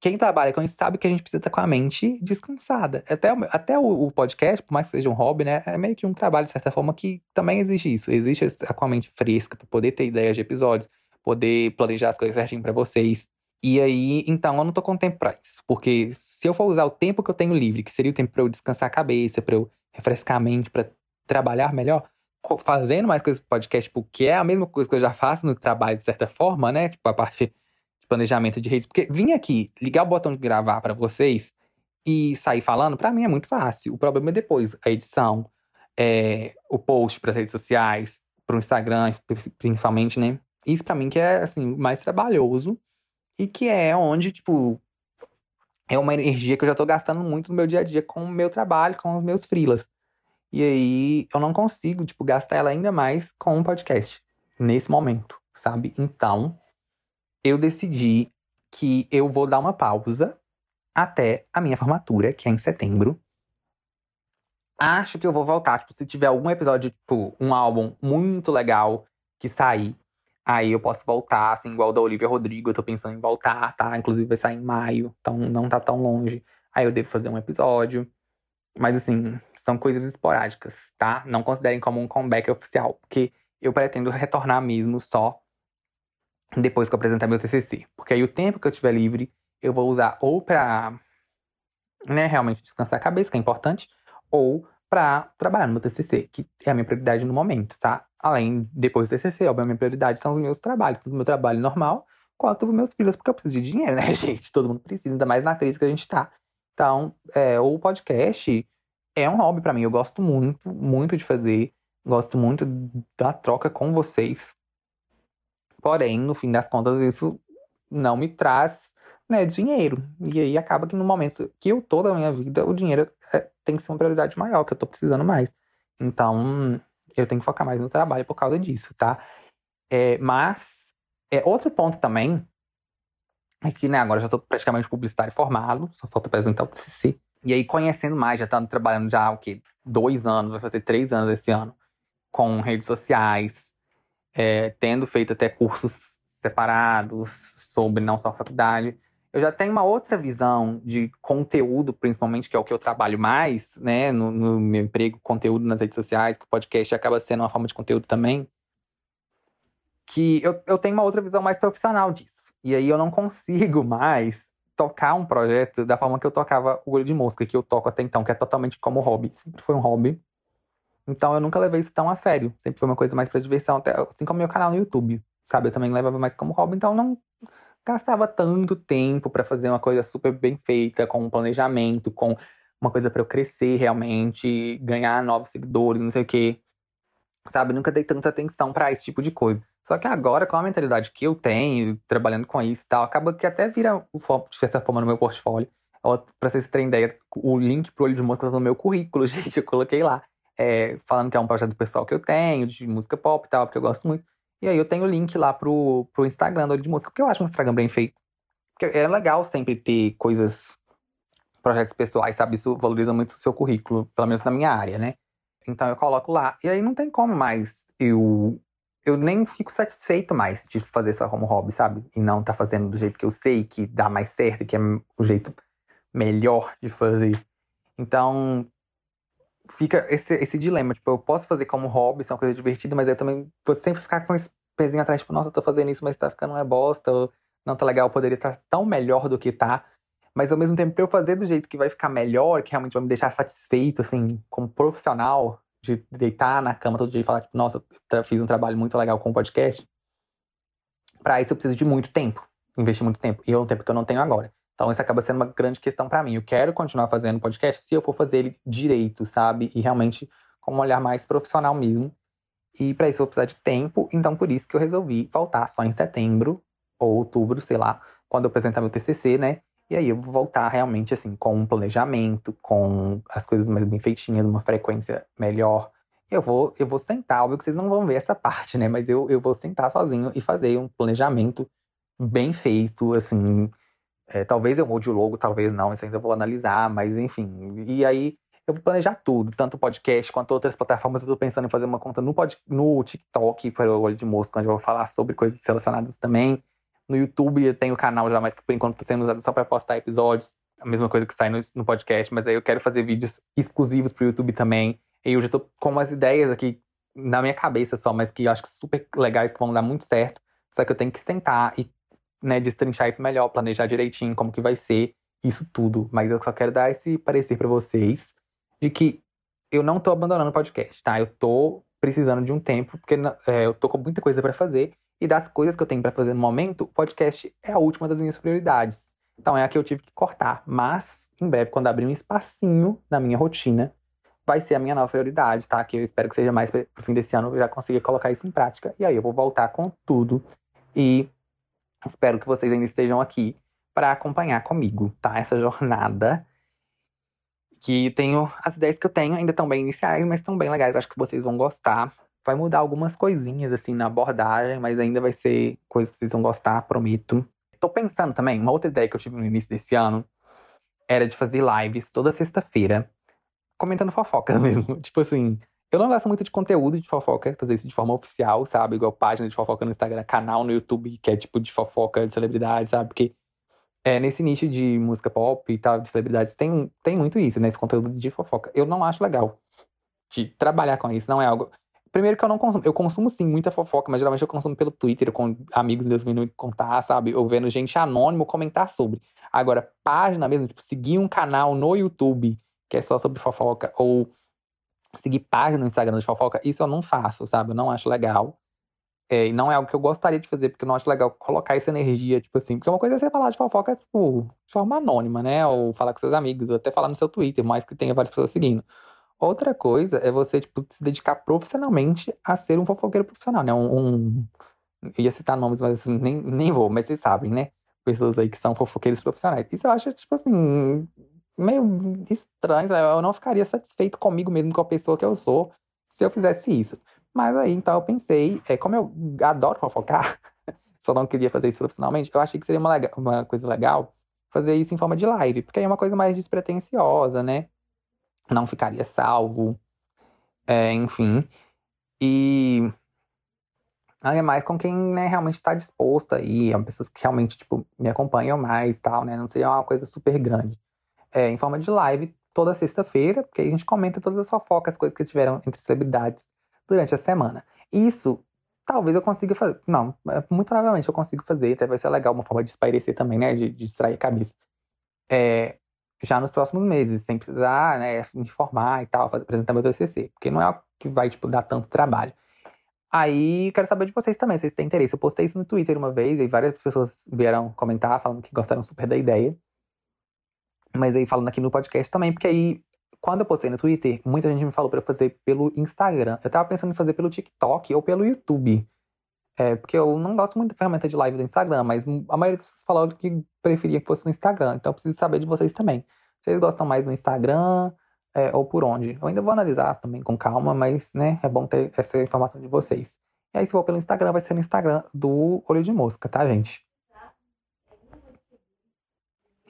Quem trabalha com isso sabe que a gente precisa estar com a mente descansada. Até, até o, o podcast, por mais que seja um hobby, né? É meio que um trabalho, de certa forma, que também exige isso. Existe estar com a mente fresca para poder ter ideias de episódios, poder planejar as coisas certinho para vocês. E aí, então, eu não tô com tempo pra isso. Porque se eu for usar o tempo que eu tenho livre, que seria o tempo para eu descansar a cabeça, para eu refrescar a mente, para trabalhar melhor, fazendo mais coisas pro podcast, porque tipo, é a mesma coisa que eu já faço no trabalho, de certa forma, né? Tipo, a parte de planejamento de redes. Porque vir aqui, ligar o botão de gravar para vocês e sair falando, para mim é muito fácil. O problema é depois, a edição, é, o post para redes sociais, pro Instagram, principalmente, né? Isso para mim que é, assim, mais trabalhoso e que é onde, tipo, é uma energia que eu já tô gastando muito no meu dia a dia com o meu trabalho, com os meus freelas. E aí eu não consigo, tipo, gastar ela ainda mais com um podcast. nesse momento, sabe? Então, eu decidi que eu vou dar uma pausa até a minha formatura, que é em setembro. Acho que eu vou voltar, tipo, se tiver algum episódio, tipo, um álbum muito legal que sair, aí eu posso voltar, assim, igual da Olivia Rodrigo, eu tô pensando em voltar, tá? Inclusive vai sair em maio, então não tá tão longe. Aí eu devo fazer um episódio. Mas assim, são coisas esporádicas, tá? Não considerem como um comeback oficial, porque eu pretendo retornar mesmo só depois que eu apresentar meu TCC. Porque aí o tempo que eu tiver livre, eu vou usar ou pra né, realmente descansar a cabeça, que é importante, ou pra trabalhar no meu TCC, que é a minha prioridade no momento, tá? Além, depois do TCC, óbvio, a minha prioridade são os meus trabalhos, tanto o meu trabalho normal, quanto os meus filhos, porque eu preciso de dinheiro, né, gente? Todo mundo precisa, ainda mais na crise que a gente tá. Então, é, o podcast é um hobby para mim. Eu gosto muito, muito de fazer. Gosto muito da troca com vocês. Porém, no fim das contas, isso não me traz né, dinheiro. E aí acaba que no momento que eu tô da minha vida, o dinheiro é, tem que ser uma prioridade maior, que eu tô precisando mais. Então, eu tenho que focar mais no trabalho por causa disso, tá? É, mas, é, outro ponto também é que, né, agora já tô praticamente publicitário formado, só falta apresentar o TCC. E aí, conhecendo mais, já estando trabalhando já, o quê? Dois anos, vai fazer três anos esse ano, com redes sociais, é, tendo feito até cursos separados sobre não só faculdade. Eu já tenho uma outra visão de conteúdo, principalmente, que é o que eu trabalho mais, né, no, no meu emprego, conteúdo nas redes sociais, que o podcast acaba sendo uma forma de conteúdo também que eu, eu tenho uma outra visão mais profissional disso. E aí eu não consigo mais tocar um projeto da forma que eu tocava o olho de mosca, que eu toco até então, que é totalmente como hobby. Sempre foi um hobby. Então eu nunca levei isso tão a sério. Sempre foi uma coisa mais pra diversão, até, assim como meu canal no YouTube. Sabe? Eu também levava mais como hobby, então não gastava tanto tempo para fazer uma coisa super bem feita, com um planejamento, com uma coisa para eu crescer realmente, ganhar novos seguidores, não sei o quê. Sabe? Nunca dei tanta atenção para esse tipo de coisa. Só que agora, com a mentalidade que eu tenho, trabalhando com isso e tal, acaba que até vira, de certa forma, no meu portfólio. Pra vocês terem ideia, o link pro Olho de Mosca tá no meu currículo, gente, eu coloquei lá. É, falando que é um projeto pessoal que eu tenho, de música pop e tal, porque eu gosto muito. E aí eu tenho o link lá pro, pro Instagram do Olho de Mosca, porque eu acho um Instagram bem feito. Porque é legal sempre ter coisas, projetos pessoais, sabe? Isso valoriza muito o seu currículo, pelo menos na minha área, né? Então eu coloco lá. E aí não tem como mais eu eu nem fico satisfeito mais de fazer só como hobby, sabe? E não tá fazendo do jeito que eu sei que dá mais certo, que é o jeito melhor de fazer. Então, fica esse, esse dilema. Tipo, eu posso fazer como hobby, isso é uma coisa divertida, mas eu também vou sempre ficar com esse pezinho atrás, tipo, nossa, eu tô fazendo isso, mas tá ficando uma bosta, ou não tá legal, poderia estar tá tão melhor do que tá. Mas ao mesmo tempo, pra eu fazer do jeito que vai ficar melhor, que realmente vai me deixar satisfeito, assim, como profissional, de deitar na cama todo dia e falar, tipo, nossa, fiz um trabalho muito legal com o podcast. Para isso eu preciso de muito tempo, investir muito tempo. E é um tempo que eu não tenho agora. Então isso acaba sendo uma grande questão para mim. Eu quero continuar fazendo podcast se eu for fazer ele direito, sabe? E realmente com um olhar mais profissional mesmo. E para isso eu vou precisar de tempo, então por isso que eu resolvi voltar só em setembro ou outubro, sei lá, quando eu apresentar meu TCC, né? E aí eu vou voltar realmente assim com um planejamento, com as coisas mais bem feitinhas, uma frequência melhor. Eu vou, eu vou sentar, óbvio que vocês não vão ver essa parte, né? Mas eu, eu vou sentar sozinho e fazer um planejamento bem feito, assim. É, talvez eu mude o logo, talvez não, isso ainda vou analisar, mas enfim. E aí eu vou planejar tudo, tanto podcast quanto outras plataformas. Eu tô pensando em fazer uma conta no, pod, no TikTok para o Olho de Mosca, onde eu vou falar sobre coisas relacionadas também. No YouTube eu tenho o canal já, mas que por enquanto está sendo usado só para postar episódios. A mesma coisa que sai no, no podcast, mas aí eu quero fazer vídeos exclusivos pro YouTube também. E eu já tô com umas ideias aqui na minha cabeça só, mas que eu acho que super legais, que vão dar muito certo. Só que eu tenho que sentar e né, destrinchar isso melhor, planejar direitinho como que vai ser isso tudo. Mas eu só quero dar esse parecer para vocês de que eu não tô abandonando o podcast, tá? Eu tô precisando de um tempo, porque é, eu tô com muita coisa para fazer e das coisas que eu tenho para fazer no momento, o podcast é a última das minhas prioridades. Então é a que eu tive que cortar. Mas, em breve, quando abrir um espacinho na minha rotina, vai ser a minha nova prioridade, tá? Que eu espero que seja mais pro fim desse ano eu já consiga colocar isso em prática. E aí eu vou voltar com tudo. E espero que vocês ainda estejam aqui para acompanhar comigo, tá? Essa jornada. Que tenho. As ideias que eu tenho ainda estão bem iniciais, mas estão bem legais. Acho que vocês vão gostar. Vai mudar algumas coisinhas, assim, na abordagem, mas ainda vai ser coisa que vocês vão gostar, prometo. Tô pensando também, uma outra ideia que eu tive no início desse ano era de fazer lives toda sexta-feira, comentando fofocas mesmo. Tipo assim, eu não gosto muito de conteúdo de fofoca, fazer isso de forma oficial, sabe? Igual página de fofoca no Instagram, canal no YouTube, que é tipo de fofoca de celebridade, sabe? Porque é, nesse nicho de música pop e tal, de celebridades, tem, tem muito isso, né? Esse conteúdo de fofoca. Eu não acho legal de trabalhar com isso, não é algo. Primeiro que eu não consumo. Eu consumo sim muita fofoca, mas geralmente eu consumo pelo Twitter, com amigos meus vindo contar, sabe? Ou vendo gente anônimo comentar sobre. Agora, página mesmo, tipo, seguir um canal no YouTube que é só sobre fofoca, ou seguir página no Instagram de fofoca, isso eu não faço, sabe? Eu não acho legal. É, e não é algo que eu gostaria de fazer, porque eu não acho legal colocar essa energia, tipo assim. Porque uma coisa é você falar de fofoca, tipo, de forma anônima, né? Ou falar com seus amigos, ou até falar no seu Twitter, mais que tenha várias pessoas seguindo. Outra coisa é você, tipo, se dedicar profissionalmente a ser um fofoqueiro profissional, né? Um. um... Eu ia citar nomes, mas assim, nem, nem vou, mas vocês sabem, né? Pessoas aí que são fofoqueiros profissionais. Isso eu acho, tipo assim, meio estranho. Eu não ficaria satisfeito comigo mesmo, com a pessoa que eu sou, se eu fizesse isso. Mas aí, então, eu pensei, é, como eu adoro fofocar, só não queria fazer isso profissionalmente, eu achei que seria uma, uma coisa legal fazer isso em forma de live, porque aí é uma coisa mais despretensiosa, né? Não ficaria salvo, é, enfim. E é mais com quem né, realmente está disposto aí, é pessoas que realmente tipo, me acompanham mais tal, né? Não seria uma coisa super grande é, em forma de live toda sexta-feira, porque aí a gente comenta todas as fofocas, as coisas que tiveram entre celebridades durante a semana. Isso talvez eu consiga fazer. Não, é, muito provavelmente eu consigo fazer, até vai ser legal, uma forma de espairecer também, né? De, de distrair a cabeça. É, já nos próximos meses, sem precisar né, informar e tal, apresentar meu TCC, porque não é algo que vai tipo, dar tanto trabalho. Aí, quero saber de vocês também, se vocês têm interesse. Eu postei isso no Twitter uma vez e várias pessoas vieram comentar, falando que gostaram super da ideia. Mas aí falando aqui no podcast também, porque aí, quando eu postei no Twitter, muita gente me falou para fazer pelo Instagram. Eu tava pensando em fazer pelo TikTok ou pelo YouTube. É, porque eu não gosto muito da ferramenta de live do Instagram, mas a maioria das pessoas falou que preferia que fosse no Instagram. Então eu preciso saber de vocês também. Vocês gostam mais no Instagram é, ou por onde? Eu ainda vou analisar também com calma, mas né, é bom ter essa informação de vocês. E aí, se for pelo Instagram, vai ser no Instagram do Olho de Mosca, tá, gente?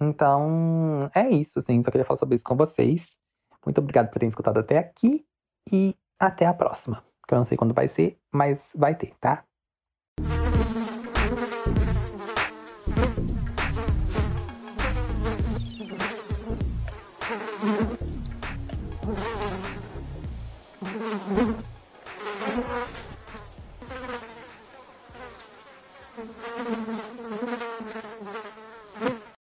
Então, é isso, assim. Só queria falar sobre isso com vocês. Muito obrigado por terem escutado até aqui e até a próxima. Que eu não sei quando vai ser, mas vai ter, tá?